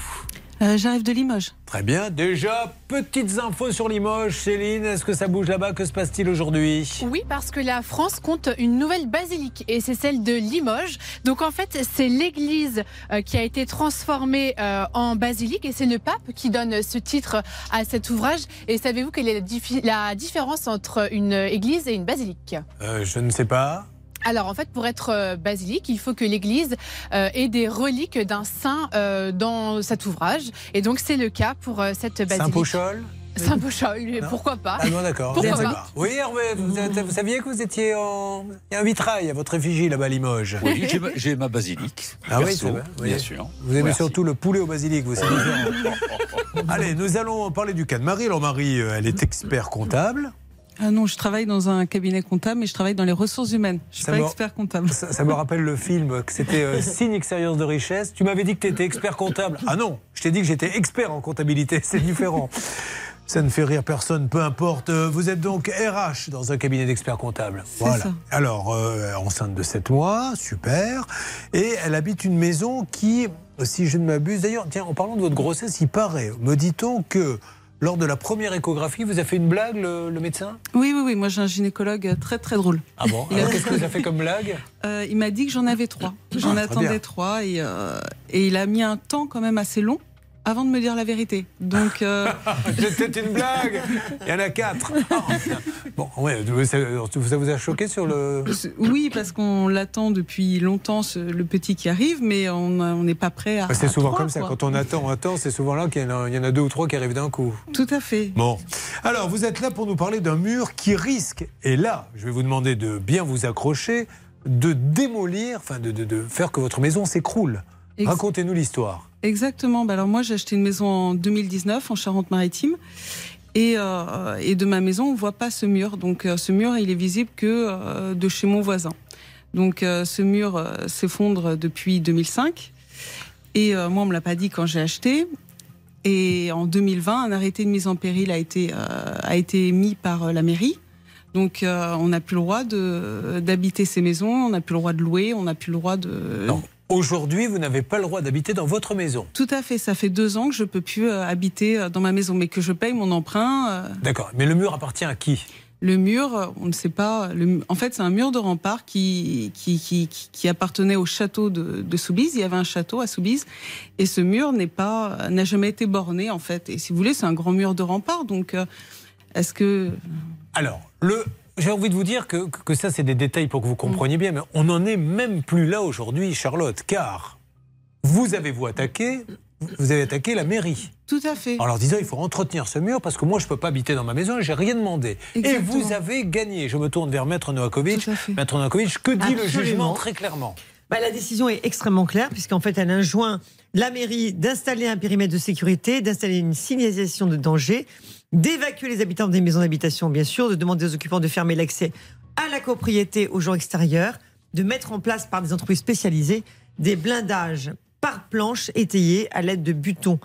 Euh, J'arrive de Limoges. Très bien. Déjà, petites infos sur Limoges. Céline, est-ce que ça bouge là-bas? Que se passe-t-il aujourd'hui? Oui, parce que la France compte une nouvelle basilique et c'est celle de Limoges. Donc en fait, c'est l'église euh, qui a été transformée euh, en basilique et c'est le pape qui donne ce titre à cet ouvrage. Et savez-vous quelle est la, différence entre une église et une basilique? Euh, Je ne sais pas. Alors en fait, pour être euh, basilique, il faut que l'Église euh, ait des reliques d'un saint euh, dans cet ouvrage. Et donc c'est le cas pour euh, cette basilique. Saint-Pochol Saint-Pochol, Non pourquoi pas? Ah non, d'accord. Oui, Hervé, vous, êtes- vous saviez que vous étiez en. Il y a un vitrail à votre effigie là-bas à Limoges. Oui, j'ai ma- basilique. Ah oui, perso, c'est vrai. oui. bien sûr. Vous aimez Merci. surtout le poulet au basilic, vous, différent. Allez, nous allons parler du cas de Marie. Alors, Marie, elle est expert comptable. Ah non, je travaille dans un cabinet comptable, mais je travaille dans les ressources humaines. Je suis Ça pas me- expert comptable. Ça, ça me rappelle le film, que c'était euh, <laughs> Signe extérieur de richesse. Tu m'avais dit que tu étais expert comptable. Ah non, je t'ai dit que j'étais expert en comptabilité, <laughs> c'est différent. Ça ne fait rire personne, peu importe. Euh, Vous êtes donc RH dans un cabinet d'experts comptables. Voilà. ça. Alors, euh, enceinte de 7 mois, super. Et elle habite une maison qui, si je ne m'abuse, d'ailleurs, tiens, en parlant de votre grossesse, il paraît, me dit-on que lors de la première échographie, vous avez fait une blague, le, le médecin? Oui, oui, oui. Moi, j'ai un gynécologue très, très drôle. Ah bon? Alors, Qu'est-ce que vous avez fait comme blague? Euh, il m'a dit que j'en avais trois. J'en Ah, très attendais bien. trois et, euh, et il a mis un temps quand même assez long avant de me dire la vérité. Donc, euh, <laughs> C'était une blague Il y en a quatre <laughs> Bon, ouais, ça, ça vous a choqué sur le... oui, parce qu'on l'attend depuis longtemps, ce- le petit qui arrive, mais on n'est pas prêt à. Bah, C'est souvent comme ça, quoi. quand on attend, on attend, c'est souvent là qu'il y, en a- il y en a deux ou trois qui arrivent d'un coup. Tout à fait. Bon, alors vous êtes là pour nous parler d'un mur qui risque, et là, je vais vous demander de bien vous accrocher, de démolir, enfin de, de- de faire que votre maison s'écroule. Racontez-nous l'histoire. Exactement. Bah alors moi, j'ai acheté une maison en 2019 en Charente-Maritime. Et, euh, et de ma maison, on voit pas ce mur. Donc euh, ce mur, il est visible que euh, de chez mon voisin. Donc euh, ce mur s'effondre depuis 2005. Et moi, on me l'a pas dit quand j'ai acheté. Et en 2020, un arrêté de mise en péril a été, a été mis par la mairie. Donc on n'a plus le droit de- d'habiter ces maisons, on n'a plus le droit de louer, on n'a plus le droit de... Aujourd'hui, vous n'avez pas le droit d'habiter dans votre maison. Tout à fait. Ça fait deux ans que je peux plus euh, habiter euh, dans ma maison, mais que je paye mon emprunt. euh, D'accord. Mais le mur appartient à qui? Le mur, euh, on ne sait pas. le mu- en fait, c'est un mur de rempart qui, qui, qui, qui- qui appartenait au château de, de Soubise. Il y avait un château à Soubise. Et ce mur n'est pas, n'a jamais été borné, en fait. Et si vous voulez, c'est un grand mur de rempart. Donc, euh, est-ce que. Alors, le, j'ai envie de vous dire que, que ça, c'est des détails pour que vous compreniez bien, mais on n'en est même plus là aujourd'hui, Charlotte, car vous avez vous attaqué, vous avez attaqué la mairie. Tout à fait. En leur disant, il faut entretenir ce mur parce que moi, je ne peux pas habiter dans ma maison j'ai rien demandé. Exactement. Et vous avez gagné. Je me tourne vers Maître Novakovic. Maître Novakovic, que dit le jugement très clairement Bah, la décision est extrêmement claire, puisqu'en fait, elle enjoint la mairie d'installer un périmètre de sécurité, d'installer une signalisation de danger, d'évacuer les habitants des maisons d'habitation, bien sûr, de demander aux occupants de fermer l'accès à la propriété aux gens extérieurs, de mettre en place par des entreprises spécialisées des blindages par planche étayés à l'aide de butons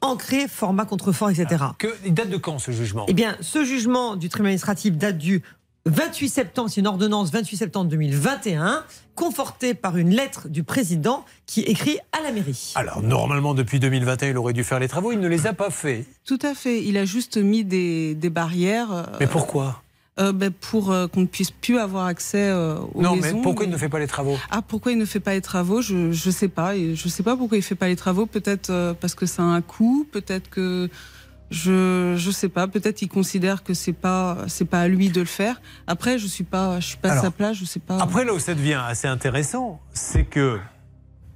ancrés, format contrefort, etc. que, Il date de quand ce jugement? Eh bien, ce jugement du tribunal administratif date du 28 septembre, c'est une ordonnance 28 septembre 2021, confortée par une lettre du président qui écrit à la mairie. Alors, normalement, depuis 2021, il aurait dû faire les travaux. Il ne les a pas fait. Tout à fait. Il a juste mis des, des barrières. euh, Mais pourquoi? euh, ben, Pour euh, qu'on ne puisse plus avoir accès euh, aux Non, maisons. mais pourquoi il ne fait pas les travaux? Ah, pourquoi il ne fait pas les travaux? Je ne sais pas. Je sais pas pourquoi il fait pas les travaux. Peut-être euh, parce que ça a un coût. Peut-être que je je sais pas. Peut-être il considère que c'est pas c'est pas à lui de le faire. Après, je suis pas je suis pas à sa place. Je sais pas. Après, là où ça devient assez intéressant, c'est que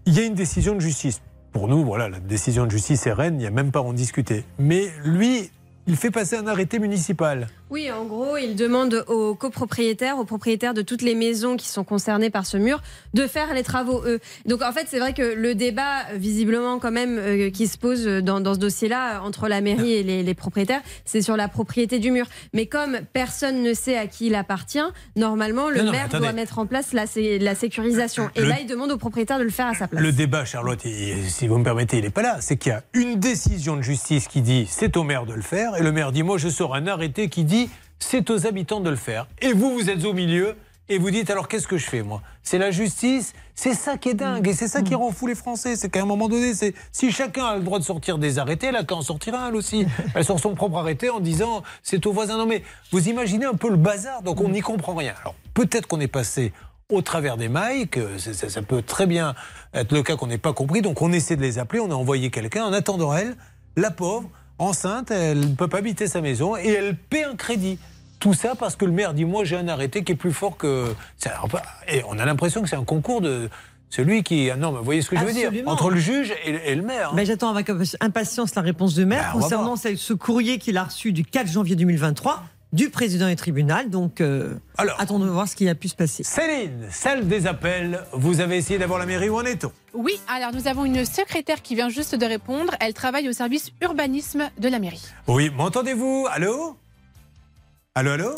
il y a une décision de justice. Pour nous, voilà, la décision de justice est reine, il n'y a même pas à en discuter. Mais lui, il fait passer un arrêté municipal. Oui, en gros, il demande aux copropriétaires, aux propriétaires de toutes les maisons qui sont concernées par ce mur, de faire les travaux eux. Donc en fait, c'est vrai que le débat, visiblement quand même, euh, qui se pose dans, dans ce dossier-là, entre la mairie et les, les propriétaires, c'est sur la propriété du mur. Mais comme personne ne sait à qui il appartient, normalement, le Non, non, mais maire attendez. doit mettre en place la, sé- la sécurisation. Et Le- là, il demande aux propriétaires de le faire à sa place. Le débat, Charlotte, il- si vous me permettez, il n'est pas là. C'est qu'il y a une décision de justice qui dit c'est au maire de le faire, et le maire dit moi je sors un arrêté qui dit c'est aux habitants de le faire. Et vous, vous êtes au milieu. Et vous dites alors qu'est-ce que je fais moi? C'est la justice, c'est ça qui est dingue et c'est ça qui rend fou les Français. C'est qu'à un moment donné, c'est si chacun a le droit de sortir des arrêtés, elle a qu'à en sortir un elle aussi. <laughs> Elle sort son propre arrêté en disant c'est aux voisins. Non mais vous imaginez un peu le bazar, donc on n'y comprend rien. Alors peut-être qu'on est passé au travers des mailles, que ça, ça peut très bien être le cas qu'on n'ait pas compris. Donc on essaie de les appeler, on a envoyé quelqu'un. En attendant elle, la pauvre, enceinte, elle ne peut pas habiter sa maison et elle paie un crédit. Tout ça parce que le maire dit moi j'ai un arrêté qui est plus fort que. peu- Et on a l'impression que c'est un concours de celui qui. ah non, mais vous voyez ce que je veux dire. Entre le juge et, le maire. hein. Ben, J'attends avec impatience la réponse de maire Ben, va concernant ce courrier qu'il a reçu du 4 janvier 2023 du président du tribunal. Donc, euh, attendons de voir ce qui a pu se passer. Céline, salle des appels. Vous avez essayé d'avoir la mairie où en est-on? Oui, alors nous avons une secrétaire qui vient juste de répondre. Elle travaille au service urbanisme de la mairie. Oui, m'entendez-vous? Allô? Allô, allô?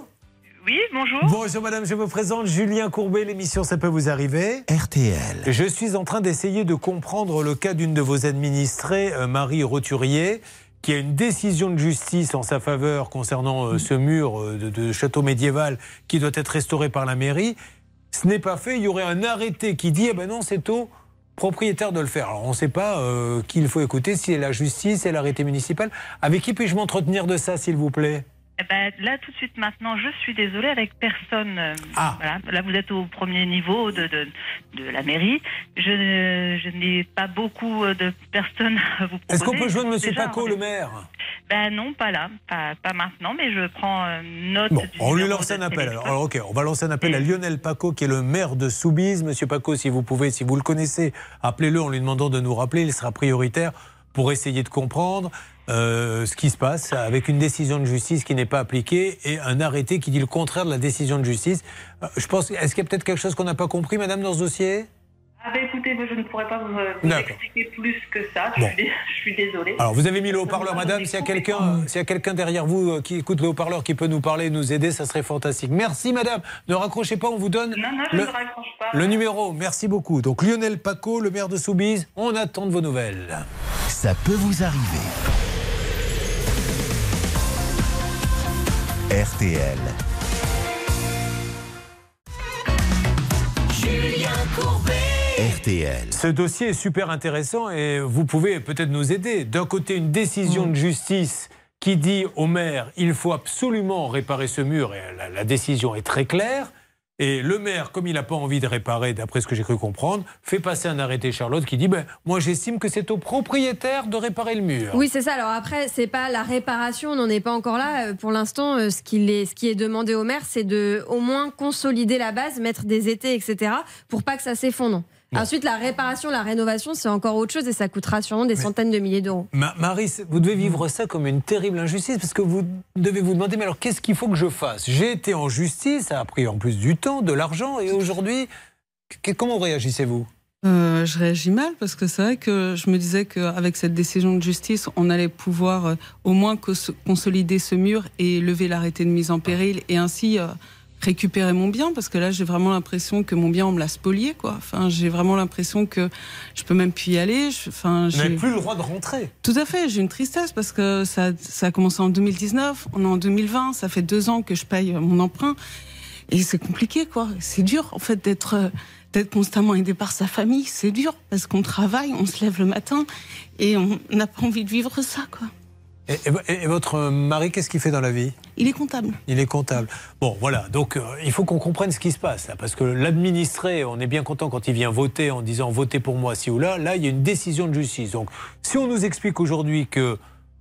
Oui, bonjour. Bonjour madame, je me présente Julien Courbet, l'émission Ça peut vous arriver RTL. Je suis en train d'essayer de comprendre le cas d'une de vos administrées, euh, Marie Roturier, qui a une décision de justice en sa faveur concernant euh, ce mur euh, de, de château médiéval qui doit être restauré par la mairie. Ce n'est pas fait, il y aurait un arrêté qui dit, eh ben non, c'est au propriétaire de le faire. Alors on ne sait pas euh, qui il faut écouter, si c'est la justice, c'est l'arrêté municipal. Avec qui puis-je m'entretenir de ça, s'il vous plaît? Eh ben, là, tout de suite, maintenant, je suis désolée, avec personne. Ah. Voilà. Là, vous êtes au premier niveau de, de, de la mairie. Je, je n'ai pas beaucoup euh, de personnes <laughs> à vous proposer. Est-ce qu'on peut joindre Déjà, Paco, le maire? Ben non, pas là, pas, pas maintenant, mais je prends euh, note. Bon, on lui lance un appel. Alors, alors, ok, on va lancer un appel à Lionel Paco, qui est le maire de Soubise. Monsieur Paco, si vous pouvez, si vous le connaissez, appelez-le en lui demandant de nous rappeler. Il sera prioritaire pour essayer de comprendre euh, ce qui se passe avec une décision de justice qui n'est pas appliquée et un arrêté qui dit le contraire de la décision de justice. Euh, je pense. Est-ce qu'il y a peut-être quelque chose qu'on n'a pas compris, Madame, dans ce dossier? Ah ben écoutez, moi, je ne pourrais pas vous, euh, vous expliquer plus que ça. Je, Bon. suis, <laughs> je suis désolée. Alors, vous avez mis le haut-parleur, madame. S'il y a quelqu'un s'il y a quelqu'un derrière vous qui écoute le haut-parleur qui peut nous parler et nous aider, ça serait fantastique. Merci, madame. Ne raccrochez pas, on vous donne Non, non, je le, ne raccroche pas. le numéro. Merci beaucoup. Donc, Lionel Paco, le maire de Soubise, on attend de vos nouvelles. Ça peut vous arriver. RTL. Julien Courbet. RTL. Ce dossier est super intéressant et vous pouvez peut-être nous aider. D'un côté, une décision de justice qui dit au maire il faut absolument réparer ce mur et la, la décision est très claire. Et le maire, comme il n'a pas envie de réparer, d'après ce que j'ai cru comprendre, fait passer un arrêté Charlotte qui dit ben, Moi j'estime que c'est au propriétaire de réparer le mur. Oui, c'est ça. Alors après, c'est pas la réparation, on n'en est pas encore là. Euh, Pour l'instant, euh, ce, qu'il est, ce qui est demandé au maire, c'est de au moins consolider la base, mettre des étés, etc., pour pas que ça s'effondre. Ensuite, la réparation, la rénovation, c'est encore autre chose et ça coûtera sûrement des centaines de milliers d'euros. Ma- Marie, vous devez vivre ça comme une terrible injustice parce que vous devez vous demander mais alors qu'est-ce qu'il faut que je fasse? J'ai été en justice, ça a pris en plus du temps, de l'argent et aujourd'hui, comment réagissez-vous? Euh, je réagis mal parce que c'est vrai que je me disais qu'avec cette décision de justice, on allait pouvoir euh, au moins consolider ce mur et lever l'arrêté de mise en péril et ainsi euh, récupérer mon bien parce que là j'ai vraiment l'impression que mon bien on me l'a spolié quoi. Enfin j'ai vraiment l'impression que je peux même plus y aller. Je- Enfin j'ai plus le droit de rentrer. tout à fait, j'ai une tristesse parce que ça, ça a commencé en 2019, on est en 2020, ça fait deux ans que je paye mon emprunt et c'est compliqué quoi. C'est dur en fait d'être d'être constamment aidé par sa famille, c'est dur parce qu'on travaille, on se lève le matin et on n'a pas envie de vivre ça quoi. Et, et- et votre mari, qu'est-ce qu'il fait dans la vie? Il est comptable. Il est comptable. Bon, voilà. Donc, euh, il faut qu'on comprenne ce qui se passe. Là, parce que l'administré, on est bien content quand il vient voter en disant votez pour moi, si ou là. Là, il y a une décision de justice. Donc, si on nous explique aujourd'hui que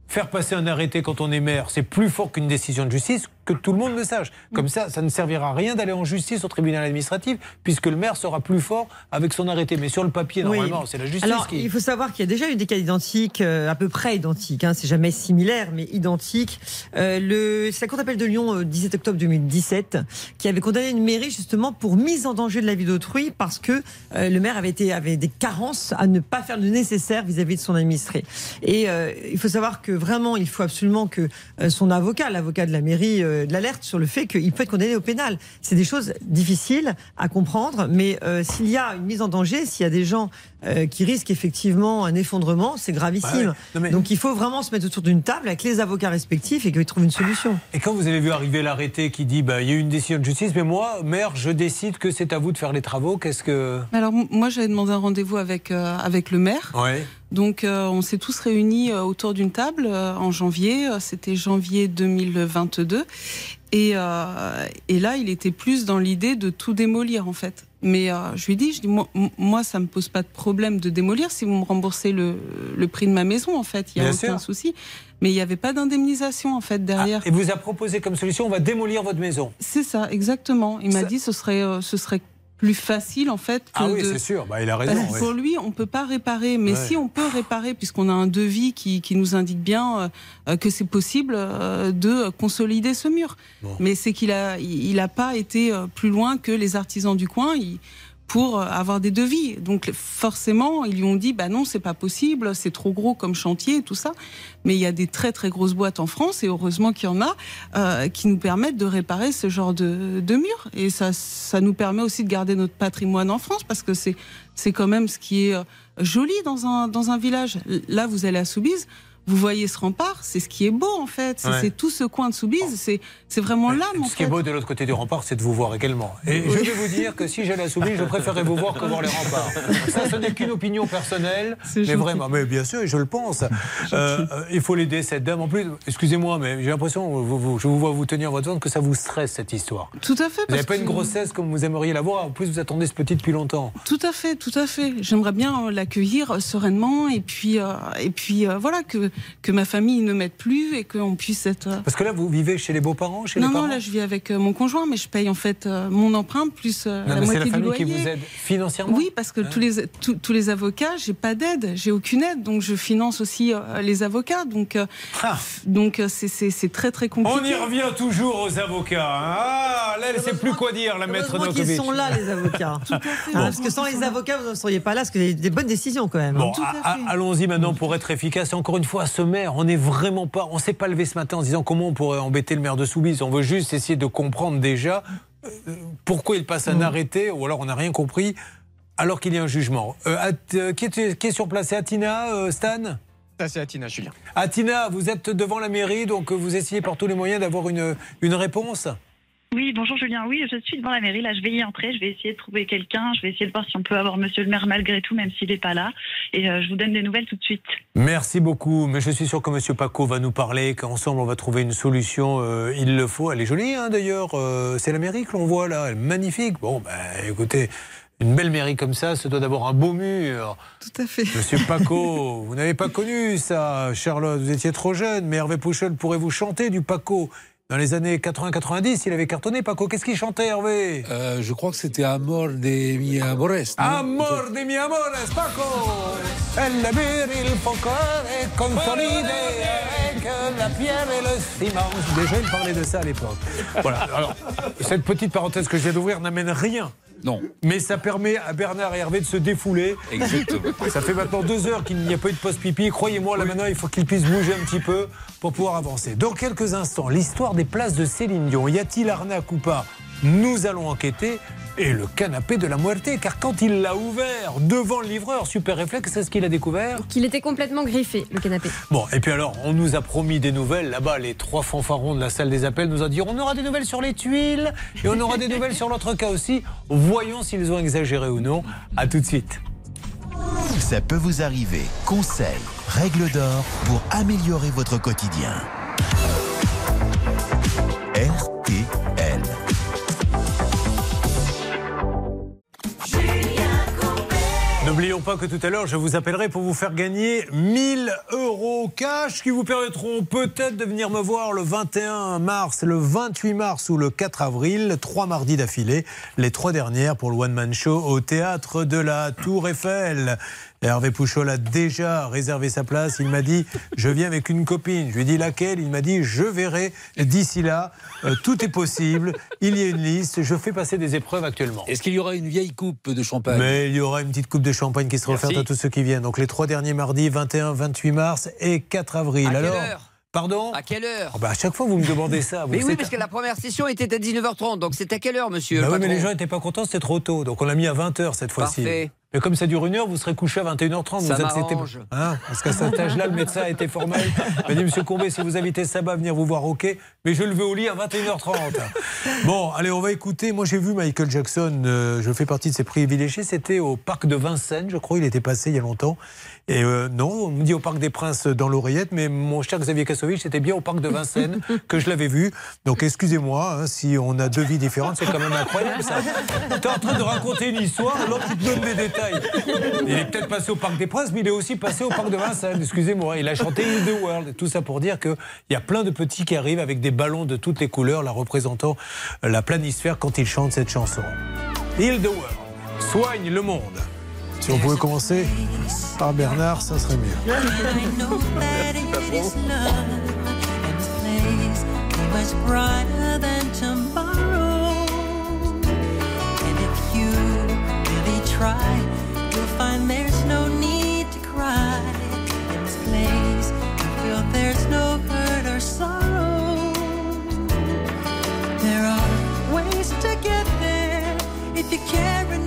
faire passer un arrêté quand on est maire, c'est plus fort qu'une décision de justice, que tout le monde le sache. Comme ça, ça ne servira à rien d'aller en justice au tribunal administratif, puisque le maire sera plus fort avec son arrêté. Mais sur le papier, Oui. normalement, c'est la justice Alors, qui. il faut savoir qu'il y a déjà eu des cas identiques, euh, à peu près identiques. Hein, c'est jamais similaire, mais identiques. Euh, le, c'est la Cour d'appel de Lyon, euh, 17 octobre 2017, qui avait condamné une mairie justement pour mise en danger de la vie d'autrui parce que euh, le maire avait été avait des carences à ne pas faire le nécessaire vis-à-vis de son administré. Et euh, il faut savoir que vraiment, il faut absolument que euh, son avocat, l'avocat de la mairie, euh, l'alerte sur le fait qu'il peut être condamné au pénal. C'est des choses difficiles à comprendre, mais euh, s'il y a une mise en danger, s'il y a des gens euh, qui risquent effectivement un effondrement, c'est gravissime. Bah ouais. Non, mais- Donc il faut vraiment se mettre autour d'une table avec les avocats respectifs et qu'ils trouvent une solution. Et quand vous avez vu arriver l'arrêté qui dit bah, il y a eu une décision de justice, mais moi, maire, je décide que c'est à vous de faire les travaux, qu'est-ce que. Alors moi j'avais demandé un rendez-vous avec euh, avec le maire. Ouais. Donc euh, on s'est tous réunis euh, autour d'une table euh, en janvier, euh, c'était janvier 2022. Et, euh, et là, il était plus dans l'idée de tout démolir en fait. Mais euh, je lui dis, je dis moi, moi, ça me pose pas de problème de démolir si vous me remboursez le, le prix de ma maison en fait. Il y a Bien aucun sûr. souci. Mais il n'y avait pas d'indemnisation en fait derrière. Et vous a proposé comme solution on va démolir votre maison. C'est ça, exactement. Il m'a dit ce serait ce serait plus facile en fait que Ah oui, de- c'est sûr, bah, il a raison. Pour lui, on peut pas réparer, mais Ouais. si on peut réparer, puisqu'on a un devis qui, qui nous indique bien euh, que c'est possible euh, de consolider ce mur. Mais c'est qu'il a, il il a pas été euh, plus loin que les artisans du coin. il- pour euh, avoir des devis. Donc forcément, ils lui ont dit bah non, c'est pas possible, c'est trop gros comme chantier et tout ça. Mais il y a des très très grosses boîtes en France et heureusement qu'il y en a euh, qui nous permettent de réparer ce genre de, de murs et ça ça nous permet aussi de garder notre patrimoine en France parce que c'est c'est quand même ce qui est euh, joli dans un dans un village. Là, vous allez à Soubise. Vous voyez ce rempart, c'est ce qui est beau en fait. C'est Ouais. tout ce coin de Soubise, c'est c'est vraiment l'âme en Ce qui est beau de l'autre côté du rempart, c'est de vous voir également. Et je vais vous dire que si j'allais à Soubise, je préférerais vous voir <laughs> que voir les remparts. Ça, ce n'est qu'une opinion personnelle, mais gentil. vraiment, mais bien sûr, je le pense. Euh, euh, il faut l'aider cette dame. En plus, excusez-moi, mais j'ai l'impression, vous- vous- je vous vois vous tenir votre ventre, que ça vous stresse cette histoire. Tout à fait. Vous n'avez pas une grossesse comme vous aimeriez l'avoir. En plus, vous attendez ce petit depuis longtemps. Tout à fait, tout à fait. J'aimerais bien euh, l'accueillir sereinement et puis euh, et puis euh, voilà que que ma famille ne m'aide plus et qu'on puisse être. euh, Parce que là, vous vivez chez les beaux-parents, chez non les non, parents là je vis avec euh, mon conjoint, mais je paye en fait euh, mon emprunt plus Non, la moitié la du famille loyer. qui vous aide financièrement Oui, parce que tous les tous, tous les avocats, j'ai pas d'aide, j'ai aucune aide, donc je finance aussi les avocats, donc euh, donc c'est c'est c'est très très compliqué. On y revient toujours aux avocats. hein. Ah, là, elle ne sait plus quoi dire, la maître Heureusement qu'ils Novakovic. sont là, les avocats. <laughs> Hein, parce que sans les avocats, vous ne seriez pas là, parce que c'est des bonnes décisions quand même. Bon, hein. a- allons-y maintenant pour être efficace. Encore une fois, ce maire, on n'est vraiment pas, on s'est pas levé ce matin en se disant comment on pourrait embêter le maire de Soubise. On veut juste essayer de comprendre déjà euh, pourquoi il passe un arrêté, ou alors on n'a rien compris, alors qu'il y a un jugement. Euh, At- euh, qui, est, qui est sur place C'est Atina, euh, Stan? C'est Atina, Julien. Atina, vous êtes devant la mairie, donc vous essayez par tous les moyens d'avoir une, une réponse? Oui, bonjour Julien. Oui, je suis devant la mairie. Là, je vais y entrer. Je vais essayer de trouver quelqu'un. Je vais essayer de voir si on peut avoir monsieur le maire malgré tout, même s'il n'est pas là. Et euh, je vous donne des nouvelles tout de suite. Merci beaucoup, mais je suis sûr que M. Paco va nous parler, qu'ensemble on va trouver une solution. euh, il le faut. Elle est jolie hein, d'ailleurs. Euh, c'est la mairie que l'on voit là. Elle est magnifique. Bon, ben écoutez, une belle mairie comme ça, ça doit d'abord un beau mur. Tout à fait. Monsieur <laughs> Paco, vous n'avez pas connu ça, Charlotte. Vous étiez trop jeune, mais Hervé Pouchol pourrait vous chanter du Paco. Dans les années 80-90, il avait cartonné, Paco. Qu'est-ce qu'il chantait, Hervé? Euh, je crois que c'était Amor de mi amores. Amor de mi amores, Paco El labir, la pierre et le ciment. Déjà, il parlait de ça à l'époque. Voilà, alors, cette petite parenthèse que je viens d'ouvrir n'amène rien. Non. Mais ça permet à Bernard et Hervé de se défouler. Exactement. Ça fait maintenant deux heures qu'il n'y a pas eu de poste pipi. Croyez-moi, là maintenant, il faut qu'il puisse bouger un petit peu pour pouvoir avancer. Dans quelques instants, l'histoire des places de Céline Dion. Y a-t-il arnaque ou pas? Nous allons enquêter. Et le canapé de la muerte, car quand il l'a ouvert devant le livreur, super réflexe, c'est ce qu'il a découvert Qu'il était complètement griffé, le canapé. Bon, et puis alors, on nous a promis des nouvelles. Là-bas, les trois fanfarons de la salle des appels nous ont dit on aura des nouvelles sur les tuiles et on aura des nouvelles sur l'autre cas aussi. Voyons s'ils ont exagéré ou non. À tout de suite. Ça peut vous arriver. Conseils, règles d'or pour améliorer votre quotidien. N'oublions pas que tout à l'heure, je vous appellerai pour vous faire gagner 1000 euros cash qui vous permettront peut-être de venir me voir le 21 mars, le 28 mars ou le 4 avril, trois mardis d'affilée, les trois dernières pour le One Man Show au théâtre de la Tour Eiffel. Hervé Pouchol a déjà réservé sa place. Il m'a dit Je viens avec une copine. Je lui ai dit laquelle? Il m'a dit Je verrai d'ici là. Euh, tout est possible. Il y a une liste. Je fais passer des épreuves actuellement. Est-ce qu'il y aura une vieille coupe de champagne? Mais il y aura une petite coupe de champagne qui sera Merci. offerte à tous ceux qui viennent. Donc les trois derniers mardis, 21, 28 mars et 4 avril. À quelle Alors, heure? pardon? À quelle heure? Oh bah, À chaque fois, vous me demandez ça. Vous Mais oui, parce que la première session était à 19h30, donc c'est à quelle heure, monsieur Bah le oui, mais les gens n'étaient pas contents, c'était trop tôt. Donc on l'a mis à 20h cette fois-ci. Mais comme ça dure une heure, vous serez couché à 21h30. Ça vous acceptez. Hein Parce qu'à cet âge-là, le médecin a été formel. Il m'a dit, Monsieur Courbet, si vous invitez Sabat à venir vous voir, ok. Mais je le veux au lit à 21h30. Bon, allez, on va écouter. Moi, j'ai vu Michael Jackson. euh, je fais partie de ses privilégiés. C'était au parc de Vincennes, je crois. Il était passé il y a longtemps. Et euh, non, on me dit au parc des Princes dans l'oreillette, mais mon cher Xavier Kassovitch, c'était bien au parc de Vincennes <laughs> que je l'avais vu. Donc excusez-moi, hein, si on a deux vies différentes, c'est quand même incroyable ça. T'es en train de raconter une histoire, l'autre il te donne des détails. Il est peut-être passé au parc des Princes, mais il est aussi passé au parc de Vincennes. Excusez-moi, il a chanté In the World. Tout ça pour dire qu'il y a plein de petits qui arrivent avec des ballons de toutes les couleurs, la représentant euh, la planisphère quand ils chantent cette chanson. Heal the World, soigne le monde. Si on pouvait commencer par Bernard, ça serait mieux. <laughs> If you really try, you'll find there's no need to cry. In this place, you feel there's no hurt or sorrow. There are ways to get there if you care enough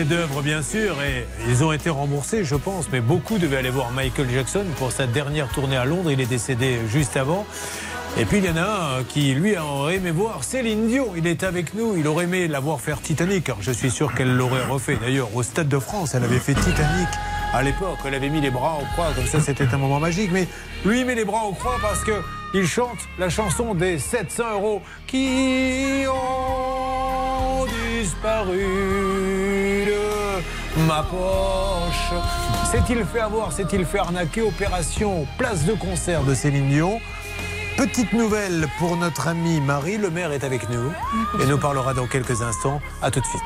chef-d'œuvre, bien sûr, et ils ont été remboursés, je pense, mais beaucoup devaient aller voir Michael Jackson pour sa dernière tournée à Londres. Il est décédé juste avant. Et puis il y en a un qui, lui, aurait aimé voir Céline Dion. Il est avec nous. Il aurait aimé la voir faire Titanic. Alors, je suis sûr qu'elle l'aurait refait. D'ailleurs, au Stade de France, elle avait fait Titanic. À l'époque, elle avait mis les bras au croix, comme ça c'était un moment magique. Mais lui il met les bras au croix parce que il chante la chanson des 700 euros qui ont disparu ma poche. S'est-il fait avoir, s'est-il fait arnaquer Opération Place de concert de Céline Dion? Petite nouvelle pour notre amie Marie, le maire est avec nous et nous parlera dans quelques instants. À tout de suite.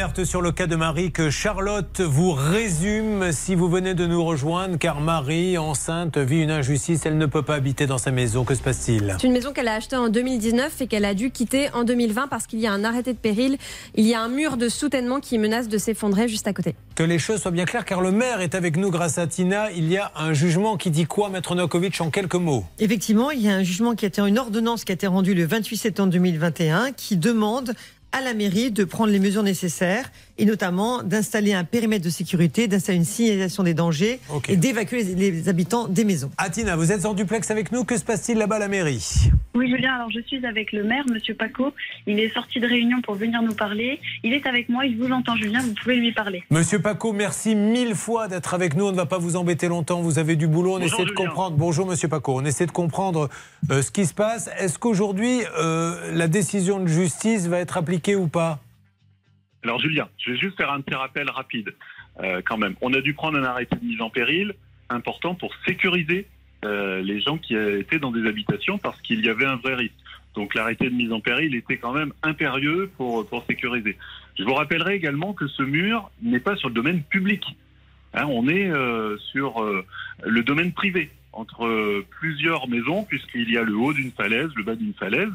Alerte sur le cas de Marie que Charlotte vous résume si vous venez de nous rejoindre, car Marie, enceinte, vit une injustice. Elle ne peut pas habiter dans sa maison. Que se passe-t-il? C'est une maison qu'elle a achetée en 2019 et qu'elle a dû quitter en 2020 parce qu'il y a un arrêté de péril. Il y a un mur de soutènement qui menace de s'effondrer juste à côté. Que les choses soient bien claires, car le maire est avec nous grâce à Tina. Il y a un jugement qui dit quoi, Maître Nokovic, en quelques mots? Effectivement, il y a un jugement qui a été une ordonnance qui a été rendue le 28 septembre 2021 qui demande à la mairie de prendre les mesures nécessaires et notamment d'installer un périmètre de sécurité, d'installer une signalisation des dangers et d'évacuer les, les habitants des maisons. Ah, Tina, vous êtes en duplex avec nous. Que se passe-t-il là-bas à la mairie? Oui, Julien, alors je suis avec le maire, Monsieur Paco. Il est sorti de réunion pour venir nous parler. Il est avec moi, il vous entend, Julien, vous pouvez lui parler. Monsieur Paco, merci mille fois d'être avec nous. On ne va pas vous embêter longtemps. Vous avez du boulot. On Bonjour, essaie de Julien. comprendre. Bonjour, Monsieur Paco. On essaie de comprendre euh, ce qui se passe. Est-ce qu'aujourd'hui, euh, la décision de justice va être appliquée ou pas? Alors Julien, je vais juste faire un petit rappel rapide euh, quand même. On a dû prendre un arrêté de mise en péril important pour sécuriser euh, les gens qui étaient dans des habitations parce qu'il y avait un vrai risque. Donc l'arrêté de mise en péril était quand même impérieux pour, pour sécuriser. Je vous rappellerai également que ce mur n'est pas sur le domaine public. Hein, on est euh, sur euh, le domaine privé entre plusieurs maisons puisqu'il y a le haut d'une falaise, le bas d'une falaise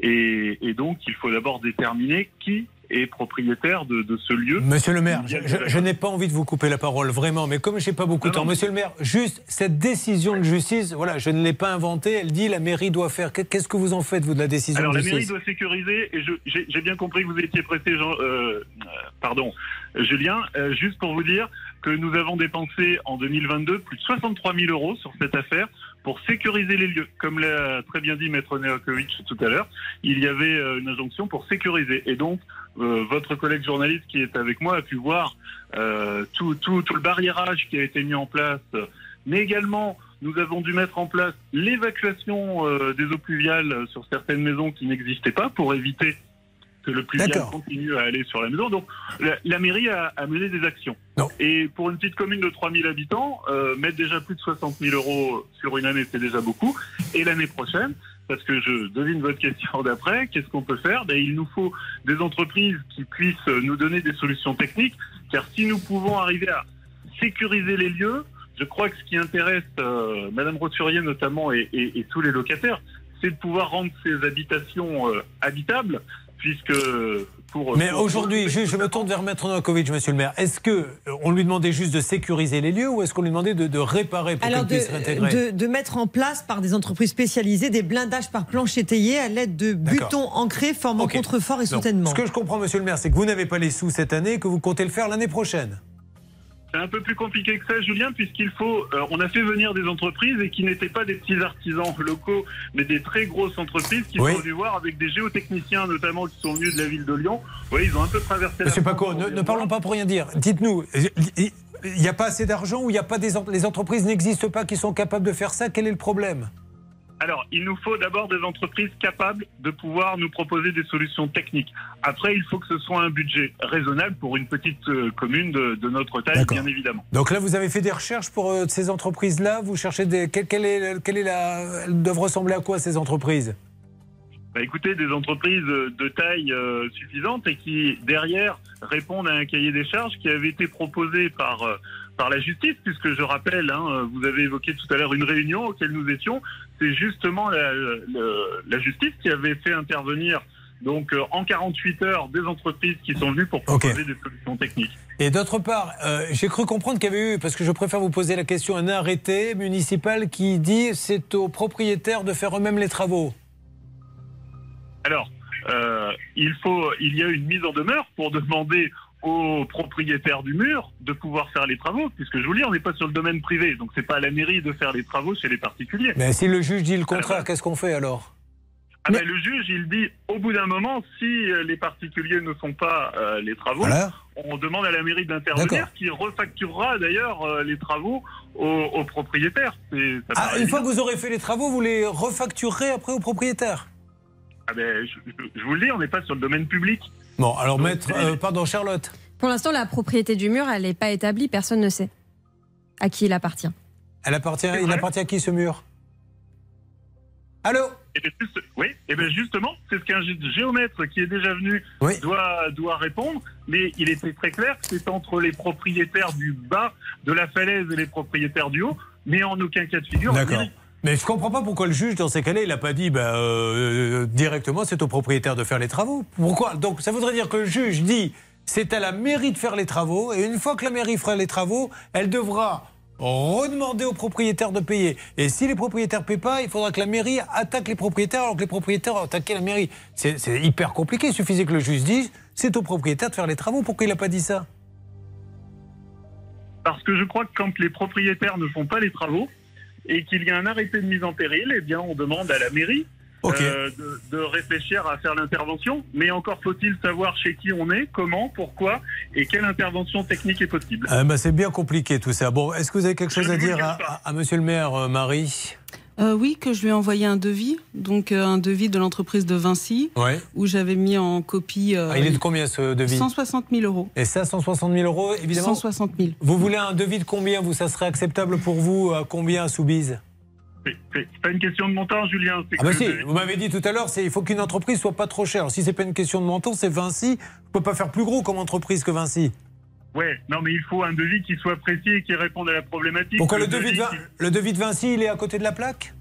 et, et donc il faut d'abord déterminer qui est propriétaire de, de ce lieu. Monsieur le maire, je, n'ai pas envie de vous couper la parole, vraiment, mais comme j'ai pas beaucoup de temps, monsieur le maire, juste cette décision de justice, voilà, je ne l'ai pas inventée, elle dit la mairie doit faire. Qu'est-ce que vous en faites, vous, de la décision Alors de la justice mairie doit sécuriser, et j'ai bien compris que vous étiez pressé, Jean, euh, euh, pardon, Julien, euh, juste pour vous dire que nous avons dépensé en 2022 plus de 63 000 euros sur cette affaire pour sécuriser les lieux. Comme l'a très bien dit Maître Neokovic tout à l'heure, il y avait une injonction pour sécuriser. Et donc, euh, votre collègue journaliste qui est avec moi a pu voir euh, tout, tout, tout le barriérage qui a été mis en place, mais également nous avons dû mettre en place l'évacuation euh, des eaux pluviales sur certaines maisons qui n'existaient pas pour éviter que le pluvial continue à aller sur la maison. Donc la, la mairie a, a mené des actions. Et pour une petite commune de 3000 habitants, mettre déjà plus de 60 000 euros sur une année, c'est déjà beaucoup. Et l'année prochaine, parce que je devine votre question d'après, qu'est-ce qu'on peut faire? Ben, Il nous faut des entreprises qui puissent nous donner des solutions techniques, car si nous pouvons arriver à sécuriser les lieux, je crois que ce qui intéresse euh, Madame Roturier notamment et, tous les locataires, c'est de pouvoir rendre ces habitations euh, habitables, puisque pour... Mais aujourd'hui, je, je me tourne vers Maître Novakovic, monsieur le maire. Est-ce que euh, on lui demandait juste de sécuriser les lieux ou est-ce qu'on lui demandait de, de réparer pour Alors de, puisse réintégrer de, de mettre en place par des entreprises spécialisées des blindages par planche étayée à l'aide de butons ancrés formant Ok. contrefort et soutènement. Ce que je comprends, monsieur le maire, c'est que vous n'avez pas les sous cette année et que vous comptez le faire l'année prochaine. C'est un peu plus compliqué que ça, Julien, puisqu'il faut. euh, on a fait venir des entreprises et qui n'étaient pas des petits artisans locaux, mais des très grosses entreprises qui Oui. sont venues voir avec des géotechniciens, notamment qui sont venus de la ville de Lyon. Oui, ils ont un peu traversé. Monsieur Paco, ne, parlons pas pour rien dire. Dites-nous, il n'y a pas assez d'argent ou il y a pas des les entreprises n'existent pas qui sont capables de faire ça? Quel est le problème? Alors, il nous faut d'abord des entreprises capables de pouvoir nous proposer des solutions techniques. Après, il faut que ce soit un budget raisonnable pour une petite euh, commune de, de notre taille, bien évidemment. Donc là, vous avez fait des recherches pour euh, ces entreprises-là? Vous cherchez des. Quelle, quelle est, quelle est la. Elles doivent ressembler à quoi ces entreprises? Bah, écoutez, des entreprises euh, de taille euh, suffisante et qui, derrière, répondent à un cahier des charges qui avait été proposé par, euh, par la justice, puisque je rappelle, hein, vous avez évoqué tout à l'heure une réunion auquel nous étions, c'est justement la, justice qui avait fait intervenir donc euh, en 48 heures des entreprises qui sont venues pour proposer des solutions techniques. Et d'autre part, euh, j'ai cru comprendre qu'il y avait eu, parce que je préfère vous poser la question, un arrêté municipal qui dit c'est aux propriétaires de faire eux-mêmes les travaux. Alors, euh, il faut, il y a une mise en demeure pour demander aux propriétaires du mur de pouvoir faire les travaux, puisque je vous le dis, on n'est pas sur le domaine privé, donc c'est pas à la mairie de faire les travaux chez les particuliers. Mais si le juge dit le contraire, qu'est-ce qu'on fait alors? Ah ben, le juge, il dit, au bout d'un moment, si euh, les particuliers ne font pas euh, les travaux, Voilà. on demande à la mairie d'intervenir, D'accord. qui refacturera d'ailleurs euh, les travaux aux, aux propriétaires. Ah, une fois que vous aurez fait les travaux, vous les refacturerez après aux propriétaires Ah ben, je, vous le dis, on n'est pas sur le domaine public. Bon, alors maître, euh, pardon, Charlotte. Pour l'instant, la propriété du mur, elle n'est pas établie, personne ne sait à qui il appartient. Elle appartient, il appartient à qui ce mur? Allô? Eh bien, juste- oui, et bien justement, c'est ce qu'un gé- géomètre qui est déjà venu doit, doit répondre, mais il était très clair que c'est entre les propriétaires du bas de la falaise et les propriétaires du haut, mais en aucun cas de figure. D'accord. Mais je comprends pas pourquoi le juge, dans ces cas-là, il n'a pas dit bah, euh, directement c'est au propriétaire de faire les travaux. Pourquoi? Donc ça voudrait dire que le juge dit c'est à la mairie de faire les travaux, et une fois que la mairie fera les travaux, elle devra redemander aux propriétaires de payer. Et si les propriétaires ne paient pas, il faudra que la mairie attaque les propriétaires alors que les propriétaires ont attaqué la mairie. C'est hyper compliqué. Il suffisait que le juge dise c'est au propriétaire de faire les travaux. Pourquoi il n'a pas dit ça? Parce que je crois que quand les propriétaires ne font pas les travaux et qu'il y a un arrêté de mise en péril, eh bien, on demande à la mairie euh, de, de réfléchir à faire l'intervention. Mais encore faut-il savoir chez qui on est, comment, pourquoi et quelle intervention technique est possible. Ah, bah, C'est bien compliqué tout ça. Bon, est-ce que vous avez quelque chose à dire à, à- à monsieur le maire, euh, Marie? Euh, oui, que je lui ai envoyé un devis, donc euh, un devis de l'entreprise de Vinci, Ouais. où j'avais mis en copie. euh, Ah, il est de combien ce devis 160 000 euros. Et ça, 160 000 euros, évidemment 160 000. Vous voulez un devis de combien vous Ça serait acceptable pour vous à combien à Soubise C'est pas une question de montant, Julien. Ah bah si, vous m'avez dit tout à l'heure, c'est il faut qu'une entreprise soit pas trop chère. Alors, si c'est pas une question de montant, c'est Vinci. Vous pouvez pas faire plus gros comme entreprise que Vinci. Ouais, non, mais il faut un devis qui soit précis et qui réponde à la problématique. Pourquoi le devis, de, Vin- qui- le devis de Vinci, il est à côté de la plaque?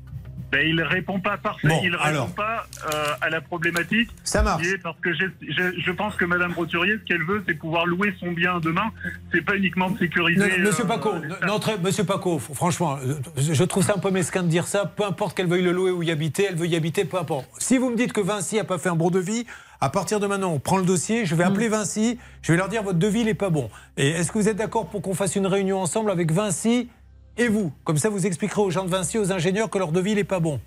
Ben, il répond pas parfait, Bon, il répond alors. pas euh, à la problématique. Ça marche. Parce que je pense que Madame Roturier, ce qu'elle veut, c'est pouvoir louer son bien demain. C'est pas uniquement de sécuriser. Non, non, Monsieur euh, Paco, non, Monsieur Paco, franchement, euh, je trouve ça un peu mesquin de dire ça. Peu importe qu'elle veuille le louer ou y habiter, elle veut y habiter, peu importe. Si vous me dites que Vinci a pas fait un bon devis, à partir de maintenant, on prend le dossier, je vais appeler Vinci, je vais leur dire votre devis, n'est pas bon. Et est-ce que vous êtes d'accord pour qu'on fasse une réunion ensemble avec Vinci et vous? Comme ça, vous expliquerez aux gens de Vinci, aux ingénieurs, que leur devis, n'est pas bon.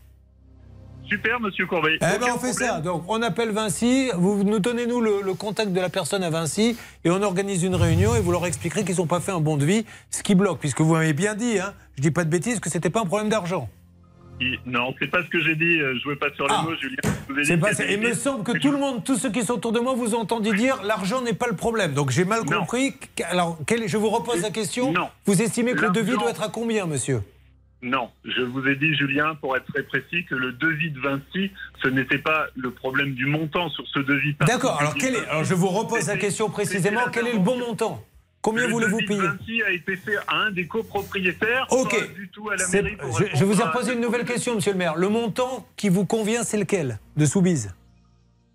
Super, Monsieur Courbet. Eh ben, on fait problème. ça. Donc, on appelle Vinci, vous nous donnez-nous le, le contact de la personne à Vinci et on organise une réunion et vous leur expliquerez qu'ils n'ont pas fait un bon devis, ce qui bloque, puisque vous m'avez bien dit, hein, je dis pas de bêtises, que c'était pas un problème d'argent. Non, c'est pas ce que j'ai dit. euh, Je jouais pas sur les mots, Julien. Je vous ai Ah. Dit pas ça. c'était Il me semble que tout le monde, tous ceux qui sont autour de moi, vous ont entendu dire l'argent n'est pas le problème. Donc j'ai mal compris. Alors, quel- je vous repose la question. Vous estimez que le devis doit être à combien, monsieur? Non, je vous ai dit, Julien, pour être très précis, que le devis de Vinci, ce n'était pas le problème du montant sur ce devis. D'accord. Alors, quel est, alors je vous repose la question précisément. Quel est le bon montant? Combien Le voulez-vous payer Vinci a été fait à un des copropriétaires, Ok. pas du tout à la C'est- mairie. pour Je, je vous ai répondre à- reposé une nouvelle question, monsieur le maire. Le montant qui vous convient, c'est lequel De Soubise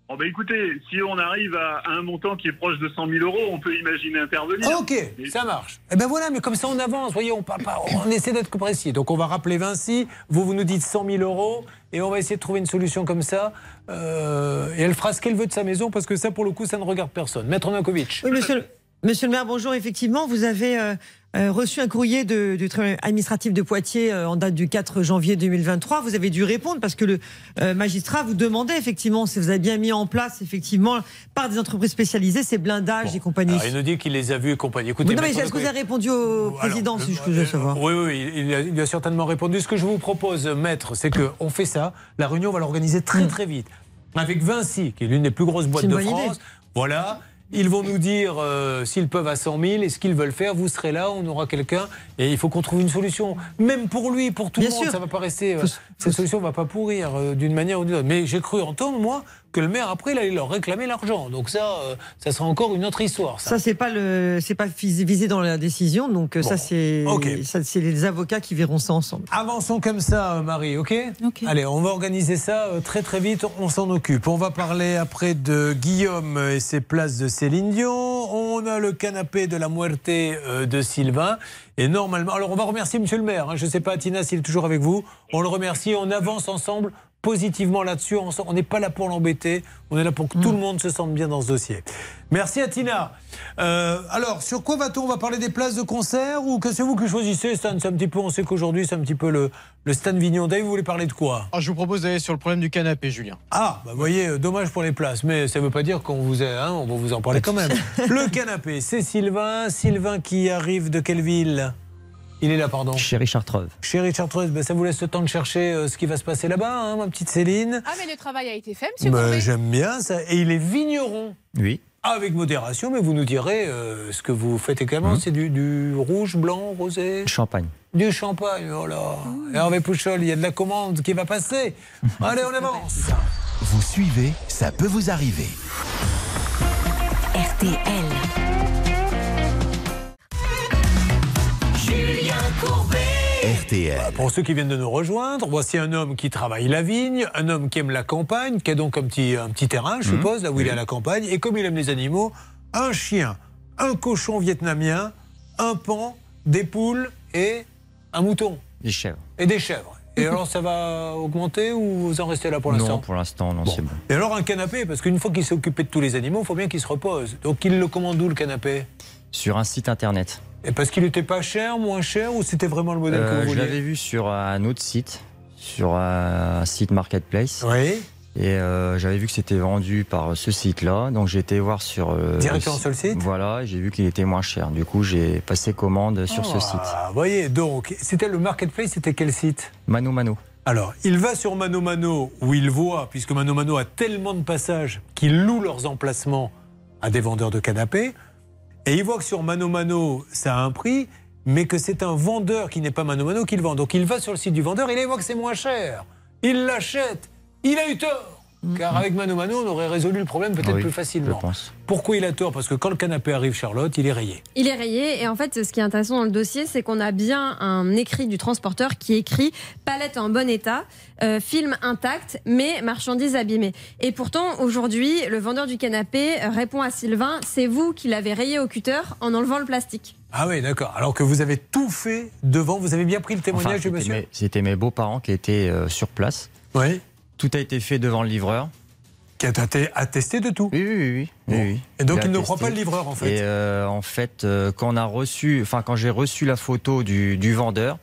Oh, bah, écoutez, si on arrive à un montant qui est proche de 100 000 euros, on peut imaginer intervenir. Ok, ça marche. Eh ben voilà, mais comme ça on avance, voyez, on, parle pas- on essaie d'être précis. Donc on va rappeler Vinci, vous, vous nous dites 100 000 euros, et on va essayer de trouver une solution comme ça. Euh, et elle fera ce qu'elle veut de sa maison, parce que ça, pour le coup, ça ne regarde personne. Maître Nankovic. Oui, monsieur, le- Monsieur le maire, bonjour. Effectivement, vous avez euh, euh, reçu un courrier de- du tribunal administratif de Poitiers euh, en date du 4 janvier 2023. Vous avez dû répondre parce que le euh, magistrat vous demandait effectivement si vous avez bien mis en place effectivement par des entreprises spécialisées ces blindages et compagnie. Alors, il nous dit qu'il les a vus et compagnie. Écoutez, non, mais est-ce que vous avez répondu au président, si je peux savoir Oui, oui, il a, il a certainement répondu. Ce que je vous propose, maître, c'est qu'on fait ça. La réunion, on va l'organiser très, très vite. Avec Vinci, qui est l'une des plus grosses boîtes Mm. De France. idée. Voilà. Ils vont nous dire euh, s'ils peuvent à 100 000 et ce qu'ils veulent faire. Vous serez là, on aura quelqu'un et il faut qu'on trouve une solution. Même pour lui, pour tout Bien le monde, sûr. ça va pas rester. euh, cette solution va pas pourrir euh, d'une manière ou d'une autre. Mais j'ai cru entendre, moi, que le maire, après, il allait leur réclamer l'argent. Donc ça, euh, ça sera encore une autre histoire. Ça. Ça, c'est pas le, c'est pas vis- visé dans la décision, donc euh, ça, c'est, ok. ça, c'est les avocats qui verront ça ensemble. Avançons comme ça, euh, Marie, ok? Allez, on va organiser ça très très vite, on s'en occupe. On va parler après de Guillaume et ses places de Céline Dion. On a le canapé de la muerte de Sylvain. Et normalement, alors on va remercier Monsieur le maire. hein. Je ne sais pas, Tina, s'il est toujours avec vous. On le remercie, on avance ensemble positivement là-dessus. On n'est pas là pour l'embêter, on est là pour que tout le monde se sente bien dans ce dossier. Merci à Tina. Euh, alors, sur quoi va-t-on? On va parler des places de concert ou que c'est vous qui choisissez, Stan? C'est un petit peu, on sait qu'aujourd'hui, c'est un petit peu le, le Stan Vignon. Dave, vous voulez parler de quoi? Ah, je vous propose d'aller sur le problème du canapé, Julien. Ah, bah, vous voyez, euh, dommage pour les places, mais ça ne veut pas dire qu'on vous est, hein, on va vous en parler quand même. <laughs> le canapé, c'est Sylvain. Sylvain qui arrive de quelle ville? Il est là, pardon. Chérie Chartreuve. Chérie Chartreuse, ben, ça vous laisse le temps de chercher euh, ce qui va se passer là-bas, hein, ma petite Céline. Ah, mais le travail a été fait, monsieur Ben, J'aime bien ça. Et il est vigneron. Oui. Avec modération, mais vous nous direz euh, ce que vous faites également. Mhm. C'est du, du rouge, blanc, rosé Champagne. Du champagne, oh là. Hervé Pouchol, il y a de la commande qui va passer. <laughs> Allez, on avance. Vous suivez, ça peut vous arriver. RTL. RTL. Pour ceux qui viennent de nous rejoindre, voici un homme qui travaille la vigne, un homme qui aime la campagne, qui a donc un petit, un petit terrain, je Mhm. suppose, là où il est à la campagne. Et comme il aime les animaux, un chien, un cochon vietnamien, un pan, des poules et un mouton. Des chèvres. Et des chèvres. Et <laughs> alors, ça va augmenter ou vous en restez là pour l'instant? Non, pour l'instant, non, c'est bon. Et alors, un canapé, parce qu'une fois qu'il s'est occupé de tous les animaux, il faut bien qu'il se repose. Donc, il le commande où le canapé? Sur un site internet. Et parce qu'il n'était pas cher, moins cher, ou c'était vraiment le modèle que Euh, vous je vouliez l'avais vu sur un autre site, sur un site marketplace. Oui. Et euh, j'avais vu que c'était vendu par ce site-là, donc j'ai été voir sur euh, Directement sur le site Voilà, j'ai vu qu'il était moins cher. Du coup, j'ai passé commande sur ce site. Ah, voyez, donc, c'était le marketplace, c'était quel site Mano Mano. Alors, il va sur Mano Mano, où il voit, puisque Mano Mano a tellement de passages qu'ils louent leurs emplacements à des vendeurs de canapés. Et il voit que sur Mano Mano, ça a un prix, mais que c'est un vendeur qui n'est pas Mano Mano qui le vend. Donc il va sur le site du vendeur, il voit que c'est moins cher. Il l'achète. Il a eu tort. Car avec Mano Mano, on aurait résolu le problème peut-être Oui, plus facilement. je pense. Pourquoi il a tort? Parce que quand le canapé arrive, Charlotte, il est rayé. Il est rayé et en fait, ce qui est intéressant dans le dossier, c'est qu'on a bien un écrit du transporteur qui écrit palette en bon état, euh, film intact, mais marchandises abîmées. Et pourtant, aujourd'hui, le vendeur du canapé répond à Sylvain c'est vous qui l'avez rayé au cutter en enlevant le plastique. Ah oui, d'accord. Alors que vous avez tout fait devant, vous avez bien pris le témoignage Enfin, du c'était monsieur mes- C'était mes beaux-parents qui étaient euh, sur place. Oui. Tout a été fait devant le livreur. Qui a été attesté de tout Oui, oui, oui. oui, oui, oui. Et donc, il ne croit pas le livreur, en fait. Et euh, en fait, euh, quand on a reçu, enfin quand j'ai reçu la photo du, du vendeur,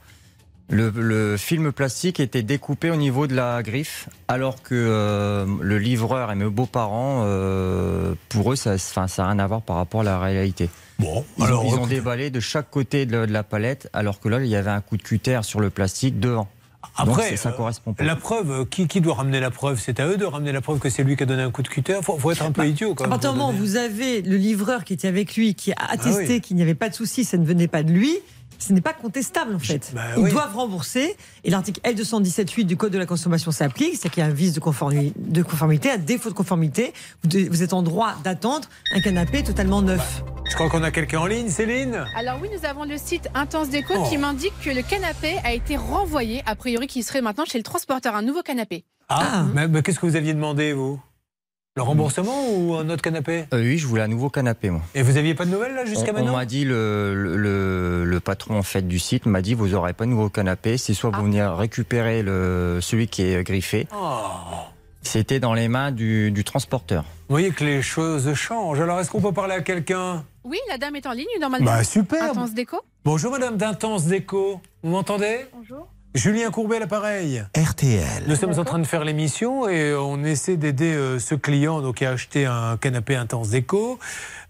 le, le film plastique était découpé au niveau de la griffe, alors que euh, le livreur et mes beaux-parents, euh, pour eux, ça, n'a rien à voir par rapport à la réalité. Bon, ils, alors, ont, ils ont écoutez. déballé de chaque côté de, de la palette, alors que là, il y avait un coup de cutter sur le plastique devant. Après, ça euh, correspond pas. La preuve, euh, qui, qui doit ramener la preuve? C'est à eux de ramener la preuve que c'est lui qui a donné un coup de cutter faut, faut être un peu idiot quand même. donner- vous avez le livreur qui était avec lui, qui a attesté Ah oui. qu'il n'y avait pas de souci, ça ne venait pas de lui, ce n'est pas contestable en fait. Bah Ils oui. doivent rembourser et l'article L217.8 du Code de la consommation s'applique, c'est qu'il y a un vice de conformité, de conformité, un défaut de conformité. Vous, êtes en droit d'attendre un canapé totalement neuf. Je crois qu'on a quelqu'un en ligne, Céline? Alors oui, nous avons le site Intense Déco Oh. qui m'indique que le canapé a été renvoyé, a priori qu'il serait maintenant chez le transporteur, un nouveau canapé. Ah, mais, mais qu'est-ce que vous aviez demandé, vous? Le remboursement ou un autre canapé? Euh, oui, je voulais un nouveau canapé, moi. Et vous aviez pas de nouvelles, là, jusqu'à on, on maintenant? m'a dit, le, le- le, le patron en fait, du site m'a dit vous n'aurez pas de nouveau canapé, c'est soit vous venez récupérer le, celui qui est griffé. Oh. C'était dans les mains du, du transporteur. Vous voyez que les choses changent. Alors, est-ce qu'on peut parler à quelqu'un? Oui, la dame est en ligne normalement. Bah, super. Intense déco. Bonjour madame d'Intense Déco. Vous m'entendez? Bonjour. Julien Courbet à l'appareil. RTL. Nous sommes en train de faire l'émission et on essaie d'aider euh, ce client donc, qui a acheté un canapé Intense Déco.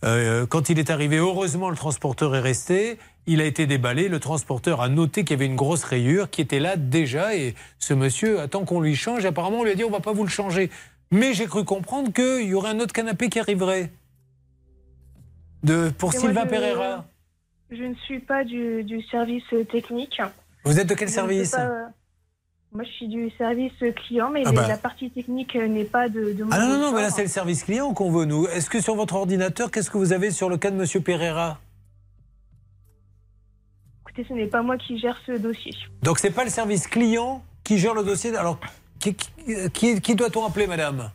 Euh, quand il est arrivé, heureusement, le transporteur est resté. Il a été déballé. Le transporteur a noté qu'il y avait une grosse rayure qui était là déjà. Et ce monsieur attend qu'on lui change. Apparemment, on lui a dit on va pas vous le changer. Mais j'ai cru comprendre qu'il y aurait un autre canapé qui arriverait. De, pour Et moi, Sylvain je- Pereira. Je ne suis pas du, du service technique. Vous êtes de quel Je service pas, euh, Moi, je suis du service client, mais Ah bah. la partie technique n'est pas de, de mon Ah non, non, non, mais là, c'est le service client qu'on veut, nous. Est-ce que sur votre ordinateur, qu'est-ce que vous avez sur le cas de Monsieur Pereira? Écoutez, ce n'est pas moi qui gère ce dossier. Donc, c'est pas le service client qui gère le dossier? Alors, qui, qui- qui- qui doit-on appeler, madame?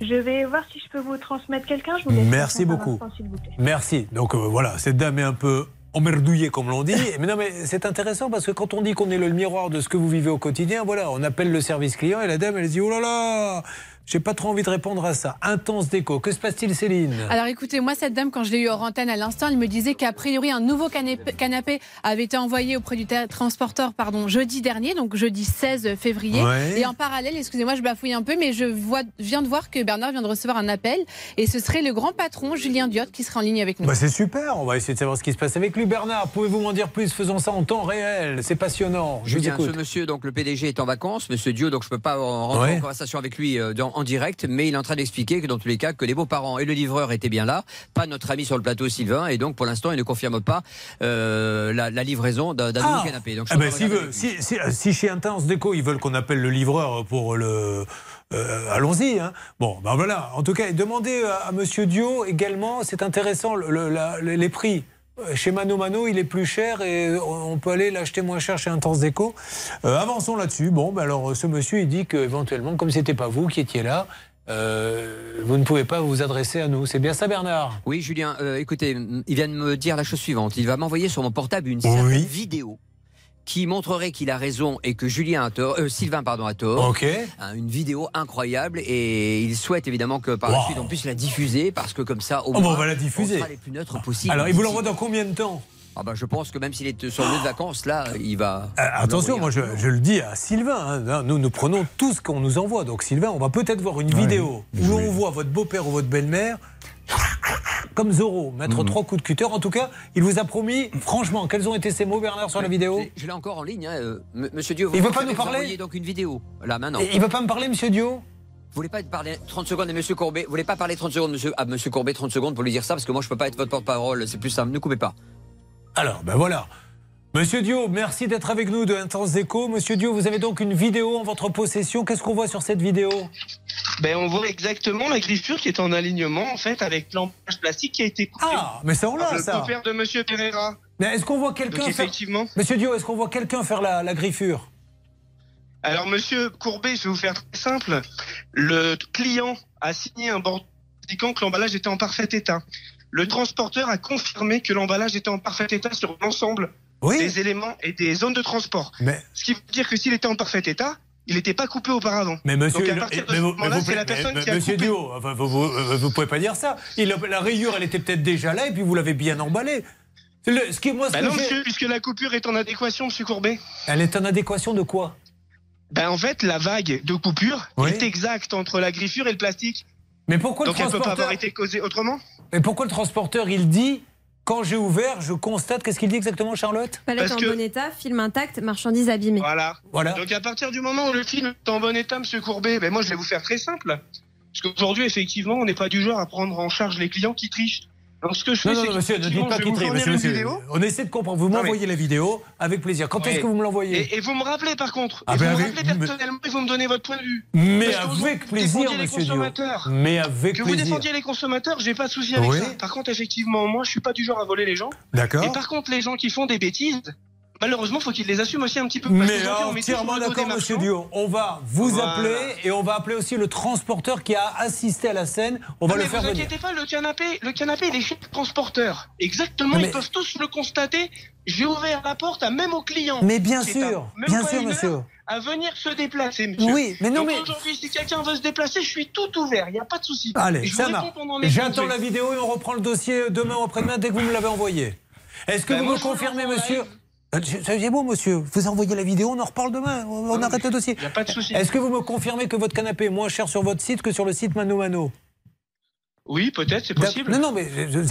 Je vais voir si je peux vous transmettre quelqu'un. Je vous laisse Merci beaucoup. instant, s'il vous plaît. Merci. Donc, euh, voilà, cette dame est un peu emmerdouillée, comme l'on dit. Mais non, mais c'est intéressant parce que quand on dit qu'on est le miroir de ce que vous vivez au quotidien, voilà, on appelle le service client et la dame, elle dit Oh là là j'ai pas trop envie de répondre à ça. Intense déco. Que se passe-t-il, Céline? Alors écoutez, moi cette dame, quand je l'ai eu hors antenne à l'instant, elle me disait qu'a priori un nouveau canapé, canapé avait été envoyé auprès du transporteur pardon, jeudi dernier, donc jeudi 16 février. Ouais. Et en parallèle, excusez-moi, je bafouille un peu, mais je vois, viens de voir que Bernard vient de recevoir un appel et ce serait le grand patron Julien Diotte qui sera en ligne avec nous. Bah, c'est super, on va essayer de savoir ce qui se passe avec lui. Bernard, pouvez-vous m'en dire plus? Faisons ça en temps réel, c'est passionnant. Je vous Julien, ce écoute. monsieur, donc le PDG est en vacances, monsieur Dio, donc je peux pas en rentrer Ouais. en conversation avec lui euh, dans- en direct, mais il est en train d'expliquer que dans tous les cas, que les beaux-parents et le livreur étaient bien là, pas notre ami sur le plateau Sylvain, et donc pour l'instant, il ne confirme pas euh, la, la livraison d'un Ah. nouveau canapé. Donc, je peux ben, regarder veut- si, si- si chez Intense Déco, ils veulent qu'on appelle le livreur pour le. euh, Allons-y. hein. Bon, ben voilà. En tout cas, demandez à, à Monsieur Dio également, c'est intéressant, le- le- la- les prix. Euh, Chez Mano Mano, il est plus cher et on on peut aller l'acheter moins cher chez Intense Déco. Euh, avançons là-dessus. Bon, ben alors ce monsieur, il dit qu'éventuellement, comme c'était pas vous qui étiez là, euh, vous ne pouvez pas vous adresser à nous. C'est bien ça, Bernard? Oui, Julien, euh, écoutez, il vient de me dire la chose suivante. Il va m'envoyer sur mon portable une vidéo qui montrerait qu'il a raison et que Julien a tort, euh, Sylvain pardon a tort. Ok. Hein, Une vidéo incroyable et il souhaite évidemment que par la suite on puisse la diffuser parce que comme ça au Oh, bon, moins on va la diffuser. on sera les plus neutres possibles. Alors, il vous l'envoie dans combien de temps Ah bah, je pense que même s'il est sur le lieu de vacances là, il va. Euh, attention, moi je, je le dis à Sylvain, hein, nous nous prenons tout ce qu'on nous envoie. Donc Sylvain, on va peut-être voir une vidéo où on voit votre beau-père ou votre belle-mère comme Zorro, mettre Mhm. trois coups de cutter. En tout cas, il vous a promis, franchement, quels ont été ces mots, Bernard, sur la vidéo Je l'ai encore en ligne. hein, euh, Monsieur Dio, vous Il veut pas nous parler donc une vidéo là maintenant. Il veut pas me parler, monsieur Dio Vous voulez pas parler 30 secondes à Monsieur Courbet Vous voulez pas parler 30 secondes monsieur, à Monsieur Courbet 30 secondes pour lui dire ça parce que moi je peux pas être votre porte-parole. C'est plus simple. Ne coupez pas. Alors, ben voilà. Monsieur Dio, merci d'être avec nous de Intense Écho. Monsieur Dio, vous avez donc une vidéo en votre possession. Qu'est-ce qu'on voit sur cette vidéo? Ben, on voit exactement la griffure qui est en alignement en fait avec l'emballage plastique qui a été coupé. Ah, mais ça on l'a Par le ça. beau-père de Monsieur Pereira. Mais est-ce qu'on voit quelqu'un faire... effectivement. Monsieur Dio, est-ce qu'on voit quelqu'un faire la, la griffure? Alors Monsieur Courbet, je vais vous faire très simple. Le client a signé un bord indiquant que l'emballage était en parfait état. Le transporteur a confirmé que l'emballage était en parfait état sur l'ensemble des éléments et des zones de transport. Mais, Ce qui veut dire que s'il était en parfait état, il n'était pas coupé auparavant. mais monsieur, mais mais mais- mais-. Dio, enfin, vous, vous- vous pouvez pas dire ça. Il, la rayure, elle était peut-être déjà là et puis vous l'avez bien emballée. Le- ce qui, moi, ce Bah non, monsieur, puisque la coupure est en adéquation, monsieur Courbet. Elle est en adéquation de quoi? Ben en fait, la vague de coupure est exacte entre la griffure et le plastique. Mais pourquoi Donc le elle peut pas transporteur avoir été causée autrement? Et pourquoi le transporteur, il dit quand j'ai ouvert, je constate. Qu'est-ce qu'il dit exactement, Charlotte? Palette en bon état, film intact, marchandises abîmées. Voilà. Voilà. Donc à partir du moment où le film est en bon état, monsieur Courbet, ben moi je vais vous faire très simple. Parce qu'aujourd'hui, effectivement, on n'est pas du genre à prendre en charge les clients qui trichent. Ce que je fais, Non, non, c'est non, monsieur, ne qu'effectivement, dites pas je vais qu'il vous trie, fournir monsieur, une monsieur. vidéo. On essaie de comprendre. Vous m'envoyez la vidéo avec plaisir. Quand est-ce que vous me l'envoyez? Et, et vous me rappelez par contre. Ah et ben vous me rappelez personnellement et vous me donnez votre point de vue. Mais Parce avec vous plaisir, les consommateurs. Mais avec que vous plaisir. défendiez les consommateurs, j'ai pas de souci avec Oui. ça. Par contre, effectivement, moi, je suis pas du genre à voler les gens. D'accord. Et par contre, les gens qui font des bêtises, malheureusement, faut qu'ils les assument aussi un petit peu. Parce Mais sur entièrement d'accord, monsieur. Dio. On va vous Voilà. appeler et on va appeler aussi le transporteur qui a assisté à la scène. On va Ah, le mais faire vous venir. inquiétez pas, le canapé, le canapé, il est chez le transporteur. Exactement, Mais- ils peuvent tous le constater. J'ai ouvert la porte à même au client. Mais bien sûr, à bien sûr, monsieur. à venir se déplacer, monsieur. Oui, mais non, Donc, mais- Aujourd'hui, si quelqu'un veut se déplacer, je suis tout ouvert, il n'y a pas de souci. Allez, je ça marche. J'attends la vidéo et on reprend le dossier demain ou après-demain dès que vous me l'avez envoyé. Est-ce que Ben, vous me confirmez, monsieur C'est bon, monsieur. Vous envoyez la vidéo, on en reparle demain. On on arrête le dossier. Il n'y a pas de souci. Est-ce que vous me confirmez que votre canapé est moins cher sur votre site que sur le site Mano Mano? Oui, peut-être, c'est possible. Non, non, mais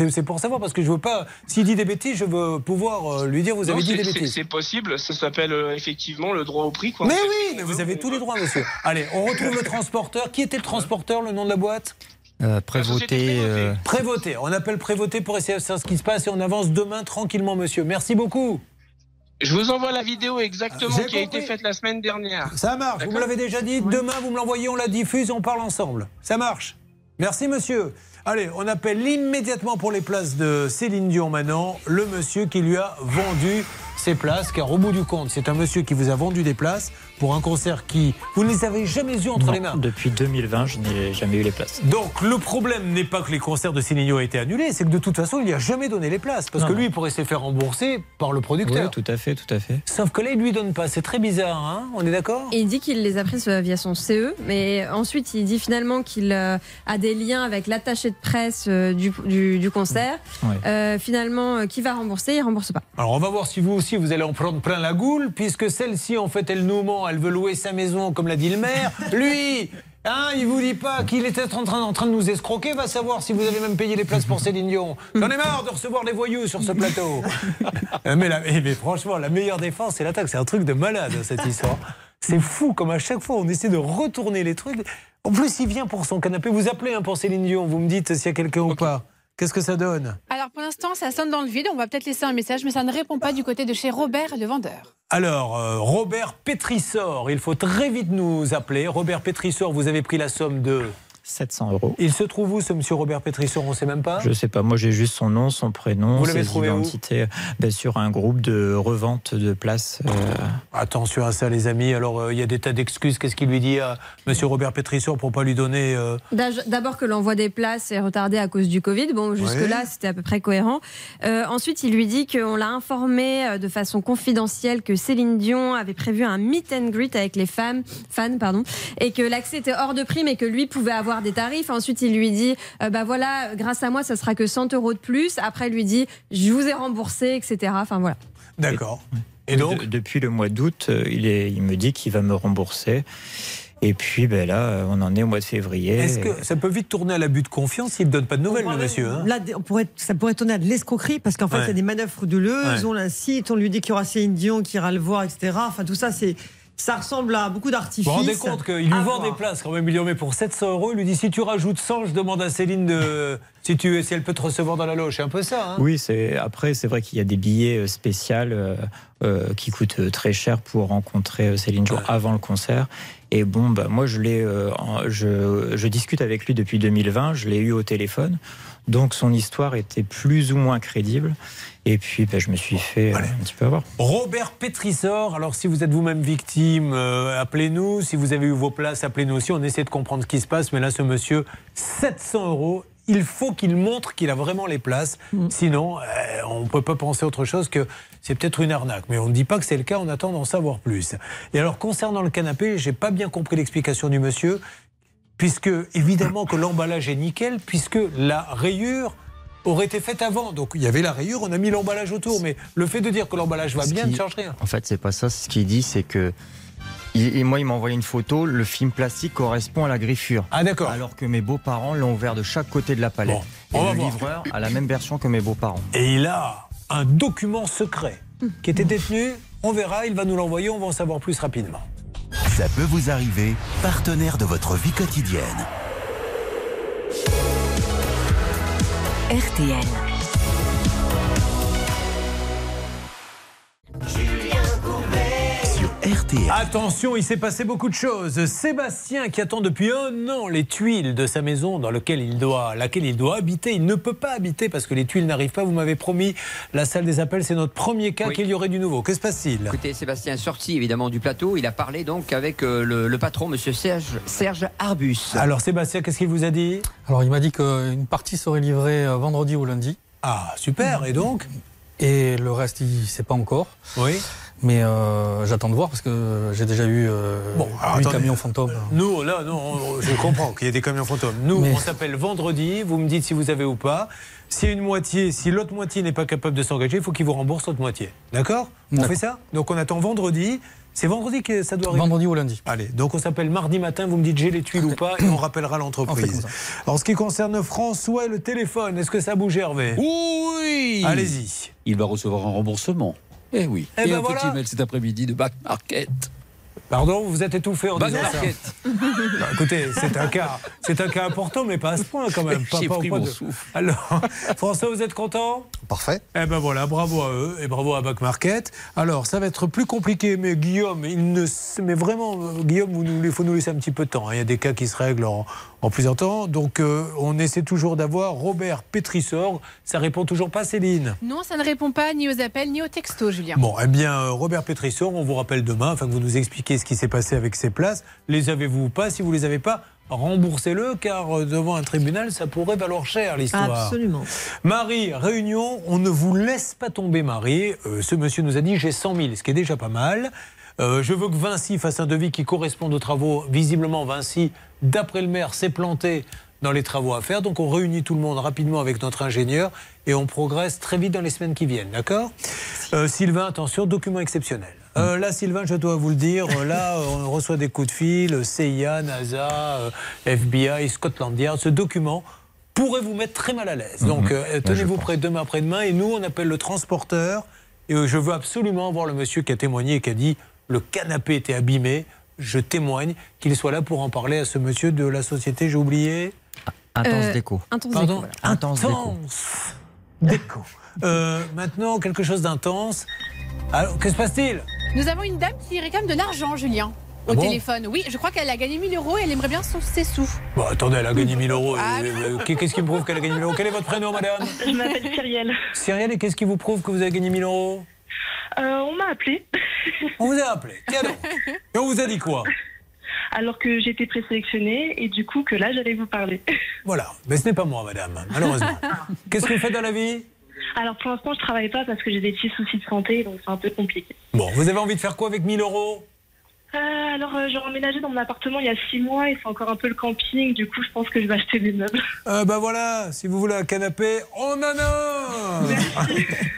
c'est pour savoir parce que je veux pas. S'il dit des bêtises, je veux pouvoir euh, lui dire vous Non, avez dit des bêtises. C'est possible, ça s'appelle euh, effectivement le droit au prix. Quoi. Mais oui, mais vous avez tous les droits, monsieur. Allez, on retrouve le transporteur. Qui était le transporteur, le nom de la boîte? Euh, Prévoté. euh, Prévoté. On appelle Prévoté pour essayer de savoir ce qui se passe et on avance demain tranquillement, monsieur. Merci beaucoup. Je vous envoie la vidéo exactement qui a été faite la semaine dernière. Ça marche, vous me l'avez déjà dit. Demain, vous me l'envoyez, on la diffuse, on parle ensemble. Ça marche. Merci, monsieur. Allez, on appelle immédiatement pour les places de Céline Dion maintenant le monsieur qui lui a vendu ses places, car au bout du compte, c'est un monsieur qui vous a vendu des places pour un concert qui. Vous ne les avez jamais eus entre Non, les mains. Depuis 2020, je n'ai jamais eu les places. Donc le problème n'est pas que les concerts de Céline aient été annulés, c'est que de toute façon, il n'y a jamais donné les places. Parce Non, que non. lui, il pourrait se faire rembourser par le producteur. Oui, tout à fait, tout à fait. Sauf que là, il lui donne pas. C'est très bizarre, hein On est d'accord? Il dit qu'il les a prises euh, via son CE, mais ensuite il dit finalement qu'il euh, a des liens avec l'attaché de presse euh, du, du- du concert. Euh, finalement, qui va rembourser? Il rembourse pas. Alors on va voir si vous aussi vous allez en prendre plein la goule, puisque celle-ci en fait elle nous ment, elle veut louer sa maison comme l'a dit le maire. Lui, hein, il vous dit pas qu'il était en train, en train de nous escroquer, va savoir si vous avez même payé les places pour Céline Dion. J'en ai marre de recevoir des voyous sur ce plateau. Euh, mais, la- mais- mais franchement, la meilleure défense c'est l'attaque, c'est un truc de malade cette histoire. C'est fou comme à chaque fois on essaie de retourner les trucs. En plus il vient pour son canapé, vous appelez hein, pour Céline Dion, vous me dites s'il y a quelqu'un ou pas. Qu'est-ce que ça donne Alors pour l'instant, ça sonne dans le vide. On va peut-être laisser un message, mais ça ne répond pas du côté de chez Robert, le vendeur. Alors, euh, Robert Pétrissor, il faut très vite nous appeler. Robert Pétrissor, vous avez pris la somme de 700 euros. Il se trouve où ce monsieur Robert Pétrissor On ne sait même pas? Je sais pas, moi j'ai juste son nom, son prénom, Vous l'avez ses identités ben, sur un groupe de revente de places. euh, Attention à ça, les amis. Alors, euh, il y a des tas d'excuses. Qu'est-ce qu'il lui dit à monsieur Robert Pétrissor pour pas lui donner euh, D'abord que l'envoi des places est retardé à cause du Covid. Bon, jusque-là, c'était à peu près cohérent. Euh, ensuite, il lui dit qu'on l'a informé de façon confidentielle que Céline Dion avait prévu un meet and greet avec les femmes, fans, pardon, et que l'accès était hors de prix, mais que lui pouvait avoir des tarifs. Ensuite, il lui dit, euh, bah voilà, grâce à moi, ça sera que 100 euros de plus. Après, il lui dit, je vous ai remboursé, etc. Enfin voilà. D'accord. Et donc Depuis le mois d'août, euh, il, est- il me dit qu'il va me rembourser. Et puis ben là, on en est au mois de février. Est-ce que ça peut vite tourner à l'abus de confiance s'il ne donne pas de nouvelles, le monsieur hein Là, on pourrait, ça pourrait tourner à de l'escroquerie parce qu'en fait, Ouais. il y a des manœuvres frauduleuses. Ouais. On l'incite, on lui dit qu'il y aura Céline Dion qui ira le voir, etc. Enfin, tout ça, c'est, ça ressemble à beaucoup Vous d'artifices. vous rendez compte qu'il lui vend des places quand même, il lui en met pour 700 euros. Il lui dit si tu rajoutes 100, je demande à Céline de, si, tu, si elle peut te recevoir dans la loge. C'est un peu ça. Hein Oui, c'est après c'est vrai qu'il y a des billets euh, spéciaux euh, euh, qui coûtent très cher pour rencontrer Céline Dion avant le concert. Et bon, bah, moi je l'ai, euh, je, je discute avec lui depuis 2020. Je l'ai eu au téléphone, donc son histoire était plus ou moins crédible. Et puis bah, je me suis fait euh, un petit peu avoir. Robert Pétrissor, alors si vous êtes vous-même victime, euh, appelez-nous. Si vous avez eu vos places, appelez-nous aussi. On essaie de comprendre ce qui se passe. Mais là, ce monsieur, 700 euros. Il faut qu'il montre qu'il a vraiment les places. Sinon, euh, on ne peut pas penser autre chose que c'est peut-être une arnaque. Mais on ne dit pas que c'est le cas, on attend d'en savoir plus. Et alors, concernant le canapé, j'ai pas bien compris l'explication du monsieur. Puisque, évidemment, que l'emballage est nickel, puisque la rayure aurait été faite avant. Donc, il y avait la rayure, on a mis l'emballage autour. Mais le fait de dire que l'emballage va Ce bien qui- ne change rien. En fait, c'est pas ça. Ce qu'il dit, c'est que. il- et moi, il m'a envoyé une photo. Le film plastique correspond à la griffure. Ah, d'accord. Alors que mes beaux-parents l'ont ouvert de chaque côté de la palette. on et va le voir. livreur a la même version que mes beaux-parents. Et il a un document secret qui était détenu. On verra, il va nous l'envoyer, on va en savoir plus rapidement. Ça peut vous arriver, partenaire de votre vie quotidienne. RTL. RTL. Attention, il s'est passé beaucoup de choses. Sébastien, qui attend depuis un an les tuiles de sa maison dans lequel il doit, laquelle il doit habiter, il ne peut pas habiter parce que les tuiles n'arrivent pas. Vous m'avez promis, la salle des appels, c'est notre premier cas Oui. qu'il y aurait du nouveau. Que se passe-t-il? Écoutez, Sébastien est sorti évidemment du plateau. Il a parlé donc avec euh, le, le patron, monsieur Serge, Serge Arbus. Alors Sébastien, qu'est-ce qu'il vous a dit? Alors il m'a dit qu'une partie serait livrée euh, vendredi ou lundi. Ah, super, et donc? Et le reste, il ne sait pas encore. Oui. Mais euh, j'attends de voir parce que j'ai déjà eu euh, Bon, alors, huit attendez. camions fantômes. Nous, là, non, on- je comprends qu'il y ait des camions fantômes. Nous, Mais- on s'appelle vendredi. Vous me dites si vous avez ou pas. Si une moitié, si l'autre moitié n'est pas capable de s'engager, il faut qu'il vous rembourse l'autre moitié. D'accord? On fait ça? Donc on attend vendredi. C'est vendredi que ça doit arriver? Vendredi ou lundi. Allez, donc on s'appelle mardi matin, vous me dites j'ai les tuiles ou pas, et on rappellera l'entreprise. Alors, ce qui concerne François et le téléphone, est-ce que ça bouge, Hervé? Oui Allez-y. Il va recevoir un remboursement. Eh oui. Eh et ben un voilà. petit mail cet après-midi de Back Market. Pardon, vous êtes étouffé en disant ça. Bah, écoutez, c'est un cas, c'est un cas important, mais pas à ce point quand même. Pas, au pris point mon de- souffle. Alors, François, vous êtes content? Parfait. Eh ben voilà, bravo à eux et bravo à Back Market. Alors, ça va être plus compliqué, mais Guillaume, il ne, mais vraiment, Guillaume, il faut nous laisser un petit peu de temps. hein. Il y a des cas qui se règlent en, en plusieurs temps. Donc, euh, on essaie toujours d'avoir Robert Pétrissor. Ça répond toujours pas, Céline. Non, ça ne répond pas ni aux appels ni aux textos, Julien. Bon, eh bien, euh, Robert Pétrissor, on vous rappelle demain, afin que vous nous expliquiez ce qui s'est passé avec ces places. Les avez-vous ou pas Si vous les avez pas, remboursez-le, car euh, devant un tribunal, ça pourrait valoir cher l'histoire. Absolument. Marie, Réunion, on ne vous laisse pas tomber, Marie. Euh, ce monsieur nous a dit j'ai 100 000, ce qui est déjà pas mal. Euh, je veux que Vinci fasse un devis qui corresponde aux travaux. Visiblement, Vinci, d'après le maire, s'est planté dans les travaux à faire. Donc on réunit tout le monde rapidement avec notre ingénieur et on progresse très vite dans les semaines qui viennent. D'accord? Euh, Sylvain, attention, document exceptionnel. Euh, là, Sylvain, je dois vous le dire, là, <laughs> on reçoit des coups de fil, CIA, NASA, FBI, Scotland Yard. Ce document pourrait vous mettre très mal à l'aise. Donc, Mhm. euh, Ouais, tenez-vous prêt demain après-demain. Et nous, on appelle le transporteur. Et je veux absolument voir le monsieur qui a témoigné et qui a dit le canapé était abîmé. Je témoigne qu'il soit là pour en parler à ce monsieur de la société, j'ai oublié. Intense Euh, déco. Intense Pardon déco, voilà. Intense déco. Intense déco. Euh, maintenant, quelque chose d'intense. Alors, que se passe-t-il? Nous avons une dame qui réclame de l'argent, Julien, au Ah bon? téléphone. Oui, je crois qu'elle a gagné 1000 euros et elle aimerait bien son- ses sous. Bon, attendez, elle a gagné 1000 euros. Ah. Euh, Qu'est-ce qui me prouve qu'elle a gagné 1000 euros? Quel est votre prénom, madame? Je m'appelle Cyrielle. Cyrielle, et qu'est-ce qui vous prouve que vous avez gagné 1000 euros? On m'a appelé. On vous a appelé. Tiens donc. <laughs> Et on vous a dit quoi Alors que j'étais présélectionnée et du coup que là j'allais vous parler. Voilà. Mais ce n'est pas moi, madame, malheureusement. Qu'est-ce que vous faites dans la vie Alors pour l'instant je travaille pas parce que j'ai des petits soucis de santé donc c'est un peu compliqué. Bon, vous avez envie de faire quoi avec 1000 euros Euh, alors euh, j'ai emménagé dans mon appartement il y a six mois et c'est encore un peu le camping. Du coup je pense que je vais acheter des meubles. <laughs> Euh, bah voilà, si vous voulez un canapé, on en a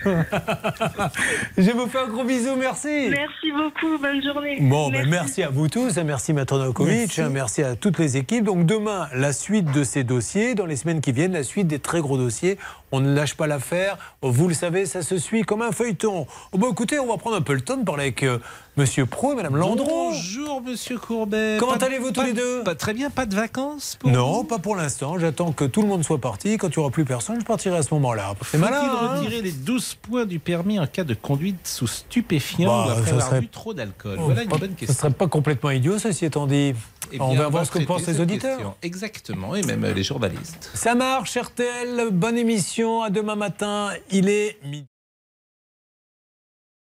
<laughs> Je vous fais un gros bisou, merci. Merci beaucoup, bonne journée. Bon, ben merci à vous tous, merci Matronokovic, Merci. hein, merci à toutes les équipes. Donc demain, la suite de ces dossiers, dans les semaines qui viennent, la suite des très gros dossiers. On ne lâche pas l'affaire, vous le savez, ça se suit comme un feuilleton. Bon, écoutez, on va prendre un peu le temps de parler avec euh, Monsieur Pro et Madame Landron. Bonjour, monsieur Courbet. Comment allez-vous tous pas- les deux pas Très bien, pas de vacances pour Non, vous pas pour l'instant. J'attends que tout le monde soit parti. Quand il n'y aura plus personne, je partirai à ce moment-là. C'est malin. Hein retirer les 12 points du permis en cas de conduite sous stupéfiant Bah, ou après ça avoir serait- bu trop d'alcool Oh, Voilà une pas- bonne Ce question. serait pas complètement idiot, ceci étant dit. Eh on va voir ce que pensent les auditeurs. question. Exactement, et même les journalistes. Ça marche, RTL. Bonne émission. À demain matin. Il est midi.